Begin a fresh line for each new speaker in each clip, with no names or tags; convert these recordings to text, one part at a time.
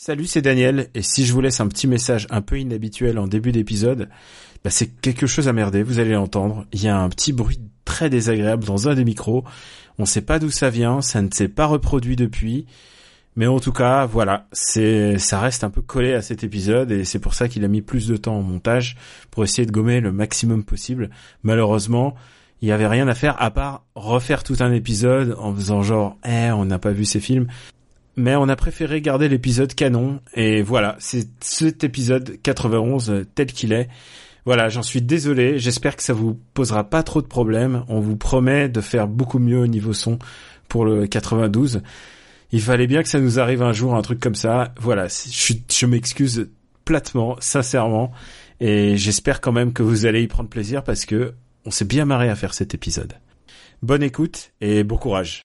Salut, c'est Daniel, et si je vous laisse un petit message un peu inhabituel en début d'épisode, bah c'est quelque chose à merder, vous allez l'entendre. Il y a un petit bruit très désagréable dans un des micros. On sait pas d'où ça vient, ça ne s'est pas reproduit depuis. Mais en tout cas, voilà, ça reste un peu collé à cet épisode et c'est pour ça qu'il a mis plus de temps en montage pour essayer de gommer le maximum possible. Malheureusement, il y avait rien à faire à part refaire tout un épisode en faisant genre, eh, on n'a pas vu ces films. Mais on a préféré garder l'épisode canon et voilà, c'est cet épisode 91 tel qu'il est. Voilà, j'en suis désolé. J'espère que ça vous posera pas trop de problèmes. On vous promet de faire beaucoup mieux au niveau son pour le 92. Il fallait bien que ça nous arrive un jour, un truc comme ça. Voilà, je, je m'excuse platement, sincèrement, et j'espère quand même que vous allez y prendre plaisir parce que on s'est bien marré à faire cet épisode. Bonne écoute et bon courage.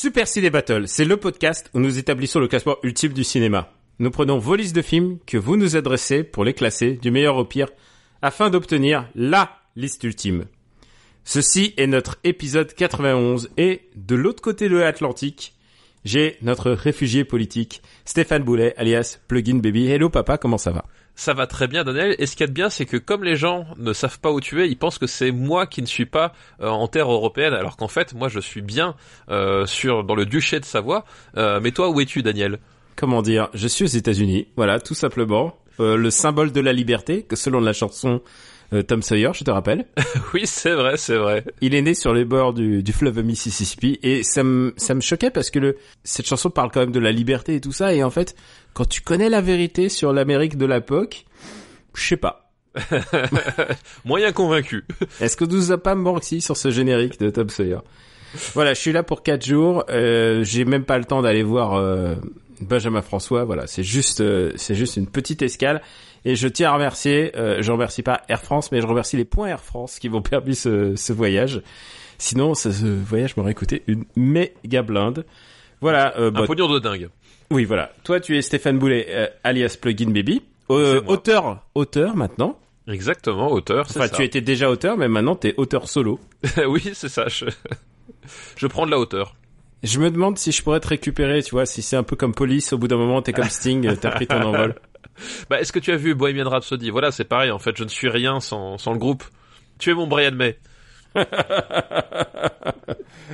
Super Ciné Battle, c'est le podcast où nous établissons le classement ultime du cinéma. Nous prenons vos listes de films que vous nous adressez pour les classer du meilleur au pire afin d'obtenir LA liste ultime. Ceci est notre épisode 91 et de l'autre côté de l'Atlantique, j'ai notre réfugié politique, Stéphane Boulet, alias Plugin Baby. Hello papa, comment ça va?
Ça va très bien Daniel, et ce qu'il y a de bien c'est que comme les gens ne savent pas où tu es, ils pensent que c'est moi qui ne suis pas euh, en terre européenne, alors qu'en fait moi je suis bien euh, sur dans le duché de Savoie. Euh, mais toi où es-tu Daniel?
Comment dire? Je suis aux États-Unis, voilà, tout simplement. Euh, le symbole de la liberté, que selon la chanson Tom Sawyer, je te rappelle.
Oui c'est vrai, c'est vrai.
Il est né sur les bords du, du fleuve Mississippi et ça me ça me choquait parce que le cette chanson parle quand même de la liberté et tout ça et en fait quand tu connais la vérité sur l'Amérique de l'époque, je sais pas.
Moyen convaincu.
Est-ce que nous a pas menti sur ce générique de Tom Sawyer? Voilà, je suis là pour quatre jours. Euh, J'ai même pas le temps d'aller voir euh, Benjamin François. Voilà, c'est juste euh, c'est juste une petite escale. Et je tiens à remercier, euh, je remercie pas Air France, mais je remercie les points Air France qui m'ont permis ce, ce voyage. Sinon, ce, ce voyage m'aurait coûté une méga blinde. Voilà. Euh,
Un pognon de dingue.
oui, voilà. Toi, tu es Stéphane Boulet, euh, alias Plugin Baby. Euh, auteur, auteur maintenant.
Exactement, auteur,
Enfin,
ça.
tu étais déjà auteur, mais maintenant t'es auteur solo.
oui, c'est ça. Je... je prends de la hauteur.
Je me demande si je pourrais te récupérer, tu vois, si c'est un peu comme Police, au bout d'un moment, t'es comme Sting, t'as pris ton envol.
Bah, est-ce que tu as vu Bohemian Rhapsody? Voilà, c'est pareil. En fait, je ne suis rien sans, sans le groupe. Tu es mon Brian May.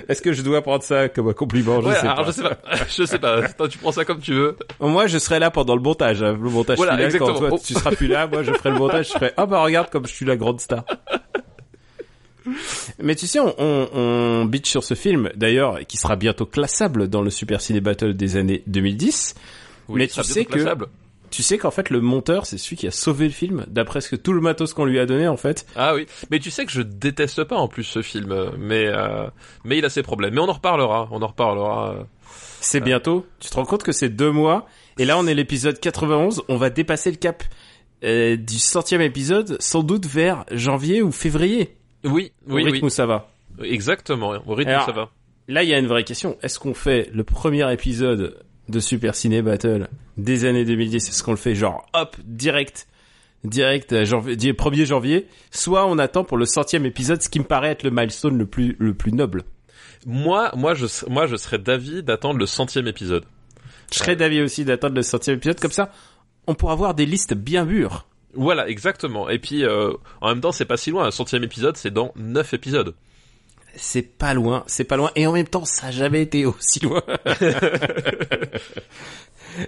Est-ce que je dois prendre ça comme un compliment? Je
Ouais,
sais
alors
pas.
je sais pas. je sais pas. Toi, tu prends ça comme tu veux.
Moi, je serai là pendant le montage, hein, le montage
Voilà,
final. Quand
exactement.
toi, tu seras plus là, moi, je ferai le montage. Je ferai, ah bah regarde comme je suis la grande star. Mais tu sais, on, on, on bitch sur ce film, d'ailleurs, qui sera bientôt classable dans le Super Ciné Battle des années 2010.
Oui,
Mais tu sais que-
classable.
Tu sais qu'en fait, le monteur, c'est celui qui a sauvé le film, d'après ce que tout le matos qu'on lui a donné, en fait.
Ah oui, mais tu sais que je déteste pas en plus ce film, euh, mais euh, mais il a ses problèmes. Mais on en reparlera, on en reparlera. euh.
C'est bientôt. Tu te rends compte que c'est deux mois? Et là, on est l'épisode 91. On va dépasser le cap euh, du centième épisode, sans doute vers janvier ou février.
Oui,
Au
oui,
rythme
oui,
où ça va.
exactement. Au rythme
Alors,
ça va.
Là, il y a une vraie question. Est-ce qu'on fait le premier épisode de Super Ciné Battle des années 2010 Est-ce qu'on le fait genre hop direct, direct euh, janvier, 1er janvier Soit on attend pour le centième épisode, ce qui me paraît être le milestone le plus le plus noble.
Moi, moi, je, moi, je serais d'avis d'attendre le centième épisode.
Je serais d'avis aussi d'attendre le centième épisode comme ça. On pourra avoir des listes bien mûres.
Voilà, exactement. Et puis, euh, en même temps, c'est pas si loin. Un centième épisode, c'est dans neuf épisodes.
C'est pas loin, c'est pas loin. Et en même temps, ça a jamais été aussi loin.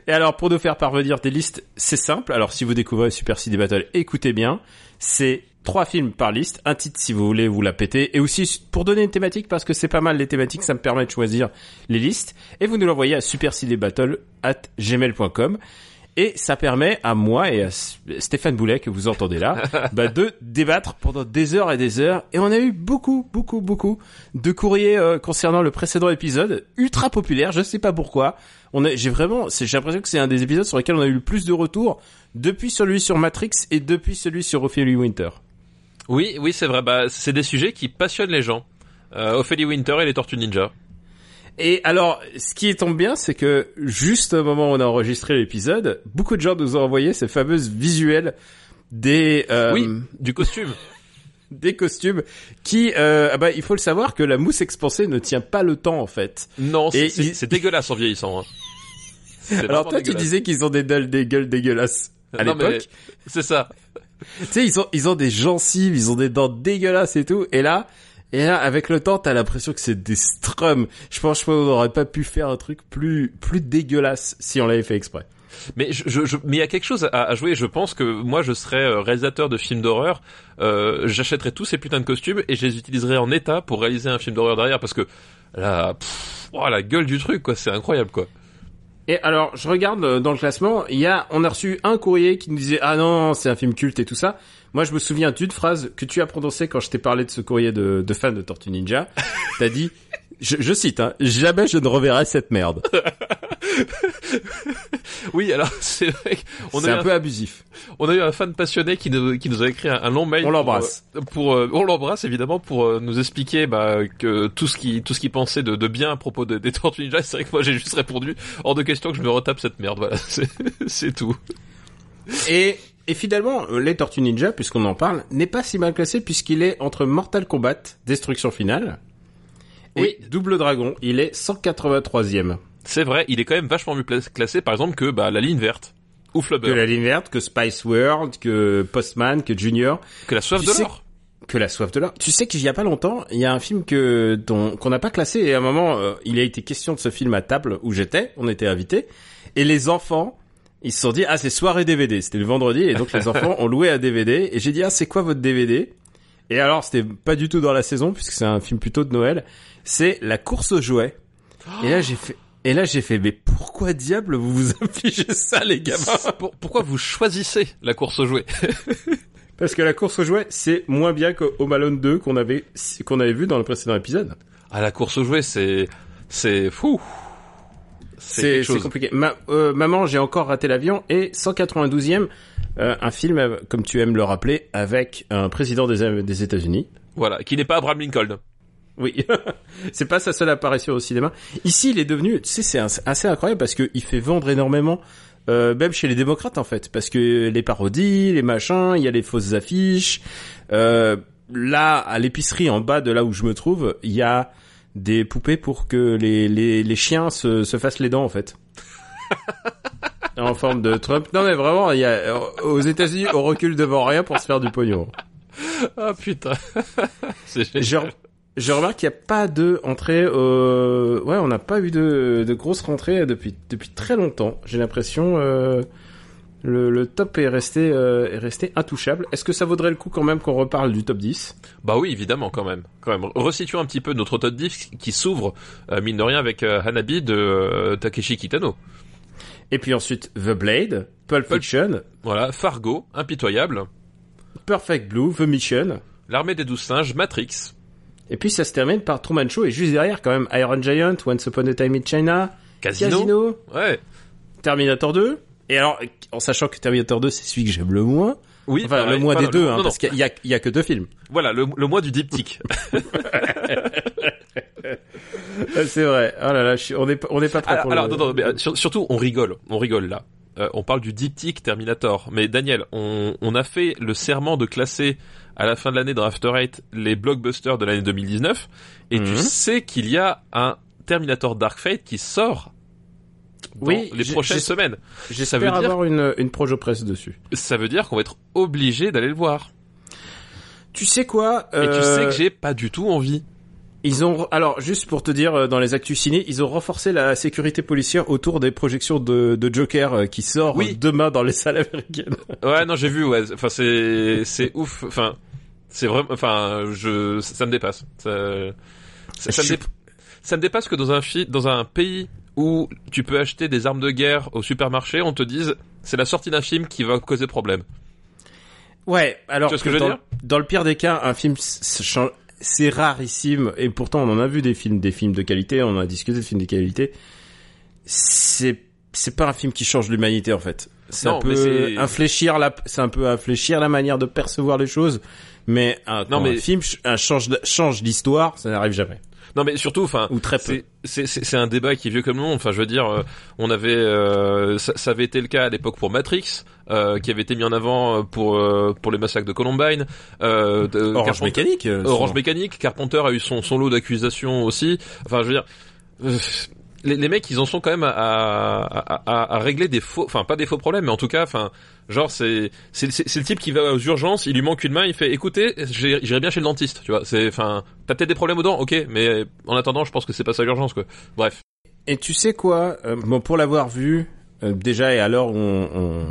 Et alors, pour nous faire parvenir des listes, c'est simple. Alors, si vous découvrez Super Ciné Battle, écoutez bien. C'est trois films par liste, un titre si vous voulez vous la péter, et aussi pour donner une thématique, parce que c'est pas mal les thématiques, ça me permet de choisir les listes. Et vous nous l'envoyez à supercinébattle at gmail.com. Et ça permet à moi et à Stéphane Boulet, que vous entendez là, bah, de débattre pendant des heures et des heures. Et on a eu beaucoup, beaucoup, beaucoup de courriers euh, concernant le précédent épisode, ultra populaire, je sais pas pourquoi. On a, j'ai vraiment, j'ai l'impression que c'est un des épisodes sur lesquels on a eu le plus de retours depuis celui sur Matrix et depuis celui sur Ophélie Winter.
Oui, oui, c'est vrai. Bah, c'est des sujets qui passionnent les gens. Euh, Ophélie Winter et les Tortues Ninja.
Et alors, ce qui tombe bien, c'est que juste au moment où on a enregistré l'épisode, beaucoup de gens nous ont envoyé ces fameuses visuels des euh,
Oui, du costume.
des costumes qui, euh, ah bah, il faut le savoir que la mousse expansée ne tient pas le temps en fait.
Non, c'est
il-
dégueulasse en vieillissant. hein.
Alors toi, tu disais qu'ils ont des, gueules- des gueules dégueulasses à l'époque.
C'est ça.
Tu sais, ils ont ils ont des gencives, ils ont des dents dégueulasses et tout. Et là, et là, avec le temps, t'as l'impression que c'est des strums. Je pense qu'on n'aurait pas pu faire un truc plus plus dégueulasse si on l'avait fait exprès.
Mais je, je, je- il y a quelque chose à, à jouer. Je pense que moi, je serais euh, réalisateur de films d'horreur. Euh, J'achèterais tous ces putains de costumes et je les utiliserais en état pour réaliser un film d'horreur derrière parce que là, pff, oh, la gueule du truc, quoi, c'est incroyable, quoi.
Et alors, je regarde euh, dans le classement, il y a, on a reçu un courrier qui nous disait ah non, c'est un film culte et tout ça. Moi, je me souviens d'une phrase que tu as prononcée quand je t'ai parlé de ce courrier de, de fan de Tortue Ninja. T'as dit, je, je cite, hein, jamais je ne reverrai cette merde.
Oui, alors c'est vrai
C'est
a,
un
un,
peu abusif.
on a eu un fan passionné qui nous, qui nous a écrit un, un long mail.
On l'embrasse.
Pour, euh, pour, euh, on l'embrasse évidemment pour euh, nous expliquer bah, que tout ce qui tout ce qu'il pensait de, de bien à propos de- des Tortues Ninja. C'est vrai que moi j'ai juste répondu hors de question que je me retape cette merde. Voilà, c'est tout.
Et, et finalement, les Tortues Ninja, puisqu'on en parle, n'est pas si mal classé puisqu'il est entre Mortal Kombat, Destruction Finale, et
Oui.
Double Dragon. Il est 183e.
C'est vrai, il est quand même vachement mieux classé, par exemple, que bah, la ligne verte. Ou
Que
Flubber.
la ligne verte, que Spice World, que Postman, que Junior.
Que la soif
Tu
de l'or.
que la soif de l'or. Tu sais qu'il y a pas longtemps, il y a un film que qu'on n'a pas classé et à un moment euh, il a été question de ce film à table où j'étais, on était invités et les enfants ils se sont dit ah c'est soirée DVD, c'était le vendredi et donc les enfants ont loué un DVD et j'ai dit ah c'est quoi votre DVD Et alors c'était pas du tout dans la saison puisque c'est un film plutôt de Noël, c'est La course aux jouets. Et là j'ai fait et là j'ai fait mais pourquoi diable vous vous infligez ça les gamins?
Pour- pourquoi vous choisissez la course aux jouets
Parce que la course aux jouets c'est moins bien que Home Alone 2 qu'on avait qu'on avait vu dans le précédent épisode.
Ah, la course aux jouets, c'est... C'est fou. C'est
compliqué. Ma, euh, maman, j'ai encore raté l'avion et 192e, euh, un film, euh, comme tu aimes le rappeler, avec un président des, des États-Unis.
Voilà, qui n'est pas Abraham Lincoln.
Oui, c'est pas sa seule apparition au cinéma. Ici, il est devenu, tu sais, c'est assez incroyable parce qu'il fait vendre énormément, euh, même chez les démocrates en fait, parce que les parodies, les machins, il y a les fausses affiches. Euh, là, à l'épicerie en bas de là où je me trouve, il y a des poupées pour que les, les, les chiens se, se fassent les dents en fait. en forme de Trump. Non mais vraiment, il y a aux États-Unis, on recule devant rien pour se faire du pognon.
Ah putain. génial.
Je, remarque qu'il n'y a pas de entrée. Euh... Ouais, on n'a pas eu de, de grosses rentrées depuis depuis très longtemps. J'ai l'impression euh, le, le top est resté euh, est resté intouchable. Est-ce que ça vaudrait le coup quand même qu'on reparle du top 10
Bah oui, évidemment, quand même. Quand même. Resituons un petit peu notre top 10 qui s'ouvre, euh, mine de rien, avec euh, Hanabi de euh, Takeshi Kitano.
Et puis ensuite The Blade, Pulp
Pulp-
Fiction,
Voilà, Fargo, Impitoyable,
Perfect Blue, The Mission.
L'Armée des Douze Singes, Matrix,
Et puis ça se termine par Truman Show et juste derrière quand même Iron Giant, Once Upon a Time in China,
Casino.
Casino,
Ouais.
Terminator 2. Et alors, en sachant que Terminator 2 c'est celui que j'aime le moins,
Oui,
enfin le moins des deux, hein,
non,
parce qu'il y a, il y a que deux films.
Voilà, le, le mois du diptyque.
C'est vrai. Oh là là, je suis- on n'est pas, on n'est pas prêt
alors,
pour
alors,
le...
non, non, mais, euh, sur- surtout, on rigole. On rigole là. Euh, on parle du diptyque Terminator. Mais Daniel, on, on a fait le serment de classer à la fin de l'année dans After Eight les blockbusters de l'année 2019. Et tu
Mhm.
sais qu'il y a un Terminator Dark Fate qui sort dans
Oui,
les prochaines semaines. ça
J'espère
veut dire-
avoir une, une projo presse dessus.
Ça veut dire qu'on va être obligé d'aller le voir.
Tu sais quoi
Et tu
euh,
sais que j'ai pas du tout envie.
Ils ont alors juste pour te dire euh, dans les actus ciné, ils ont renforcé la sécurité policière autour des projections de, de Joker euh, qui sort
Oui.
demain dans les salles américaines.
Ouais, non, j'ai vu. Ouais, enfin c'est c'est ouf. Enfin, c'est vraiment. Enfin, je ça me dépasse. Ça, ça, ça me
Je-
dé- ça me dépasse que dans un fi- dans un pays où tu peux acheter des armes de guerre au supermarché, on te dise c'est la sortie d'un film qui va causer problème.
Ouais, alors
que je veux
dans,
dire?
dans le pire des cas, un film c'est rarissime et pourtant on en a vu des films des films de qualité, on en a discuté de films de qualité. C'est c'est pas un film qui change l'humanité en fait.
Non,
infléchir la c'est un peu infléchir la manière de percevoir les choses mais un,
Non,
quand
mais-
un film un change change l'histoire, ça n'arrive jamais
Non mais surtout, enfin,
ou très peu.
c'est un débat qui est vieux comme le monde. Enfin, je veux dire, euh, on avait euh, ça, ça avait été le cas à l'époque pour Matrix, euh, qui avait été mis en avant euh, pour euh, pour les massacres de Columbine. Euh,
Orange
Carpenter-
mécanique. euh,
Orange. Mécanique, Carpenter a eu son son lot d'accusations aussi. Enfin, je veux dire. Les, mecs, ils en sont quand même à, régler des faux, enfin pas des faux problèmes, mais en tout cas, enfin, genre c'est c'est le type qui va aux urgences, il lui manque une main, il fait, écoutez, j'irai bien chez le dentiste, tu vois. C'est, enfin, t'as peut-être des problèmes aux dents, ok, mais en attendant, je pense que c'est pas ça l'urgence, quoi. Bref.
Et tu sais quoi euh, Bon, pour l'avoir vu euh, déjà et alors on, on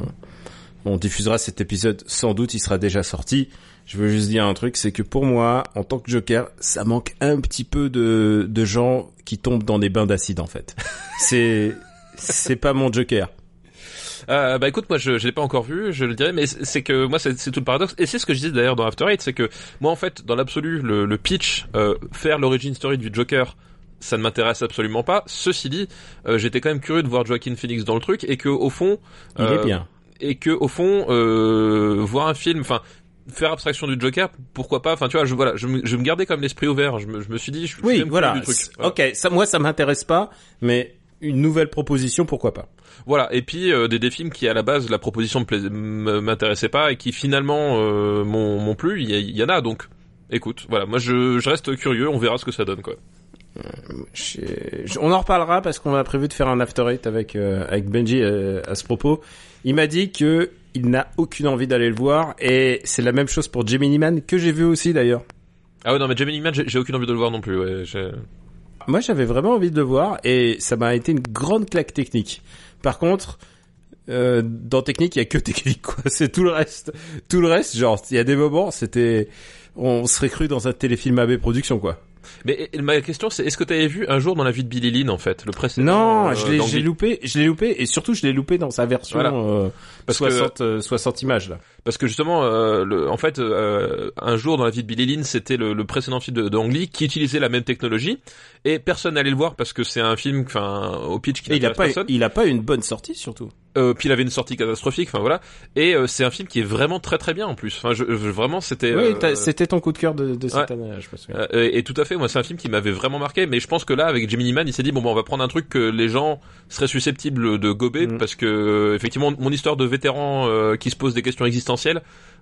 on diffusera cet épisode, sans doute il sera déjà sorti. Je veux juste dire un truc, c'est que pour moi, en tant que Joker, ça manque un petit peu de de gens qui tombent dans des bains d'acide en fait. C'est c'est pas mon Joker.
Euh, bah écoute, moi je, je l'ai pas encore vu, je le dirais, mais c'est que moi c'est tout le paradoxe, et c'est ce que je disais d'ailleurs dans After Eight, c'est que moi en fait, dans l'absolu, le, le pitch, euh, faire l'origin story du Joker, ça ne m'intéresse absolument pas. Ceci dit, euh, j'étais quand même curieux de voir Joaquin Phoenix dans le truc, et que au fond,
Il est bien.
et que au fond, voir un film, enfin faire abstraction du Joker, pourquoi pas Enfin tu vois, je voilà, je, me- je me gardais comme l'esprit ouvert. Je me, je me suis dit, je, je suis
Oui,
même
voilà.
du truc. Voilà.
Ok, ça moi ça m'intéresse pas, mais une nouvelle proposition, pourquoi pas
Voilà, et puis euh, des, des films qui à la base la proposition m'intéressait pas et qui finalement euh, m'ont m'ont plu, il y, y en a donc. Écoute, voilà, moi je, je reste curieux, on verra ce que ça donne quoi.
Je- On en reparlera parce qu'on a prévu de faire un after eight avec euh, avec Benji euh, à ce propos. Il m'a dit que il n'a aucune envie d'aller le voir et c'est la même chose pour Gemini Man que j'ai vu aussi d'ailleurs.
Ah ouais non mais Gemini Man j'ai aucune envie de le voir non plus. Ouais,
Moi j'avais vraiment envie de le voir et ça m'a été une grande claque technique. Par contre, euh, dans technique il y a que technique quoi. C'est tout le reste, tout le reste genre il y a des moments c'était on serait cru dans un téléfilm AB production quoi.
Mais et- ma question c'est est-ce que tu avais vu un jour dans la vie de Billy Lynn en fait, le précédent
Non,
euh,
je l'ai loupé, je l'ai loupé et surtout je l'ai loupé dans sa version
Voilà.
euh,
Parce que-
60 euh, 60 images là.
Parce que justement, euh, le, en fait, euh, un jour dans la vie de Billy Lynn, c'était le, le précédent film de, de Ang Lee qui utilisait la même technologie et personne n'allait le voir parce que c'est un film, enfin, au pitch qui
il a pas
personne.
il a pas une bonne sortie surtout.
Euh, puis il avait une sortie catastrophique, enfin voilà. Et euh, c'est un film qui est vraiment très très bien en plus. Enfin, je, je- vraiment, c'était.
oui,
euh,
c'était ton coup de cœur de, de cette
ouais.
année, je souviens.
euh, et, et tout à fait, moi c'est un film qui m'avait vraiment marqué, mais je pense que là avec Gemini Man, il s'est dit bon bah on va prendre un truc que les gens seraient susceptibles de gober
Mm.
parce que effectivement mon histoire de vétéran euh, qui se pose des questions existentielles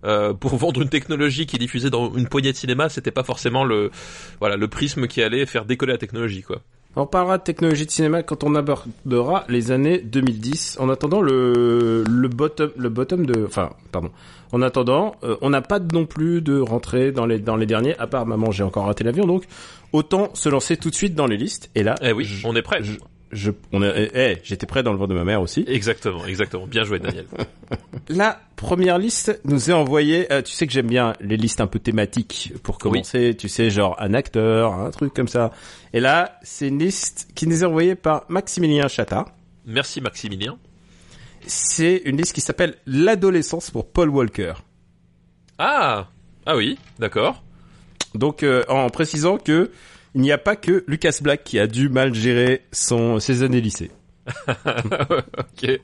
euh, pour vendre une technologie qui est diffusée dans une poignée de cinéma, c'était pas forcément le voilà le prisme qui allait faire décoller la technologie quoi.
On parlera de technologie de cinéma quand on abordera les années 2010. En attendant le le bottom le bottom de enfin pardon. En attendant, euh, on n'a pas non plus de rentrée dans les dans les derniers à part maman, j'ai encore raté l'avion donc autant se lancer tout de suite dans les listes et là
Eh oui,
je,
on est prêt.
je, je- on est eh, eh, j'étais prêt dans le ventre de ma mère aussi.
Exactement, exactement. Bien joué Daniel.
La première liste nous est envoyée. euh, tu sais que j'aime bien les listes un peu thématiques pour commencer. Tu sais, genre un acteur, un truc comme ça. Et là, c'est une liste qui nous est envoyée par Maximilien Chata.
Merci Maximilien.
C'est une liste qui s'appelle L'adolescence pour Paul Walker.
Ah ah oui, d'accord.
Donc, euh, en précisant que il n'y a pas que Lucas Black qui a dû mal gérer son ses années lycée.
ok.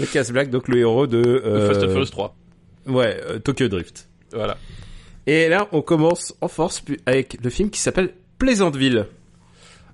Lucas Black, donc le héros de euh,
Fast and Furious 3.
ouais euh, Tokyo Drift.
Voilà.
Et là, on commence en force avec le film qui s'appelle Pleasantville.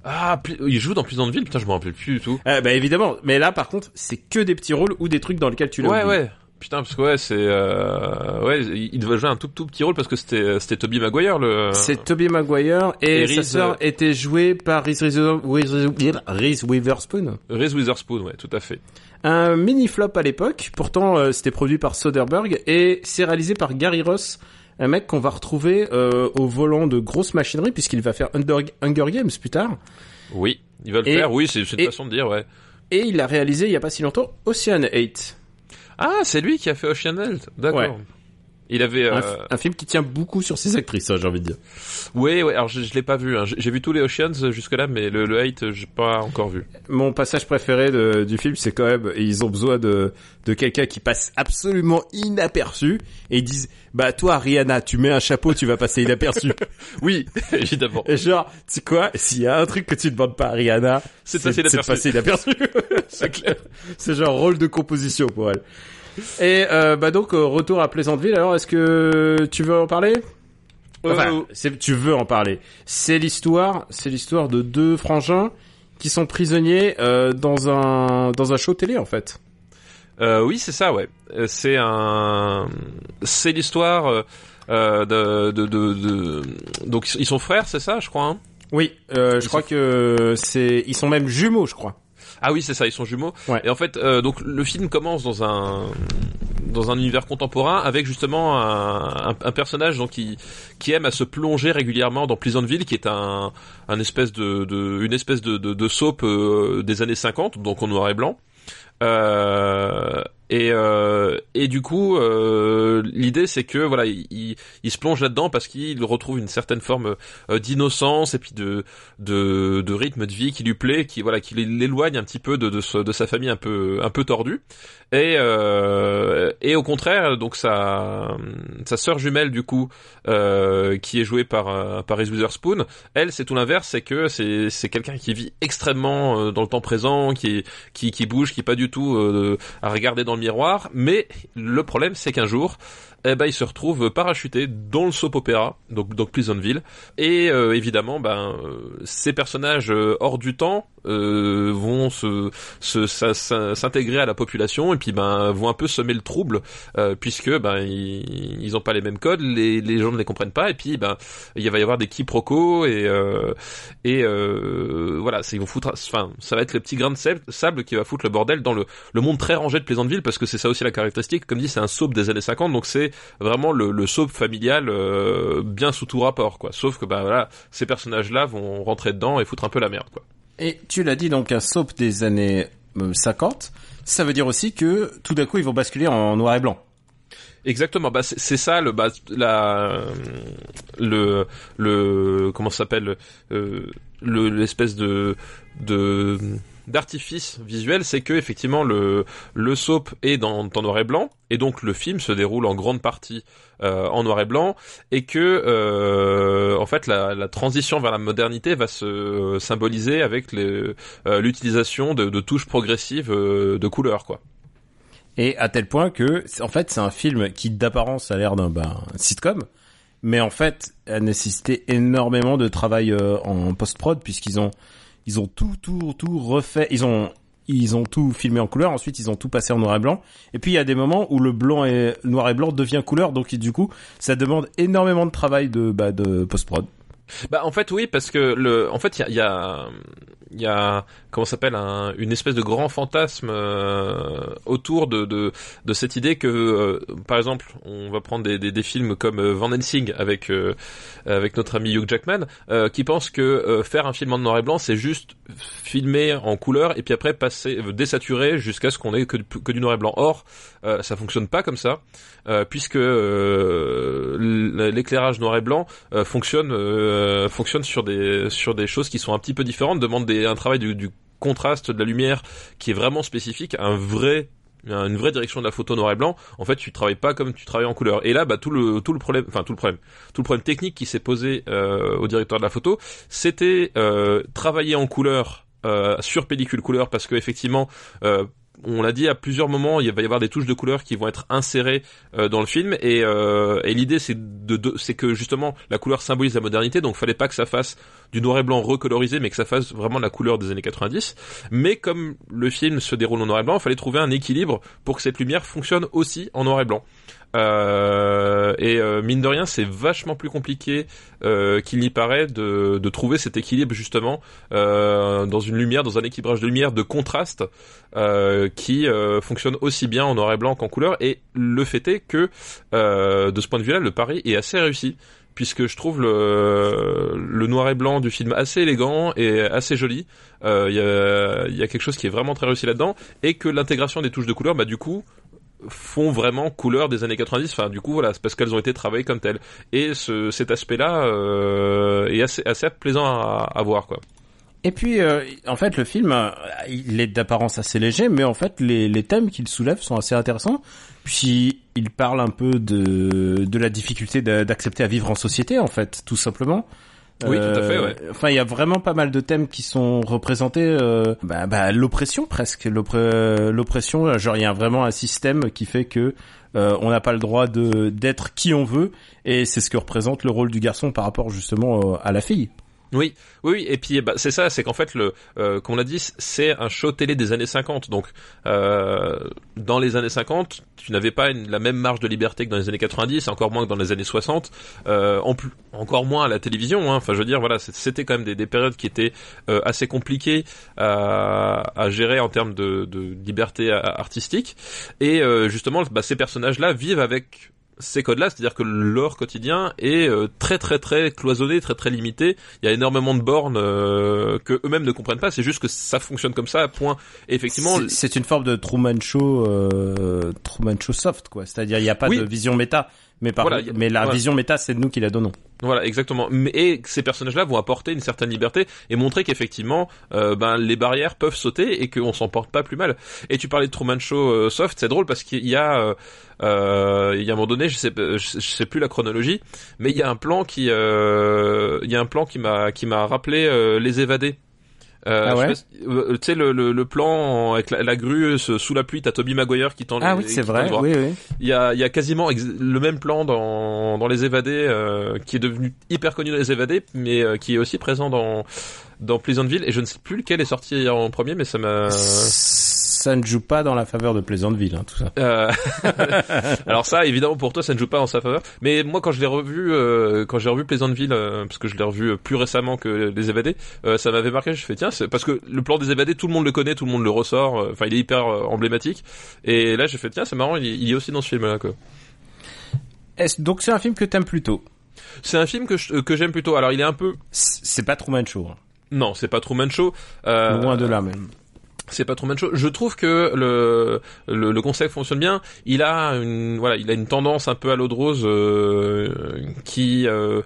Ah, il joue dans Pleasantville, putain, je me rappelle plus du tout.
Ah, bah évidemment, mais là par contre, c'est que des petits rôles ou des trucs dans lesquels tu l'as
Ouais,
oublié.
ouais. Putain, parce que ouais, c'est euh... ouais, il devait jouer un tout tout petit rôle parce que c'était c'était Toby Maguire le.
C'est Tobey Maguire et,
Et
sa
Reese,
sœur
euh,
était jouée par Reese, Reese- Witherspoon.
Reese Witherspoon, ouais, tout à fait.
Un mini flop à l'époque, pourtant euh, c'était produit par Soderbergh et c'est réalisé par Gary Ross, un mec qu'on va retrouver au volant de grosses machineries puisqu'il va faire Hunger Games plus tard.
Oui, il va le
Et-
faire. Oui, c'est une façon de dire, ouais.
Et il a réalisé il y a pas si longtemps Ocean 8.
Ah, c'est lui qui a fait Ocean Health. D'accord. Il avait.
Un,
Euh...
un film qui tient beaucoup sur ses actrices, hein, j'ai envie de dire.
Ouais, ouais. Alors je, je l'ai pas vu. Hein. J'ai j'ai vu tous les Oceans jusque là, mais le, le Hate, j'ai pas encore vu.
Mon passage préféré de- du film, c'est quand même, ils ont besoin de, de quelqu'un qui passe absolument inaperçu, et ils disent, bah toi Rihanna, tu mets un chapeau, tu vas passer inaperçu.
Oui, évidemment.
et genre, tu sais quoi, s'il y a un truc que tu demandes pas à Rihanna,
C'est de passer inaperçu. C'est clair.
c'est genre rôle de composition pour elle. Et euh, bah donc, euh, retour à Plaisanteville, alors est-ce que tu veux en parler? Enfin,
Euh,
c'est- tu veux en parler. C'est l'histoire, c'est l'histoire de deux frangins qui sont prisonniers euh, dans un dans un show télé en fait.
Euh, oui, c'est ça, ouais. Euh, C'est un, c'est l'histoire euh, euh, de, de, de, de- donc ils sont frères, c'est ça, je crois. Hein?
Oui, euh, je
Ils
crois
sont-
que c'est ils sont même jumeaux, je crois.
Ah oui, c'est ça, ils sont jumeaux.
Ouais.
Et en fait, euh, donc le film commence dans un dans un univers contemporain avec justement un, un, un personnage donc qui qui aime à se plonger régulièrement dans Pleasantville, qui est un un espèce de, de une espèce de de, de soap euh, des années 50, donc en noir et blanc. Euh, et, euh, et du coup, euh, l'idée c'est que voilà, il, il, se plonge là-dedans parce qu'il retrouve une certaine forme euh, d'innocence et puis de, de de rythme de vie qui lui plaît, qui voilà, qui l'éloigne un petit peu de de, sa famille un peu un peu tordue. Et euh, et au contraire, donc sa sa sœur jumelle du coup, euh, qui est jouée par par Reese Witherspoon, elle c'est tout l'inverse, c'est que c'est c'est quelqu'un qui vit extrêmement dans le temps présent, qui qui qui bouge, qui est pas du tout à regarder dans miroir. Mais le problème, c'est qu'un jour, eh ben, il se retrouve parachuté dans le soap opéra, donc donc Pleasantville, et euh, évidemment, ben euh, ces personnages euh, hors du temps euh, vont se s'intégrer à la population et puis ben vont un peu semer le trouble euh, puisque ben ils, ils ont pas les mêmes codes, les les gens ne les comprennent pas et puis ben il va y avoir des quiproquos et euh, et voilà, ils vont foutre enfin ça va être le petit grain de sable, sable qui va foutre le bordel dans le le monde très rangé de Pleasantville parce que c'est ça aussi la caractéristique. Comme dit c'est un soap des années 50 donc c'est vraiment le, le soap familial euh, bien sous tout rapport quoi sauf que bah voilà ces personnages là vont rentrer dedans et foutre un peu la merde quoi
Et tu l'as dit donc un soap des années euh, 50. Ça veut dire aussi que tout d'un coup ils vont basculer en noir et blanc.
Exactement, bah c'est ça le bah la le le comment ça s'appelle euh, le l'espèce de de d'artifice visuel, c'est que effectivement le le soap est dans, dans noir et blanc et donc le film se déroule en grande partie euh, en noir et blanc et que euh, en fait la, la transition vers la modernité va se symboliser avec euh, l'utilisation de, de touches progressives euh, de couleurs quoi.
Et à tel point que, en fait, c'est un film qui d'apparence a l'air d'un ben, sitcom, mais en fait a nécessité énormément de travail euh, en post-prod puisqu'ils ont ils ont tout tout tout refait, ils ont ils ont tout filmé en couleur, ensuite ils ont tout passé en noir et blanc. Et puis il y a des moments où le blanc et noir et blanc devient couleur, donc du coup ça demande énormément de travail de bah, de post-prod.
Bah en fait oui parce que le en fait il y a y a, y a comment s'appelle un, une espèce de grand fantasme euh, autour de, de de cette idée que euh, par exemple on va prendre des, des, des films comme euh, Van Helsing avec avec notre ami Hugh Jackman qui pense que faire un film en noir et blanc c'est juste filmer en couleur et puis après passer désaturer jusqu'à ce qu'on ait que, que du noir et blanc. Or euh, ça fonctionne pas comme ça euh, puisque euh, l'éclairage noir et blanc euh, fonctionne fonctionne sur des sur des choses qui sont un petit peu différentes demande des, un travail du, du contraste de la lumière qui est vraiment spécifique un vrai une vraie direction de la photo noir et blanc. En fait tu travailles pas comme tu travailles en couleur. Et là bah tout le tout le problème enfin tout le problème tout le problème technique qui s'est posé euh, au directeur de la photo c'était euh, travailler en couleur euh, sur pellicule couleur parce que effectivement on l'a dit à plusieurs moments, il va y avoir des touches de couleur qui vont être insérées euh, dans le film. Et, euh, l'idée c'est que justement la couleur symbolise la modernité. Donc fallait pas que ça fasse du noir et blanc recolorisé mais que ça fasse vraiment la couleur des années 90 mais comme le film se déroule en noir et blanc il fallait trouver un équilibre pour que cette lumière fonctionne aussi en noir et blanc euh, et euh, mine de rien c'est vachement plus compliqué euh, qu'il n'y paraît de, de trouver cet équilibre justement euh, dans une lumière dans un équilibrage de lumière de contraste euh, qui euh, fonctionne aussi bien en noir et blanc qu'en couleur. Et le fait est que, de ce point de vue-là, le pari est assez réussi. Puisque je trouve le, le noir et blanc du film assez élégant et assez joli. Il y, a, y a quelque chose qui est vraiment très réussi là-dedans. Et que l'intégration des touches de couleur, bah du coup, font vraiment couleur des années 90. Enfin, du coup, voilà, c'est parce qu'elles ont été travaillées comme telles. Et ce, cet aspect-là euh, est assez, assez plaisant à, voir, quoi.
Et puis, euh, en fait, le film, euh, il est d'apparence assez léger, mais en fait, les, thèmes qu'il soulève sont assez intéressants. Puis, il parle un peu de, de la difficulté d'a- d'accepter à vivre en société, en fait, tout simplement.
Oui, tout à fait, ouais.
Enfin, il y a vraiment pas mal de thèmes qui sont représentés. Euh, bah, bah, l'oppression presque, L'oppré- l'oppression. Genre, il y a vraiment un système qui fait que euh, on n'a pas le droit de d'être qui on veut, et c'est ce que représente le rôle du garçon par rapport justement euh, à la fille.
Oui, oui, et puis bah, c'est ça, c'est qu'en fait le, euh, qu'on l'a dit, c'est un show télé des années 50. Donc euh, dans les années 50, tu n'avais pas la même marge de liberté que dans les années 90, encore moins que dans les années 60, euh, en plus, encore moins à la télévision. Hein. Enfin, je veux dire, voilà, c'était quand même des, des périodes qui étaient euh, assez compliquées à, à gérer en termes de, de liberté a- artistique. Et euh, justement, bah, ces personnages-là vivent avec ces codes-là, c'est-à-dire que leur quotidien est euh, très très très cloisonné, très très limité. Il y a énormément de bornes euh, que eux-mêmes ne comprennent pas. C'est juste que ça fonctionne comme ça. Point. Et effectivement,
C'est- c'est une forme de Truman Show, euh, Truman Show soft, quoi. C'est-à-dire, il n'y a pas
Oui.
de vision méta, mais par
Voilà,
mais la
voilà.
vision méta, c'est nous qui la donnons.
Voilà, exactement. Et ces personnages-là vont apporter une certaine liberté et montrer qu'effectivement, euh, ben les barrières peuvent sauter et qu'on s'en porte pas plus mal. Et tu parlais de Truman Show euh, soft, c'est drôle parce qu'il y a, euh, il y a un moment donné, je sais, je sais- plus la chronologie, mais il y a un plan qui, il y a un plan qui m'a, qui m'a rappelé les évadés. Euh,
Ah ouais
euh, Tu sais le, le, le plan avec la, la grue ce- sous la pluie, t'as Toby Maguire qui tend
Ah oui, c'est vrai. Oui, oui.
Il y a, il y a quasiment le même plan dans, dans Les Évadés, euh, qui est devenu hyper connu dans Les Évadés, mais euh, qui est aussi présent dans, dans Pleasantville. Et je ne sais plus lequel est sorti en premier, mais ça m'a...
Ça ne joue pas dans la faveur de Pleasantville, hein, tout ça.
Euh, Alors ça, évidemment, pour toi, ça ne joue pas en sa faveur. Mais moi, quand je l'ai revu, euh, quand j'ai revu Pleasantville, euh, parce que je l'ai revu plus récemment que Les Évadés, euh, ça m'avait marqué. Je fais tiens, parce que le plan des Évadés, tout le monde le connaît, tout le monde le ressort. euh, Enfin, il est hyper euh, emblématique. Et là, j'ai fait tiens, c'est marrant, il, il est aussi dans ce film-là, quoi.
Donc c'est un film que t'aimes plutôt?
C'est un film que je- que j'aime plutôt. Alors, il est un peu
C'est pas Truman Show. hein.
Non, c'est pas Truman Show. Euh,
Loin de là même.
C'est pas Truman Show. Je trouve que le, le le concept fonctionne bien. Il a une voilà, il a une tendance un peu à l'eau de rose euh, qui euh,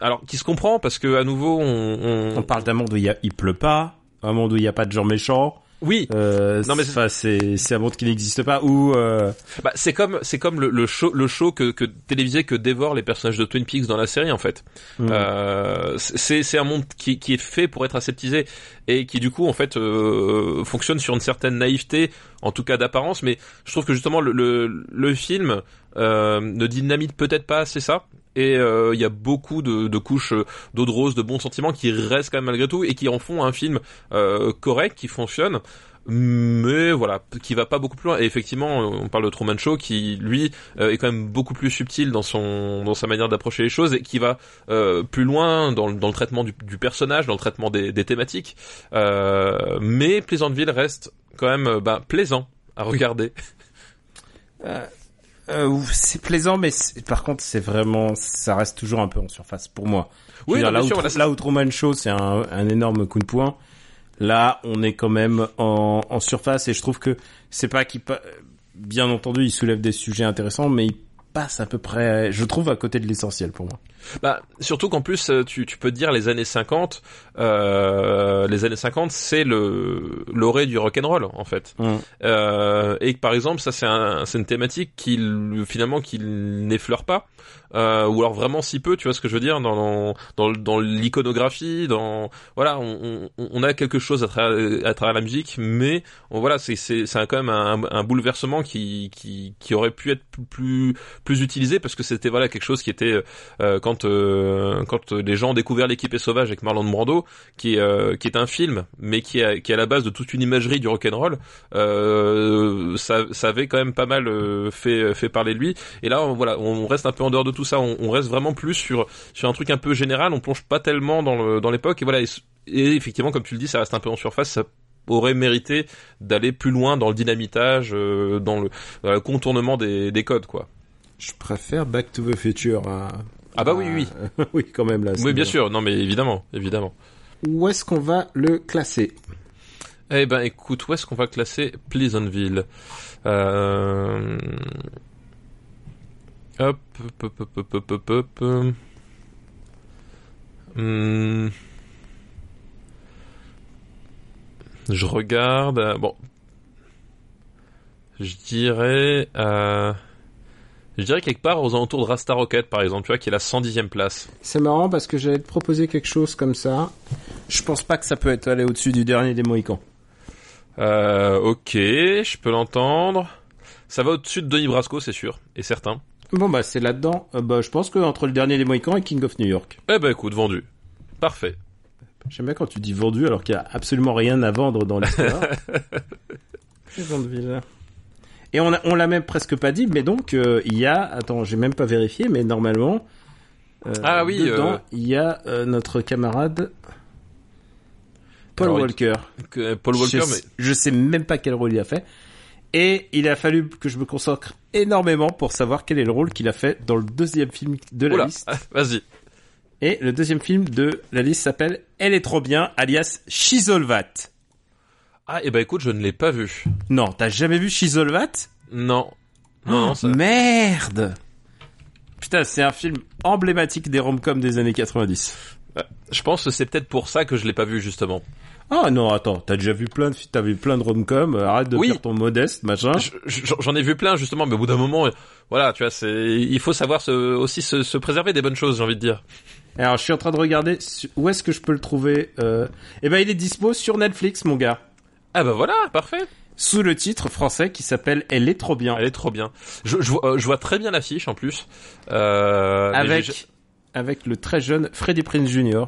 alors qui se comprend parce que à nouveau on,
parle d'un monde où il, y pleut pas, un monde où il n'y a pas de gens méchants.
Oui
Euh,
Non, mais
c'est- enfin, c'est c'est un monde qui n'existe pas où euh,
bah, c'est comme c'est comme le, le show le show que, que télévisé que dévorent les personnages de Twin Peaks dans la série en fait.
hmm.
Euh, c'est c'est un monde qui, qui est fait pour être aseptisé et qui du coup en fait euh, fonctionne sur une certaine naïveté en tout cas d'apparence mais je trouve que justement le, le, le film euh, ne dynamite peut-être pas assez ça et euh, il y a beaucoup de, de couches d'eau de rose de bons sentiments qui restent quand même malgré tout et qui en font un film euh, correct qui fonctionne mais voilà, qui va pas beaucoup plus loin. Et effectivement, on parle de Truman Show, qui lui euh, est quand même beaucoup plus subtil dans son dans sa manière d'approcher les choses et qui va euh, plus loin dans, le- dans le traitement du, du personnage, dans le traitement des, des thématiques. Euh, mais Pleasantville reste quand même euh, bah, plaisant à regarder.
Euh, c'est plaisant, mais par contre c'est vraiment, ça reste toujours un peu en surface pour moi.
Oui,
dire,
non,
là, où,
sûr, voilà, c'est-
là où Truman Show c'est un, un énorme coup de poing. Là, on est quand même en, en surface et je trouve que c'est pas qu'il pa- bien entendu, il soulève des sujets intéressants, mais il passe à peu près, je trouve, à côté de l'essentiel pour moi.
Bah, surtout qu'en plus, euh, tu, tu peux te dire les années 50, euh, les années 50, c'est le l'orée du rock'n'roll en fait. Euh, et que par exemple, ça c'est un, c'est une thématique qu'il finalement qu'il n'effleure pas, euh, ou alors vraiment si peu, tu vois ce que je veux dire, dans dans, dans l'iconographie, dans voilà, on, on, on a quelque chose à travers, à travers la musique, mais on, voilà, c'est c'est c'est quand même un, un bouleversement qui qui qui aurait pu être plus plus, utilisé parce que c'était voilà quelque chose qui était euh, quand euh, les gens ont découvert l'équipée sauvage avec Marlon Brando, qui est euh, qui est un film, mais qui est est à la base de toute une imagerie du rock'n'roll, euh, ça avait quand même pas mal euh, fait parler de lui. Et là, on, voilà, on reste un peu en dehors de tout ça. On, reste vraiment plus sur un truc un peu général. On plonge pas tellement dans l'époque. Et voilà. Et, effectivement, comme tu le dis, ça reste un peu en surface. Ça aurait mérité d'aller plus loin dans le dynamitage, dans le, contournement des, des codes, quoi.
Je préfère Back to the Future à...
Ah bah oui, oui,
oui. oui, quand même là.
Oui, bien sûr. Non, mais évidemment, évidemment.
Où est-ce qu'on va le classer?
Eh ben, écoute, où est-ce qu'on va classer Pleasantville? Euh... Hop, hop, hop, hop, hop, hop, hop. Je regarde. euh, Bon. Je dirais. Euh... Je dirais quelque part aux alentours de Rasta Rocket, par exemple, tu vois, qui est la 110e place.
C'est marrant parce que j'allais te proposer quelque chose comme ça. Je pense pas que ça peut être allé au-dessus du dernier des Mohicans.
Euh, ok, je peux l'entendre. Ça va au-dessus de Denis Brasco, c'est sûr, et certain.
Bon bah c'est là-dedans. Euh, bah je pense que entre le dernier des Mohicans et King of New York.
Eh ben écoute, vendu. Parfait.
J'aime bien quand tu dis vendu alors qu'il y a absolument rien à vendre dans l'histoire. Pleasantville. Et on a, on l'a même presque pas dit, mais donc euh, il y a, attends, j'ai même pas vérifié, mais normalement, euh,
Ah oui,
dedans
euh,
il y a euh, notre camarade Paul
Alors,
Walker.
Que- Paul Walker,
je,
mais
sais- je sais même pas quel rôle il a fait. Et il a fallu que je me consacre énormément pour savoir quel est le rôle qu'il a fait dans le deuxième film de la
Oula,
liste.
vas-y.
Et le deuxième film de la liste s'appelle Elle est trop bien, alias Shizolvat.
Ah, et ben écoute, je ne l'ai pas vu.
Non, t'as jamais vu Shizolvat
Non. Non, non, ça...
Merde Putain, c'est un film emblématique des rom-coms des années 90.
Je pense que c'est peut-être pour ça que je l'ai pas vu, justement.
Ah non, attends, t'as déjà vu plein de, t'as vu plein de rom-coms, euh, arrête de
Oui.
faire ton modeste, machin.
Je- je- J'en ai vu plein, justement, mais au bout d'un moment, euh, voilà, tu vois, c'est, il faut savoir se, aussi se, se préserver des bonnes choses, j'ai envie de dire.
Alors, je suis en train de regarder où est-ce que je peux le trouver. Euh... Eh ben, il est dispo sur Netflix, mon gars.
Ah bah voilà, parfait.
Sous le titre français qui s'appelle Elle est trop bien.
Elle est trop bien. Je, je, vois, euh, je vois très bien l'affiche, en plus. Euh,
avec, avec le très jeune Freddie Prinze Jr.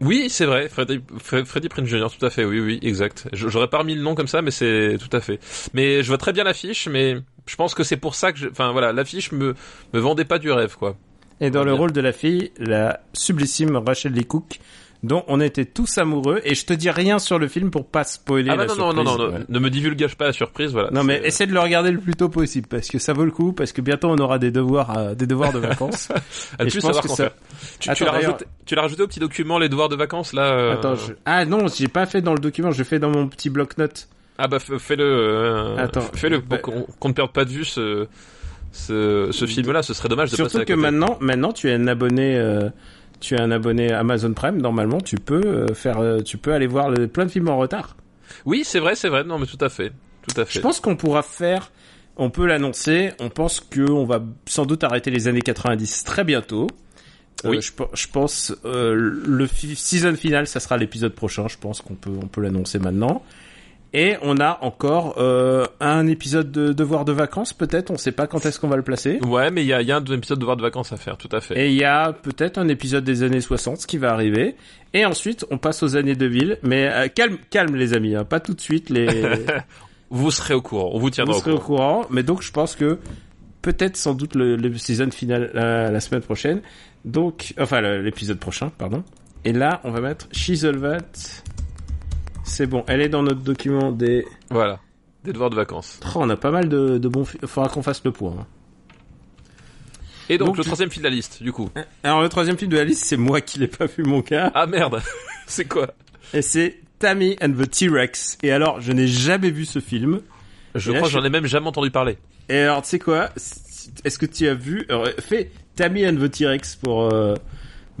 Oui, c'est vrai, Freddy, Fre- Freddy Prinze Jr., tout à fait, oui, oui, exact. J'aurais pas remis le nom comme ça, mais c'est tout à fait. Mais je vois très bien l'affiche, mais je pense que c'est pour ça que, je... enfin voilà, l'affiche me me vendait pas du rêve, quoi.
Et dans le
bien.
rôle de la fille, la sublissime Rachel Lee Cook, dont on était tous amoureux. Et je te dis rien sur le film pour pas spoiler
Ah
la
bah non, non, non,
surprise.
non, non,
Voilà.
ne me divulgage pas la surprise, voilà.
Non mais
C'est-
essaie de le regarder le plus tôt possible parce que ça vaut le coup parce que bientôt on aura des devoirs euh, des devoirs de vacances. et
ne
je
plus
pense
savoir
que
qu'en
ça-
faire. Tu, l'as rajouté, au petit document les devoirs de vacances là. euh,
Attends, je... ah non, j'ai pas fait dans le document, je fais dans mon petit bloc-notes.
Ah bah fais-le, euh,
Attends,
fais-le
bah-
pour qu'on qu'on ne perde pas de vue ce ce, ce film-là. Ce serait dommage de passer
Surtout
à
que
côté.
maintenant, maintenant tu es un abonné, euh, tu es un abonné Amazon Prime. Normalement, tu peux euh, faire, euh, tu peux aller voir le- plein de films en retard.
Oui, c'est vrai, c'est vrai. Non, mais tout à fait, tout à fait.
Je pense qu'on pourra faire, on peut l'annoncer. On pense que on va sans doute arrêter les années 90 très bientôt. Euh,
Oui.
je, pe- je pense euh, le season final, ça sera l'épisode prochain. Je pense qu'on peut, on peut l'annoncer maintenant. Et on a encore euh, un épisode de Devoir de vacances, peut-être. On sait pas quand est-ce qu'on va le placer.
Ouais, mais il y a, y a un épisode de devoir de vacances à faire, tout à fait.
Et il y a peut-être un épisode des années 60 qui va arriver. Et ensuite, on passe aux années 2000. Mais euh, calme, calme les amis, hein, pas tout de suite. Les...
Vous serez au courant, on vous tiendra
Vous
au
serez au
courant.
Mais donc, je pense que peut-être sans doute le, le season final la, la semaine prochaine. Donc, enfin l'épisode prochain, pardon. Et là, on va mettre Shizelvat. C'est bon, elle est dans notre document des.
Voilà, des devoirs de vacances.
Oh, on a pas mal de, de bons. Il faudra qu'on fasse le point. hein.
Et donc,
Donc,
le
tu-
troisième film de la liste, du coup.
Alors le troisième film de la liste, c'est moi qui l'ai pas vu, mon gars.
Ah merde, c'est quoi
Et c'est Tammy and the T-Rex. Et alors, je n'ai jamais vu ce film.
Je
Et
crois que
je-
j'en ai même jamais entendu parler.
Et alors, tu sais quoi Est-ce que tu as vu alors, Fais Tammy and the T-Rex pour euh,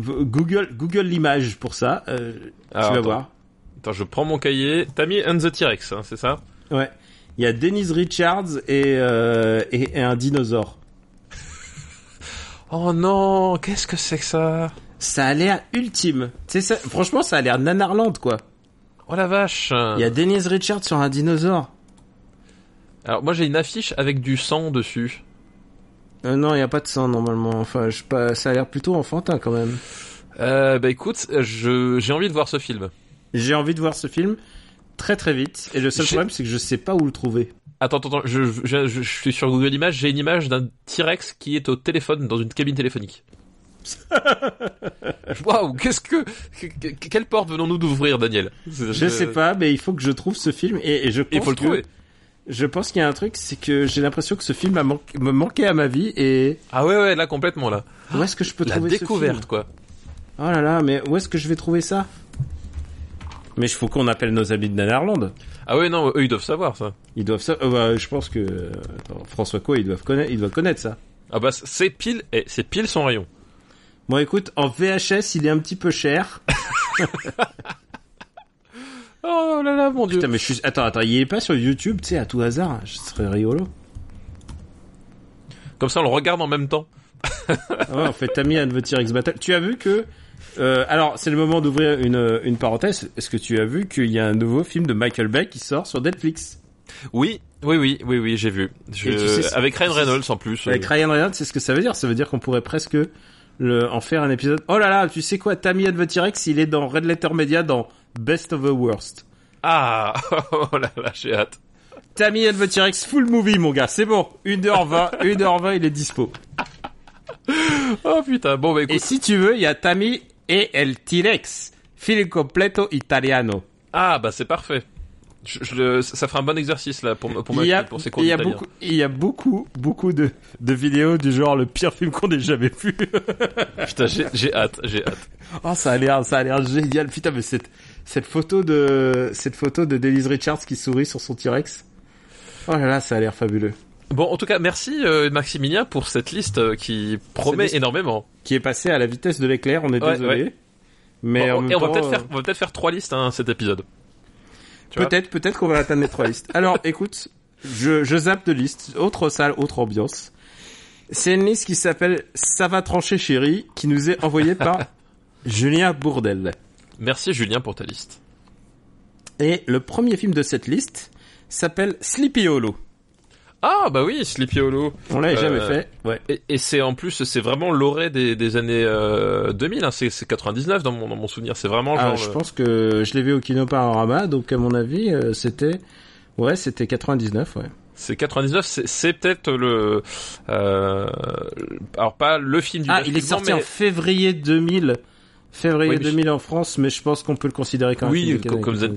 Google Google l'image pour ça. euh, tu vas voir.
Attends, je prends mon cahier. Tammy and the T-Rex, hein, c'est ça?
Ouais. Il y a Denise Richards et, euh, et, et un dinosaure.
Oh non, qu'est-ce que c'est que ça?
Ça a l'air ultime. Ça, franchement, ça a l'air nanarland, quoi.
Oh la vache
Il y a Denise Richards sur un dinosaure.
Alors moi j'ai une affiche avec du sang dessus.
Euh, non, il n'y a pas de sang, normalement. Enfin, je pas, ça a l'air plutôt enfantin, quand même.
Euh, bah écoute, je j'ai envie de voir ce film.
J'ai envie de voir ce film très très vite. Et le seul problème, c'est que je sais pas où le trouver.
Attends, attends, attends, je, je, je- je suis sur Google Images, j'ai une image d'un T-Rex qui est au téléphone dans une cabine téléphonique. Waouh, qu'est-ce que, que- que- quelle porte venons-nous d'ouvrir, Daniel?
Je sais pas, mais il faut que je trouve ce film et, et je pense
Il faut le
que-
trouver.
Je pense qu'il y a un truc, c'est que j'ai l'impression que ce film a manqué- me manquait à ma vie et
Ah ouais, ouais, là complètement là.
où est-ce que je peux
La
trouver
découverte
ce
quoi.
film Oh là là, mais où est-ce que je vais trouver ça? Mais il faut qu'on appelle nos amis de Nanarland.
Ah ouais, non, eux ils doivent savoir ça.
Ils doivent ça. euh, bah, je pense que euh, attends, François Co, ils doivent connaître, ils doivent connaître ça.
Ah bah c'est pile, eh, c'est pile son rayon.
Bon, écoute, en VHS, il est un petit peu cher.
Oh là là, mon dieu.
Putain, mais je suis. Attends, attends, il est pas sur YouTube, tu sais, à tout hasard. Ce serait rigolo.
Comme ça on le regarde en même temps.
Ouais, on fait Tammy and the T-Rex Battle. Tu as vu que. Euh, alors, c'est le moment d'ouvrir une, une parenthèse. Est-ce que tu as vu qu'il y a un nouveau film de Michael Bay qui sort sur Netflix?
Oui, oui, oui, oui, oui, j'ai vu. Je-
Et tu sais-
Avec Ryan Reynolds en plus.
Avec Ryan Reynolds, c'est ce que ça veut dire. Ça veut dire qu'on pourrait presque le, en faire un épisode. Oh là là, tu sais quoi, Tammy and the T-Rex, il est dans Red Letter Media dans Best of the Worst.
Ah, oh là là, j'ai hâte.
Tammy and the T-Rex full movie, mon gars, c'est bon. 1h20, 1h20, il est dispo.
Oh putain, bon bah écoute.
Et si tu veux, il y a Tammy et el T-Rex. Film completo italiano.
Ah bah c'est parfait. Je, je le- ça fera un bon exercice là pour, pour,
a,
pour ces cours
il y a beaucoup, il y a beaucoup, beaucoup de, de vidéos du genre le pire film qu'on ait jamais vu.
Putain, j'ai j'ai hâte, j'ai hâte.
oh, ça a l'air, ça a l'air génial. Putain, mais cette, cette photo de, cette photo de Denise Richards qui sourit sur son T-Rex. Oh là là, ça a l'air fabuleux.
Bon, en tout cas, merci euh, Maximilien pour cette liste euh, qui promet
liste.
énormément.
Qui est passé à la vitesse de l'éclair, on est
Ouais,
désolé.
ouais.
Mais
Bon,
même
et on va peut-être
euh,
faire, on va peut-être faire trois listes hein, cet épisode.
Peut-être, peut-être qu'on va atteindre les trois listes. Alors, écoute, je, je zappe de liste. Autre salle, autre ambiance. C'est une liste qui s'appelle Ça va trancher chérie, qui nous est envoyée par Julien Bourdel.
Merci Julien pour ta liste.
Et le premier film de cette liste s'appelle Sleepy Hollow.
Ah bah oui, Sleepy Hollow.
On l'a jamais
Euh,
fait. Ouais.
Et, et c'est en plus, c'est vraiment l'orée des, des années euh, 2000. Hein, c'est c'est 99 dans mon, dans mon souvenir. C'est vraiment
Ah,
genre.
je
le-
pense que je l'ai vu au Kino Panorama, donc à mon avis, euh, c'était, ouais, c'était 99, ouais.
C'est 99. C'est peut-être le. Euh, alors pas le film du.
Ah, il est sorti
mais-
en février 2000. Février
Oui, mais je-
2000 en France, mais je pense qu'on peut le considérer comme un
Oui, comme- comme
Canada.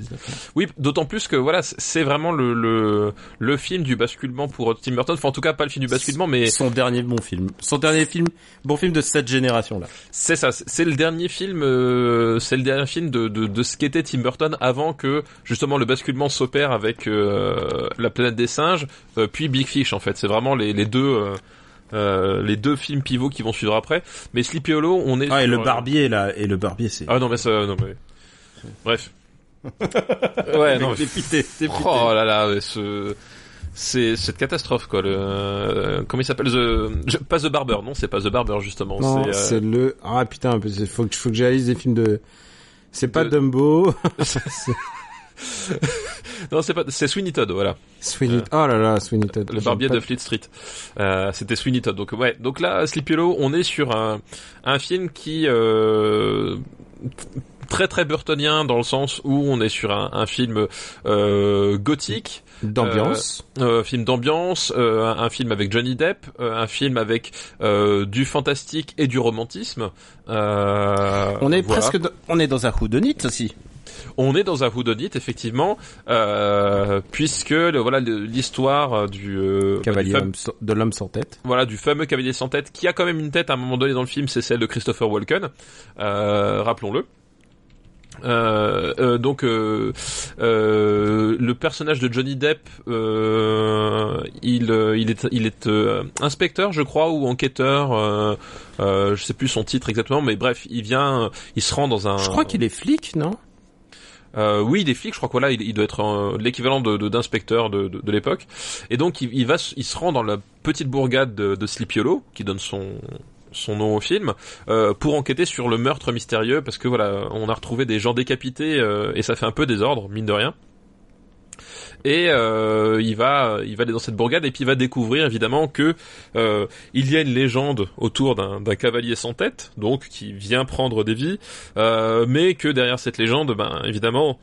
Oui, d'autant plus que voilà, c'est- vraiment le, le le film du basculement pour Tim Burton. Enfin, en tout cas, pas le film du basculement, mais
son dernier bon film. Son dernier film, bon film de cette génération-là.
c'est ça. c'est- C'est le dernier film, euh, c'est le dernier film de de, de ce qu'était Tim Burton avant que justement le basculement s'opère avec euh, La planète des singes, euh, puis Big Fish. En fait, c'est vraiment les les deux. Euh, les deux films pivots qui vont suivre après. Mais Sleepy Hollow, on est
Ah, et le barbier, là, et le barbier, c'est...
Ah non mais ça, non mais. Bref. ouais, non.
T'es pité.
Oh là là, ce c'est cette catastrophe quoi. Le euh, comment il s'appelle the pas The Barber non c'est pas The Barber justement.
non,
c'est, euh,
le... Ah, putain, il faut que, faut que j'analyse des films de... C'est pas
De-
Dumbo,
non c'est pas c'est Sweeney Todd voilà
Sweeney... Oh là là, Sweeney Todd.
le barbier de Fleet Street. Euh, c'était Sweeney Todd donc ouais donc là Sleepy Hollow on est sur un un film qui euh, très très burtonien dans le sens où on est sur un, un film euh, gothique
D'ambiance.
euh, film d'ambiance, euh, un, un film avec Johnny Depp, euh, un film avec euh, du fantastique et du romantisme. Euh,
on est
voilà.
presque... On est dans un whodunit aussi.
On est dans un whodunit effectivement, euh, puisque le- voilà l'histoire euh, du, euh,
Cavalier
du
homme sans- de l'homme sans tête.
voilà du fameux cavalier sans tête qui a quand même une tête à un moment donné dans le film, c'est celle de Christopher Walken, euh, rappelons-le. Euh, euh, donc euh, euh, le personnage de Johnny Depp, euh, il, il est, il est euh, inspecteur, je crois, ou enquêteur. Euh, euh, je sais plus son titre exactement, mais bref, il vient, il se rend dans un.
Je crois qu'il est flic, non?
Euh, oui, il est flic, je crois que voilà, il, il doit être euh, l'équivalent de de- d'inspecteur de, de, de l'époque. Et donc il, va, il se rend dans la petite bourgade de, de Sleepy Hollow, qui donne son son nom au film, euh, pour enquêter sur le meurtre mystérieux, parce que voilà, on a retrouvé des gens décapités euh, et ça fait un peu désordre, mine de rien. Et euh, il va, il va aller dans cette bourgade et puis il va découvrir évidemment que euh, il y a une légende autour d'un cavalier sans tête, donc qui vient prendre des vies, euh, mais que derrière cette légende, ben évidemment,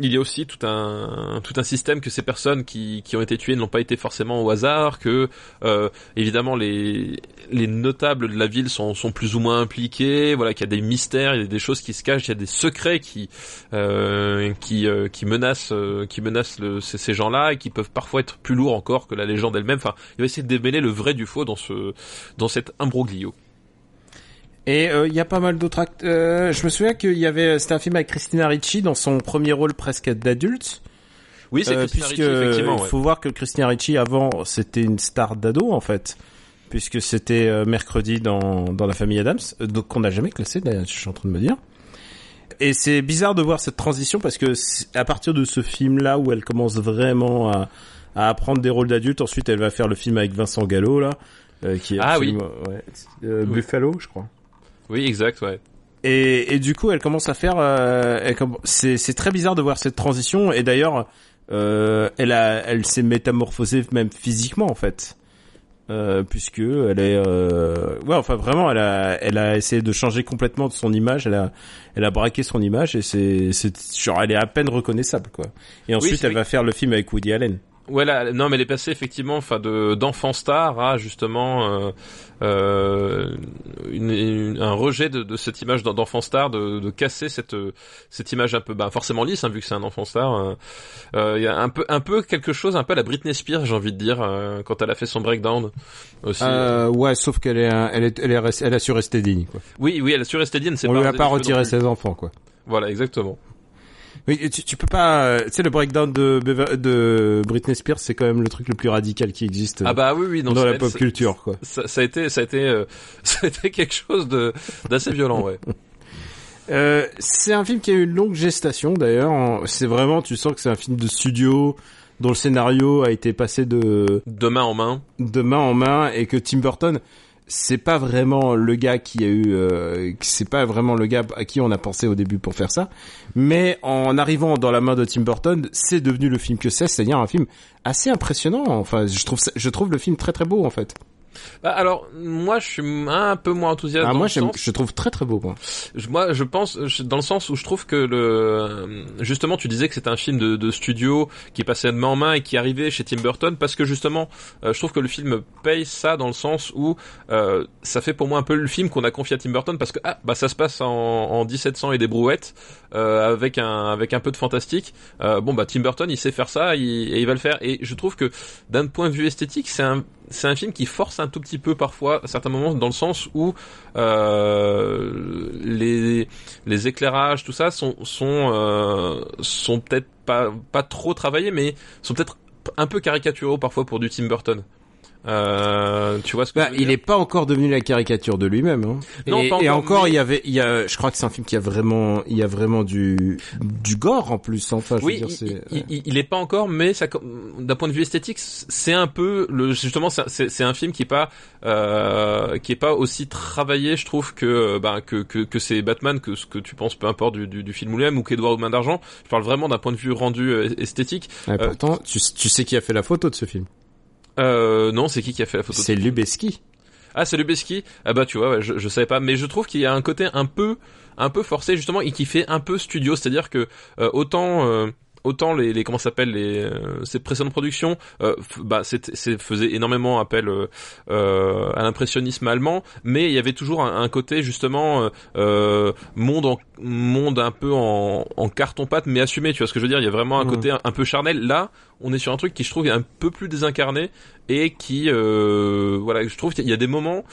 il y a aussi tout un tout un système que ces personnes qui, qui ont été tuées n'ont pas été forcément au hasard, que euh, évidemment les les notables de la ville sont sont plus ou moins impliqués, voilà qu'il y a des mystères, il y a des choses qui se cachent, il y a des secrets qui euh, qui euh, qui menacent euh, qui menacent ces, ces gens-là et qui peuvent parfois être plus lourds encore que la légende elle-même. Enfin, il va essayer de démêler le vrai du faux dans ce dans cet imbroglio.
Et euh, il y a pas mal d'autres actes. euh, je me souviens qu'il y avait, c'était un film avec Christina Ricci dans son premier rôle presque d'adulte.
Oui, c'est
Euh,
Christina
puisque
Ricci, effectivement.
il
ouais.
faut voir que Christina Ricci avant c'était une star d'ado en fait, puisque c'était euh, mercredi dans dans la famille Adams, euh, donc qu'on n'a jamais classé d'ailleurs, je suis en train de me dire. Et c'est bizarre de voir cette transition parce que à partir de ce film là où elle commence vraiment à à apprendre des rôles d'adulte, ensuite elle va faire le film avec Vincent Gallo là, euh, qui est
Ah oui.
ouais, euh,
Oui.
Buffalo je crois.
Oui, exact, ouais.
Et, et du coup, elle commence à faire. euh, c'est très bizarre de voir cette transition. Et d'ailleurs, euh, elle a, elle s'est métamorphosée même physiquement en fait, euh, puisque elle est. Euh, ouais, enfin vraiment, elle a, elle a essayé de changer complètement de son image. Elle a, elle a braqué son image et c'est, genre, elle est à peine reconnaissable quoi. Et ensuite, elle va faire le film avec Woody Allen.
Ouais, là, non, mais elle est passée effectivement, enfin, de d'enfant star à justement euh, euh, une, une- un rejet de, de cette image d'en- d'enfant star, de, de casser cette cette image un peu, bah, forcément lisse, hein, vu que c'est un enfant star. euh, euh, Il y a un peu un peu quelque chose, un peu à la Britney Spears, j'ai envie de dire, euh, quand elle a fait son breakdown aussi.
Euh, ouais, sauf qu'elle est, elle est, elle est, elle a su rester digne quoi.
Oui, oui, elle a su rester digne.
On lui a pas retiré ses enfants quoi.
Voilà, exactement.
Oui, tu, tu peux pas. euh, Tu sais, le breakdown de, de Britney Spears, c'est quand même le truc le plus radical qui existe
Ah bah oui, oui, non,
dans la pop culture, quoi.
Ça, ça a été, ça a été, euh, ça a été quelque chose de d'assez violent, ouais.
Euh, c'est un film qui a eu une longue gestation, d'ailleurs. C'est vraiment, tu sens que c'est un film de studio dont le scénario a été passé de
De main en main.
de main en main et que Tim Burton c'est pas vraiment le gars qui a eu euh, c'est pas vraiment le gars à qui on a pensé au début pour faire ça. Mais en arrivant dans la main de Tim Burton c'est devenu le film que c'est c'est-à-dire un film assez impressionnant. Enfin je trouve je trouve le film très très beau en fait
Bah, alors, moi, je suis un peu moins enthousiaste.
ah, moi
sens-
je trouve très très beau moi
Je- moi, je pense, je- dans le sens où je trouve que le, justement, tu disais que c'était un film de, de studio qui passait de main en main et qui arrivait chez Tim Burton parce que justement, euh, je trouve que le film paye ça dans le sens où euh, ça fait pour moi un peu le film qu'on a confié à Tim Burton parce que ah, bah ça se passe en, en 1700 et des brouettes euh, avec un avec un peu de fantastique. Euh, bon bah Tim Burton, il sait faire ça il- et il va le faire. Et je trouve que d'un point de vue esthétique, c'est un c'est un film qui force un tout petit peu parfois à certains moments dans le sens où euh, les les éclairages tout ça sont sont euh, sont peut-être pas pas trop travaillés mais sont peut-être un peu caricaturaux parfois pour du Tim Burton. Euh, tu vois ce que
Bah,
je veux
il
dire
est pas encore devenu la caricature de lui-même. Hein.
Non,
et,
pas
et
encore, mais-
il y avait, il y a, je crois que c'est un film qui a vraiment, il y a vraiment du, du gore en plus. Enfin, je
Oui,
veux dire,
il,
c'est.
il, il- est pas encore, mais ça, d'un point de vue esthétique, c'est un peu le justement, c'est- un film qui est pas euh, qui est pas aussi travaillé, je trouve que ben que que, que c'est Batman, que ce que tu penses, peu importe du, du, du film lui-même ou qu'Edouard aux mains d'argent. Je parle vraiment d'un point de vue rendu euh, esthétique.
Ouais, pourtant, tu, tu sais qui a fait la photo de ce film
Euh, non, c'est qui qui a fait la photo
C'est Lubeski.
Ah, c'est Lubeski. Ah bah tu vois, ouais, je, je savais pas, mais je trouve qu'il y a un côté un peu, un peu forcé justement et qui fait un peu studio, c'est-à-dire que euh, autant. euh, Autant les, les comment ça s'appelle les euh, ces précédentes productions euh, bah c'était c'est faisait énormément appel euh, euh, à l'impressionnisme allemand mais il y avait toujours un, un côté justement euh, monde en monde un peu en, en carton pâte mais assumé tu vois ce que je veux dire? Il y a vraiment un
Mhm.
côté un, un peu charnel là on est sur un truc qui je trouve est un peu plus désincarné et qui euh, voilà je trouve qu'il y a des moments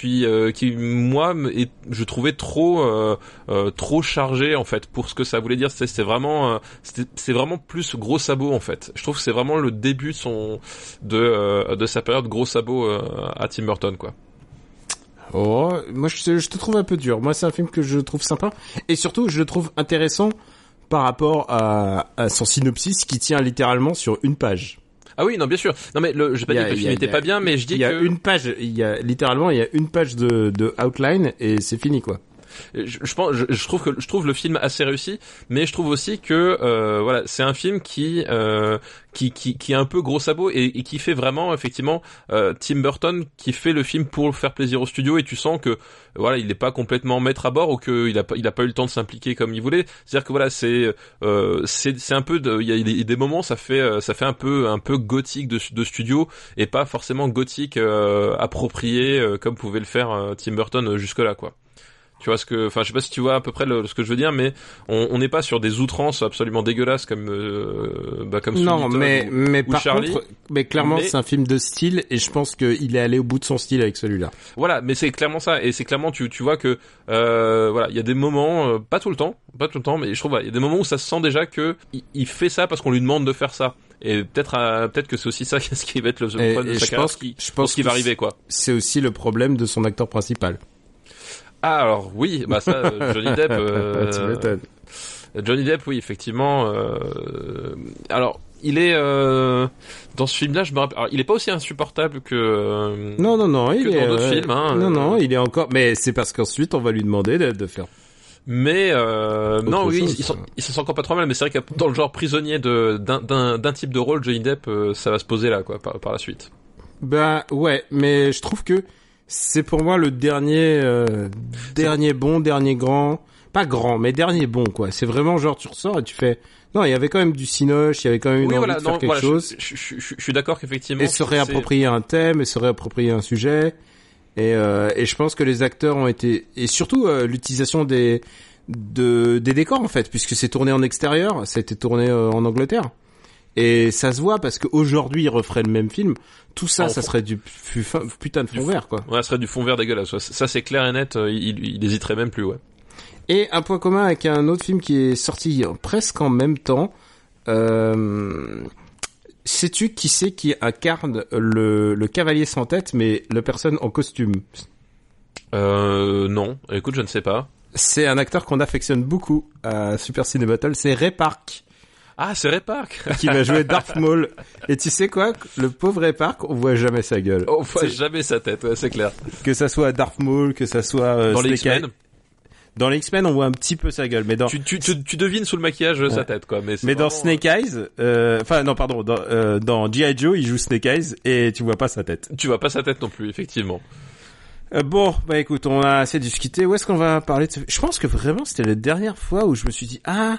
qui euh, qui moi est- je trouvais trop euh, euh, trop chargé en fait pour ce que ça voulait dire c'est c'est vraiment euh, c'est vraiment plus gros sabot en fait je trouve que c'est vraiment le début de son de euh, de sa période gros sabot euh, à Tim Burton quoi
Oh, moi je, je te trouve un peu dur. Moi c'est un film que je trouve sympa et surtout je le trouve intéressant par rapport à, à son synopsis qui tient littéralement sur une page.
Ah oui non bien sûr non mais le je vais pas dire que le film était pas bien mais je dis
Il y a
que
une page, il y a littéralement il y a une page de, de outline et c'est fini quoi.
Je, je pense je, trouve que je trouve le film assez réussi mais je trouve aussi que euh, voilà c'est un film qui euh, qui qui qui est un peu gros sabot et, et qui fait vraiment effectivement euh, Tim Burton qui fait le film pour faire plaisir au studio et tu sens que voilà il n'est pas complètement maître à bord ou que il a pas il a pas eu le temps de s'impliquer comme il voulait. C'est à dire que voilà c'est euh, c'est c'est un peu il y a des, moments ça fait euh, ça fait un peu un peu gothique de, de studio et pas forcément gothique euh, approprié euh, comme pouvait le faire euh, Tim Burton jusque là quoi Tu vois ce que, enfin, je sais pas si tu vois à peu près le- ce que je veux dire, mais on n'est pas sur des outrances absolument dégueulasses comme, euh, bah, comme
Non, mais
ou-
mais
ou
par
Charlie.
contre, mais clairement
Mais-
c'est un film de style et je pense qu'il est allé au bout de son style avec celui-là.
Voilà, mais c'est clairement ça, et c'est clairement tu tu vois que euh, voilà, il y a des moments, euh, pas tout le temps, pas tout le temps, mais je trouve voilà, il y a des moments où ça se sent déjà que il, il fait ça parce qu'on lui demande de faire ça. Et peut-être euh, peut-être que c'est aussi ça ce qui va être le
Et-
problème de sa
je pense-
qui,
je pense
ce qui va arriver quoi.
C'est aussi le problème de son acteur principal.
Ah alors oui, bah ça euh, Johnny Depp. euh. Johnny Depp, oui, effectivement. euh, alors, il est euh, dans ce film-là, je me rappelle. alors, il est pas aussi insupportable que. euh,
Non, non, non, il
que
est
dans d'autres
euh,
films, hein,
non,
euh.
non, il est encore. Mais c'est parce qu'ensuite on va lui demander de, de faire.
Mais non, oui,
chose,
il, il
ça.
il s'en sent encore pas trop mal. Mais c'est vrai que dans le genre prisonnier de d'un type de rôle, Johnny Depp, ça va se poser là, quoi, par, par la suite.
Ben ouais, mais je trouve que c'est pour moi le dernier, euh, dernier bon, dernier grand, pas grand, mais dernier bon quoi. C'est vraiment genre tu ressors et tu fais. Non, il y avait quand même du cinoche, il y avait quand même une
oui,
envie
voilà,
de faire
non,
quelque
voilà,
chose.
Je, je, je- je suis d'accord qu'effectivement.
et se réapproprier un thème et se réapproprier un sujet et euh, et je pense que les acteurs ont été et surtout euh, l'utilisation des de des décors en fait puisque c'est tourné en extérieur ça a été tourné euh, en Angleterre et ça se voit parce qu'aujourd'hui ils referaient le même film tout ça
En
ça
fond.
serait du pu- putain de fond vert quoi
Ouais, ce serait du fond vert dégueulasse. Ça, c'est clair et net. euh, Il, il, il hésiterait même plus, ouais.
et un point commun avec un autre film qui est sorti presque en même temps euh, sais-tu qui c'est qui incarne le, le cavalier sans tête mais la personne en costume?
Euh, non. Écoute, je ne sais pas.
C'est un acteur qu'on affectionne beaucoup à Super Ciné Battle, c'est Ray Park,
Ah, c'est Ray Park.
qui va jouer Darth Maul. Et tu sais quoi? Le pauvre Ray Park, on voit jamais sa gueule.
On voit jamais sa tête, ouais, c'est clair.
Que ça soit Darth Maul, que ça soit euh,
Dans les X-Men.
Dans les X-Men, on voit un petit peu sa gueule, mais dans
tu, tu, tu, tu devines sous le maquillage euh, sa tête, quoi. Mais,
mais dans Snake Eyes, euh, enfin non pardon, dans, euh, dans G.I. Joe, il joue Snake Eyes et tu vois pas sa tête.
Tu vois pas sa tête non plus, effectivement.
Euh, bon, bah écoute, on a assez discuté. Où est-ce qu'on va parler de ce... Je pense que vraiment c'était la dernière fois où je me suis dit ah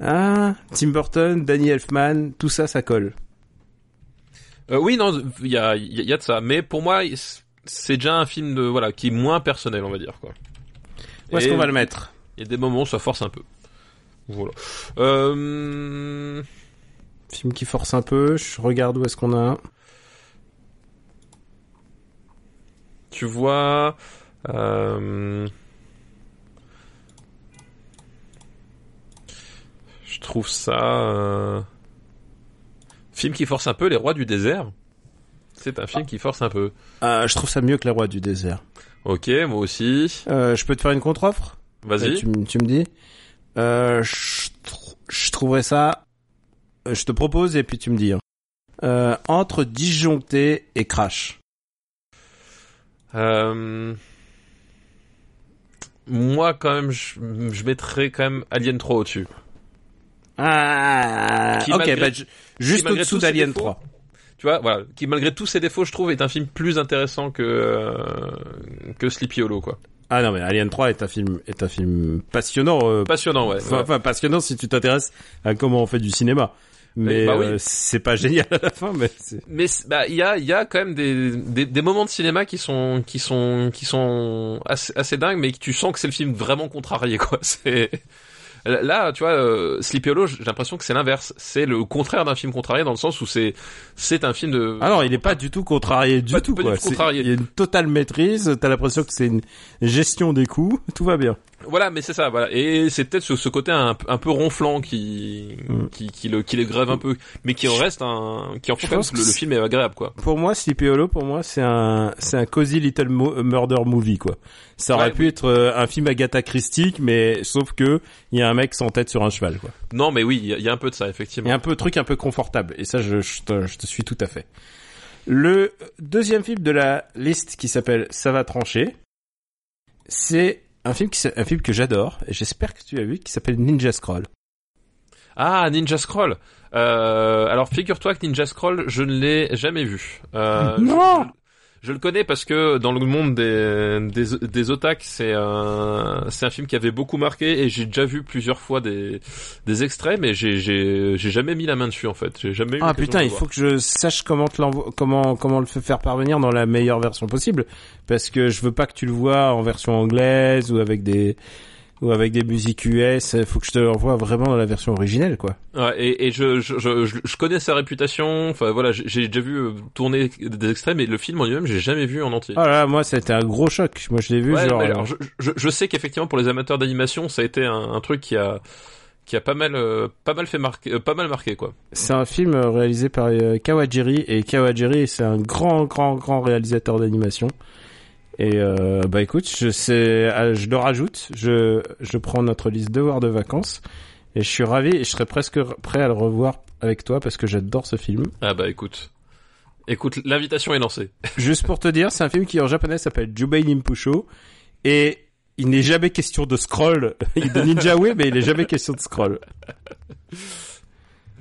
ah Tim Burton, Danny Elfman, tout ça, ça colle.
Euh, oui, non, il y a, il y a de ça. Mais pour moi, c'est déjà un film de, voilà, qui est moins personnel, on va dire, quoi.
Où est-ce qu'on va le mettre?
Il y a des moments où ça force un peu. Voilà. Euh...
Film qui force un peu. Je regarde où est-ce qu'on a.
Tu vois, euh... je trouve ça euh... film qui force un peu les rois du désert. C'est un film qui force un peu.
Euh, je trouve ça mieux que Les Rois du désert.
Ok, moi aussi.
Euh, je peux te faire une contre-offre?
Vas-y.
Tu, me dis. Euh, je, tr- je trouverais ça. Je te propose et puis tu me dis. hein. Entre disjoncté et crash.
Moi, quand même, je, je mettrais quand même Alien 3 au-dessus.
Ah,
Qui,
ok,
malgré-
bah, ju- juste au-dessous d'Alien
défauts,
3.
Tu vois, voilà, qui malgré tous ses défauts, je trouve, est un film plus intéressant que euh, que Sleepy Hollow, quoi.
Ah non, mais Alien 3 est un film, est un film passionnant. euh,
Passionnant, ouais.
Enfin,
ouais.
passionnant si tu t'intéresses à comment on fait du cinéma. Mais
bah oui.
euh, c'est pas génial à la fin, mais.
Mais bah il y a il y a quand même des, des des moments de cinéma qui sont qui sont qui sont assez, assez dingues, mais que tu sens que c'est le film vraiment contrarié, quoi. C'est Là, tu vois, euh, Sleepy Hollow, j'ai l'impression que c'est l'inverse. C'est le contraire d'un film contrarié dans le sens où c'est c'est un film de.
Ah non, il est pas du tout contrarié du
Pas-
tout,
pas du
quoi.
tout
C'est-
contrarié.
Il y a une totale maîtrise, t'as l'impression que c'est une gestion des coûts, tout va bien.
Voilà, mais c'est ça, voilà. Et c'est peut-être ce, ce côté un, un peu ronflant qui,
Mm.
qui qui le qui les grève un peu, mais qui en reste un qui en fait
pense
que le, le film est agréable, quoi.
Pour moi, Sleepy Hollow, pour moi, c'est un, c'est un cozy little mo- murder movie, quoi. Ça aurait
Ouais,
pu
oui.
être euh, un film Agatha Christie, mais sauf que il y a un mec sans tête sur un cheval, quoi.
Non, mais oui, il y, a- il y a un peu de ça,
Il y
effectivement.
a un peu truc un peu confortable, et ça, je, je, te, je te suis tout à fait. Le deuxième film de la liste qui s'appelle Ça va trancher, c'est un film qui, un film que j'adore, et j'espère que tu as vu, qui s'appelle Ninja Scroll.
Ah, Ninja Scroll. Euh, alors figure-toi que Ninja Scroll, je ne l'ai jamais vu. Euh,
Non
Je le connais parce que dans le monde des des, des otak, c'est un c'est un film qui avait beaucoup marqué et j'ai déjà vu plusieurs fois des des extraits, mais j'ai j'ai j'ai jamais mis la main dessus en fait. J'ai jamais eu
Ah putain, il faut que je sache comment te l'envo- comment comment le faire parvenir dans la meilleure version possible parce que je veux pas que tu le vois en version anglaise ou avec des ou avec des musiques US, il faut que je te l'envoie vraiment dans la version originelle quoi.
Ouais, et, et je, je, je, je- connais sa réputation. Enfin voilà, j'ai déjà vu euh, tourner des extraits, mais le film en lui-même, j'ai jamais vu en entier.
Ah là, moi ça a été un gros choc. Moi je l'ai vu
Ouais,
genre euh,
alors, je, je, je sais qu'effectivement pour les amateurs d'animation, ça a été un, un truc qui a qui a pas mal euh, pas mal fait marquer euh, pas mal marqué quoi.
c'est un film euh, réalisé par euh, Kawajiri et Kawajiri c'est un grand grand grand réalisateur d'animation. Et euh, bah écoute, je sais, ah, je le rajoute, je je prends notre liste devoirs de vacances et je suis ravi et je serais presque prêt à le revoir avec toi parce que j'adore ce film.
Ah bah écoute, écoute, l'invitation est lancée.
Juste pour te dire, c'est un film qui en japonais s'appelle Jubei Nimpusho et il n'est jamais question de scroll. Il est de ninja oui, mais il n'est jamais question de scroll.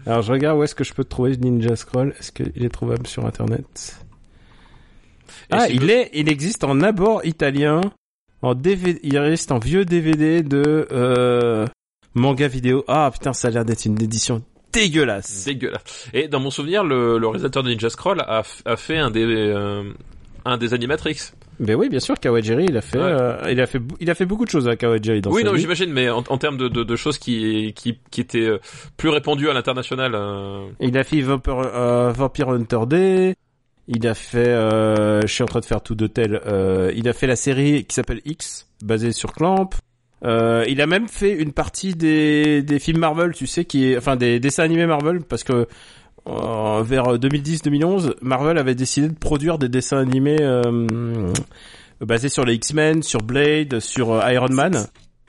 Alors je regarde où est-ce que je peux trouver Ninja Scroll. Est-ce qu'il est trouvable sur internet?
Et
Ah, il est, il existe en abord italien, en DVD, il reste en vieux DVD de euh, manga vidéo. Ah putain, ça a l'air d'être une édition dégueulasse.
Dégueulasse. Et dans mon souvenir, le, le réalisateur de Ninja Scroll a, a fait un des euh, un des Animatrix.
Mais oui, bien sûr, Kawajiri, il a fait,
Ouais.
euh, il a fait, il a fait beaucoup de choses à Kawajiri dans
oui,
sa
non, j'imagine, mais en, en termes de, de, de choses qui qui qui étaient euh, plus répandues à l'international. euh,
Il a fait Vampire, euh, Vampire Hunter D. Il a fait, euh, je suis en train de faire tout de tel. Euh, il a fait la série qui s'appelle X, basée sur Clamp. Euh, il a même fait une partie des, des films Marvel, tu sais, qui est, enfin des dessins animés Marvel, parce que euh, vers 2010-2011, Marvel avait décidé de produire des dessins animés euh, basés sur les X-Men, sur Blade, sur euh, Iron Man.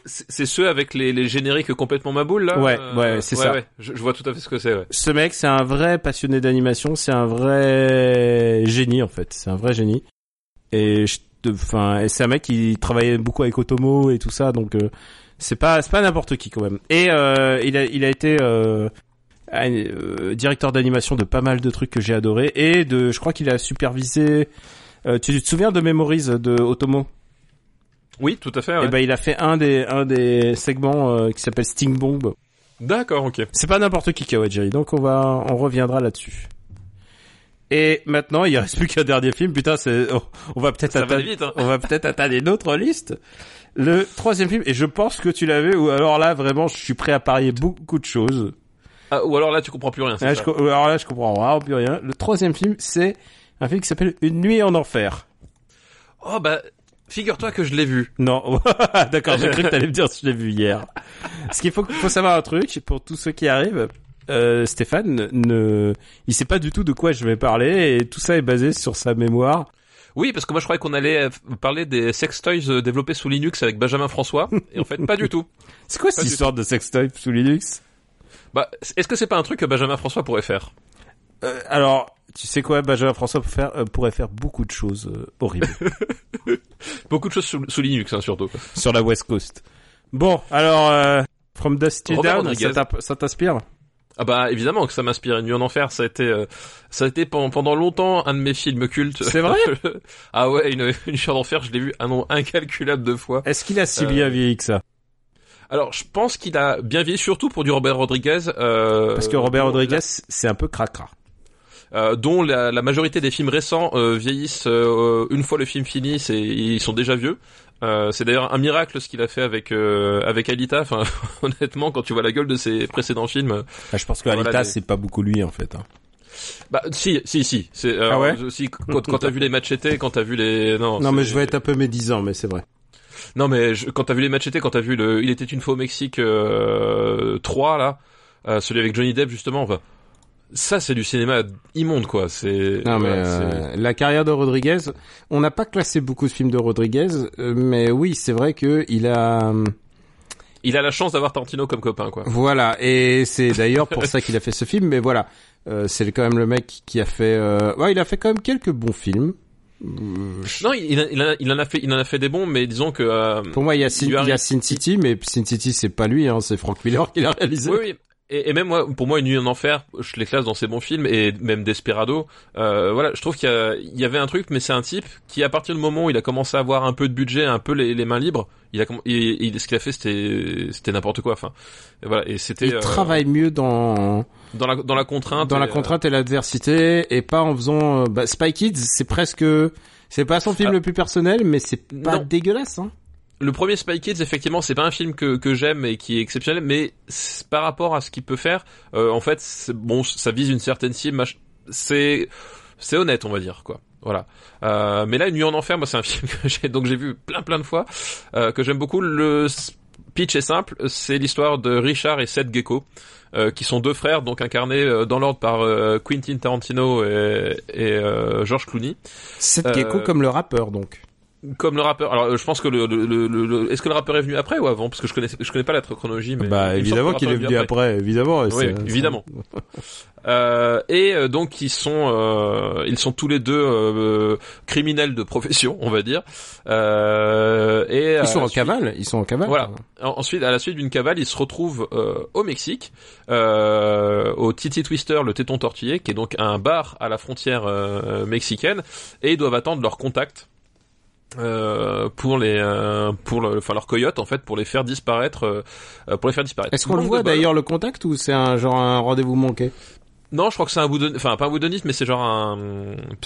C'est ceux avec les, les génériques complètement maboules là
Ouais,
euh,
ouais, c'est ça.
ouais, je, je vois tout à fait ce que c'est. Ouais.
Ce mec, c'est un vrai passionné d'animation, c'est un vrai génie en fait, c'est un vrai génie. Et enfin, c'est un mec qui travaillait beaucoup avec Otomo et tout ça, donc euh, c'est pas c'est pas n'importe qui quand même. Et euh, il a il a été euh, euh, directeur d'animation de pas mal de trucs que j'ai adoré et de je crois qu'il a supervisé. euh, tu te souviens de Memories de Otomo?
Oui, tout à fait. Ouais.
Et ben il a fait un des un des segments euh, qui s'appelle Sting Bomb.
D'accord, ok.
C'est pas n'importe qui Kawajiri, donc on va, on reviendra là-dessus. Et maintenant, il reste plus qu'un dernier film. Putain, c'est, oh, on va peut-être
Ça va
atteindre,
vite, hein.
on va peut-être atteindre une autre liste. Le troisième film, et je pense que tu l'avais, ou alors là, vraiment, je suis prêt à parier beaucoup de choses.
Ah, ou alors là, tu comprends plus rien.
Là,
ça
je, co- alors là, je comprends vraiment plus rien. Le troisième film, c'est un film qui s'appelle Une nuit en enfer.
Oh bah, figure-toi que je l'ai vu.
Non, d'accord, j'ai cru que t'allais me dire si je l'ai vu hier. Ce qu'il faut, faut savoir un truc, pour tous ceux qui arrivent, euh, Stéphane ne, il sait pas du tout de quoi je vais parler et tout ça est basé sur sa mémoire.
Oui, parce que moi je croyais qu'on allait euh, parler des sex toys euh, développés sous Linux avec Benjamin François, et en fait pas du tout.
C'est quoi cette histoire de sextoy sous Linux?
Bah, est-ce que c'est pas un truc que Benjamin François pourrait faire?
Euh, Alors, tu sais quoi, Benjamin François pourrait faire, euh, pourrait faire beaucoup de choses euh, horribles
Beaucoup de choses sous, sous Linux, hein, surtout.
sur la West Coast. Bon, alors, euh, From Dust to Down, ça t'inspire?
Ah bah évidemment que ça m'inspire. Une nuit en enfer, ça a été, euh, ça a été pendant, pendant longtemps un de mes films cultes.
C'est vrai?
Ah ouais, une, une nuit en enfer, je l'ai vu un nombre incalculable de fois.
Est-ce qu'il a si
Euh,
bien vieilli que ça?
Alors, je pense qu'il a bien vieilli, surtout pour du Robert Rodriguez. Euh,
Parce que Robert Rodriguez, c'est un peu cracra.
Euh, dont la, la majorité des films récents euh, vieillissent euh, une fois le film fini, c'est ils sont déjà vieux. Euh, c'est d'ailleurs un miracle ce qu'il a fait avec euh, avec Alita. Enfin, honnêtement, quand tu vois la gueule de ses précédents films,
Ah, je pense que Alita, c'est pas beaucoup lui en fait. hein.
bah si, si, si. C'est euh,
Ah ouais
si, quand, quand t'as vu les machetés, quand t'as vu les non.
Non, mais je vais être un peu médisant, mais c'est vrai.
Non mais je- quand t'as vu les machetés, quand t'as vu le, il était une fois au Mexique euh, 3 là, euh, celui avec Johnny Depp justement. Enfin, ça c'est du cinéma immonde quoi. C'est
Non, mais euh, la carrière de Rodriguez, on n'a pas classé beaucoup de films de Rodriguez, euh, mais oui, c'est vrai que il a, euh,
il a la chance d'avoir Tarantino comme copain quoi.
voilà, et c'est d'ailleurs pour ça qu'il a fait ce film. Mais voilà, euh, c'est quand même le mec qui a fait, euh, ouais, il a fait quand même quelques bons films. Euh,
Non, il, il, a- il, en a- fait, il en a fait des bons, mais disons que euh,
Pour moi, il y a, Sin, il y a Sin City, mais Sin City, c'est pas lui, hein, c'est Frank Miller qui l'a réalisé.
Oui, oui. Et, et même moi, pour moi, Une nuit en enfer, je les classe dans ces bons films et même Desperado. Euh, voilà, je trouve qu'il y, y avait un truc, mais c'est un type qui, à partir du moment où il a commencé à avoir un peu de budget, un peu les, les mains libres, il a, il- il- ce qu'il a fait, c'était, c'était n'importe quoi. Enfin, et voilà, et c'était
Il
euh,
travaille mieux dans
dans la dans la contrainte.
dans la
et, euh,
contrainte et l'adversité et pas en faisant. euh, Bah, Spy Kids, c'est presque. C'est pas son film
Ah.
le plus personnel, mais c'est pas
Non.
dégueulasse. Hein.
Le premier Spy Kids, effectivement, c'est pas un film que, que j'aime et qui est exceptionnel, mais par rapport à ce qu'il peut faire, euh, en fait, bon, ça vise une certaine cible, mach- c'est c'est honnête, on va dire, quoi. Voilà. Euh, mais là, Une nuit en enfer, moi, c'est un film que j'ai donc j'ai vu plein plein de fois, euh, que j'aime beaucoup. Le pitch est simple, c'est l'histoire de Richard et Seth Gecko, euh, qui sont deux frères, donc incarnés euh, dans l'ordre par euh, Quentin Tarantino et, et euh, George Clooney.
Seth Gecko comme le rappeur, donc.
Comme le rappeur. Alors, euh, je pense que le, le, le- le- est-ce que le rappeur est venu après ou avant? Parce que je connais, je connais pas la chronologie, mais
bah évidemment qu'il est venu après, évidemment.
Oui, évidemment. Euh, et euh, donc ils sont, euh, ils sont tous les deux euh, criminels de profession, on va dire. Euh, et
Ils sont en
suite-
cavale, ils sont en cavale.
Voilà. En- Ensuite, à la suite d'une cavale, ils se retrouvent euh, au Mexique, euh, au Titi Twister, le téton tortillé, qui est donc un bar à la frontière euh, mexicaine, et ils doivent attendre leur contact euh, pour les, euh, pour le, enfin leur coyote en fait, pour les faire disparaître, euh, pour les faire disparaître.
Est-ce qu'on le voit
bol.
d'ailleurs le contact ou c'est un genre un rendez-vous manqué
Non, je crois que c'est un boudon, enfin pas un boudoniste, mais c'est genre un,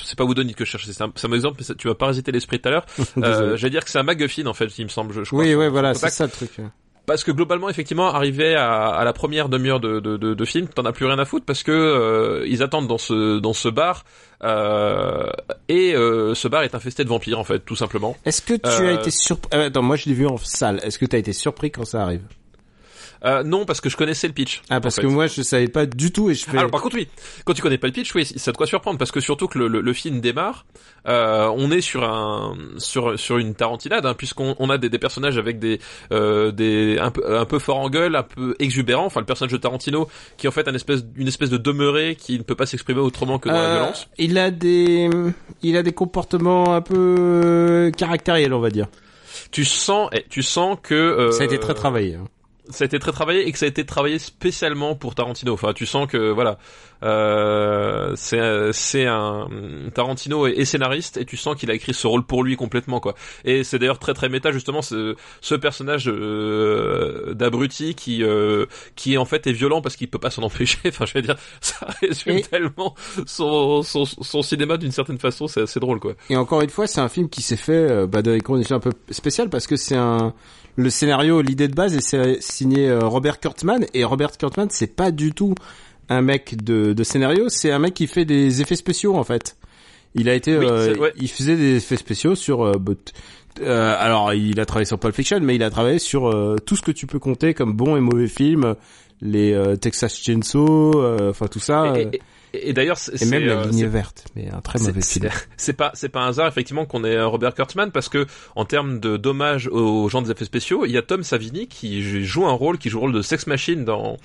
c'est pas boudoniste que je cherche, c'est un, un exemple, mais ça- tu vas parasiter l'esprit tout à l'heure. Euh. J'allais dire que c'est un MacGuffin en fait, il me semble, je, je crois.
Oui, ouais, voilà, c'est ça le truc.
Parce que globalement, effectivement, arrivé à, à la première demi-heure de, de, de, de film, t'en as plus rien à foutre parce que euh, ils attendent dans ce dans ce bar euh, et euh, ce bar est infesté de vampires en fait, tout simplement.
Est-ce que tu
Euh,
as été surpris Attends, moi je l'ai vu en salle. Est-ce que tu as été surpris quand ça arrive?
Euh, non, parce que je connaissais le pitch.
Ah, parce
en
que
fait.
moi je savais pas du tout et je fais.
Alors par contre oui, quand tu connais pas le pitch, oui, ça te quoi surprendre parce que surtout que le, le, le film démarre, euh, on est sur un sur sur une tarantinade hein, puisqu'on on a des, des personnages avec des euh, des un peu un peu fort en gueule, un peu exubérant, enfin le personnage de Tarantino qui est en fait un espèce une espèce de demeuré qui ne peut pas s'exprimer autrement que dans la
Euh,
violence.
il a des, il a des comportements un peu caractériels, on va dire.
Tu sens eh, tu sens que euh,
Ça a été très travaillé. hein.
Ça a été très travaillé et que ça a été travaillé spécialement pour Tarantino. Enfin, tu sens que voilà, euh, c'est c'est un Tarantino est, est scénariste et tu sens qu'il a écrit ce rôle pour lui complètement quoi. Et c'est d'ailleurs très très méta justement ce, ce personnage euh, d'abruti qui euh, qui en fait est violent parce qu'il peut pas s'en empêcher. Enfin, je veux dire, ça résume
Et-
tellement son, son son cinéma d'une certaine façon. C'est assez drôle quoi.
Et encore une fois, c'est un film qui s'est fait euh, bah, dans des conditions un peu spéciales parce que c'est un le scénario, l'idée de base est sé- signé euh, Robert Kurtzman et Robert Kurtzman c'est pas du tout un mec de, de scénario, c'est un mec qui fait des effets spéciaux en fait. Il a été,
Oui,
euh,
c'est- ouais.
il faisait des effets spéciaux sur. euh, but- euh, alors, il a travaillé sur Pulp Fiction, mais il a travaillé sur euh, tout ce que tu peux compter comme bon et mauvais films, les euh, Texas Chainsaw, euh, enfin tout ça,
Et, et- et- et d'ailleurs, c'est
même la
euh,
ligne verte, mais un très mauvais film.
c'est- pas c'est pas un hasard effectivement qu'on ait euh, Robert Kurtzman parce que en termes de dommage aux gens des effets spéciaux, il y a Tom Savini qui joue un rôle qui joue le rôle de sex machine dans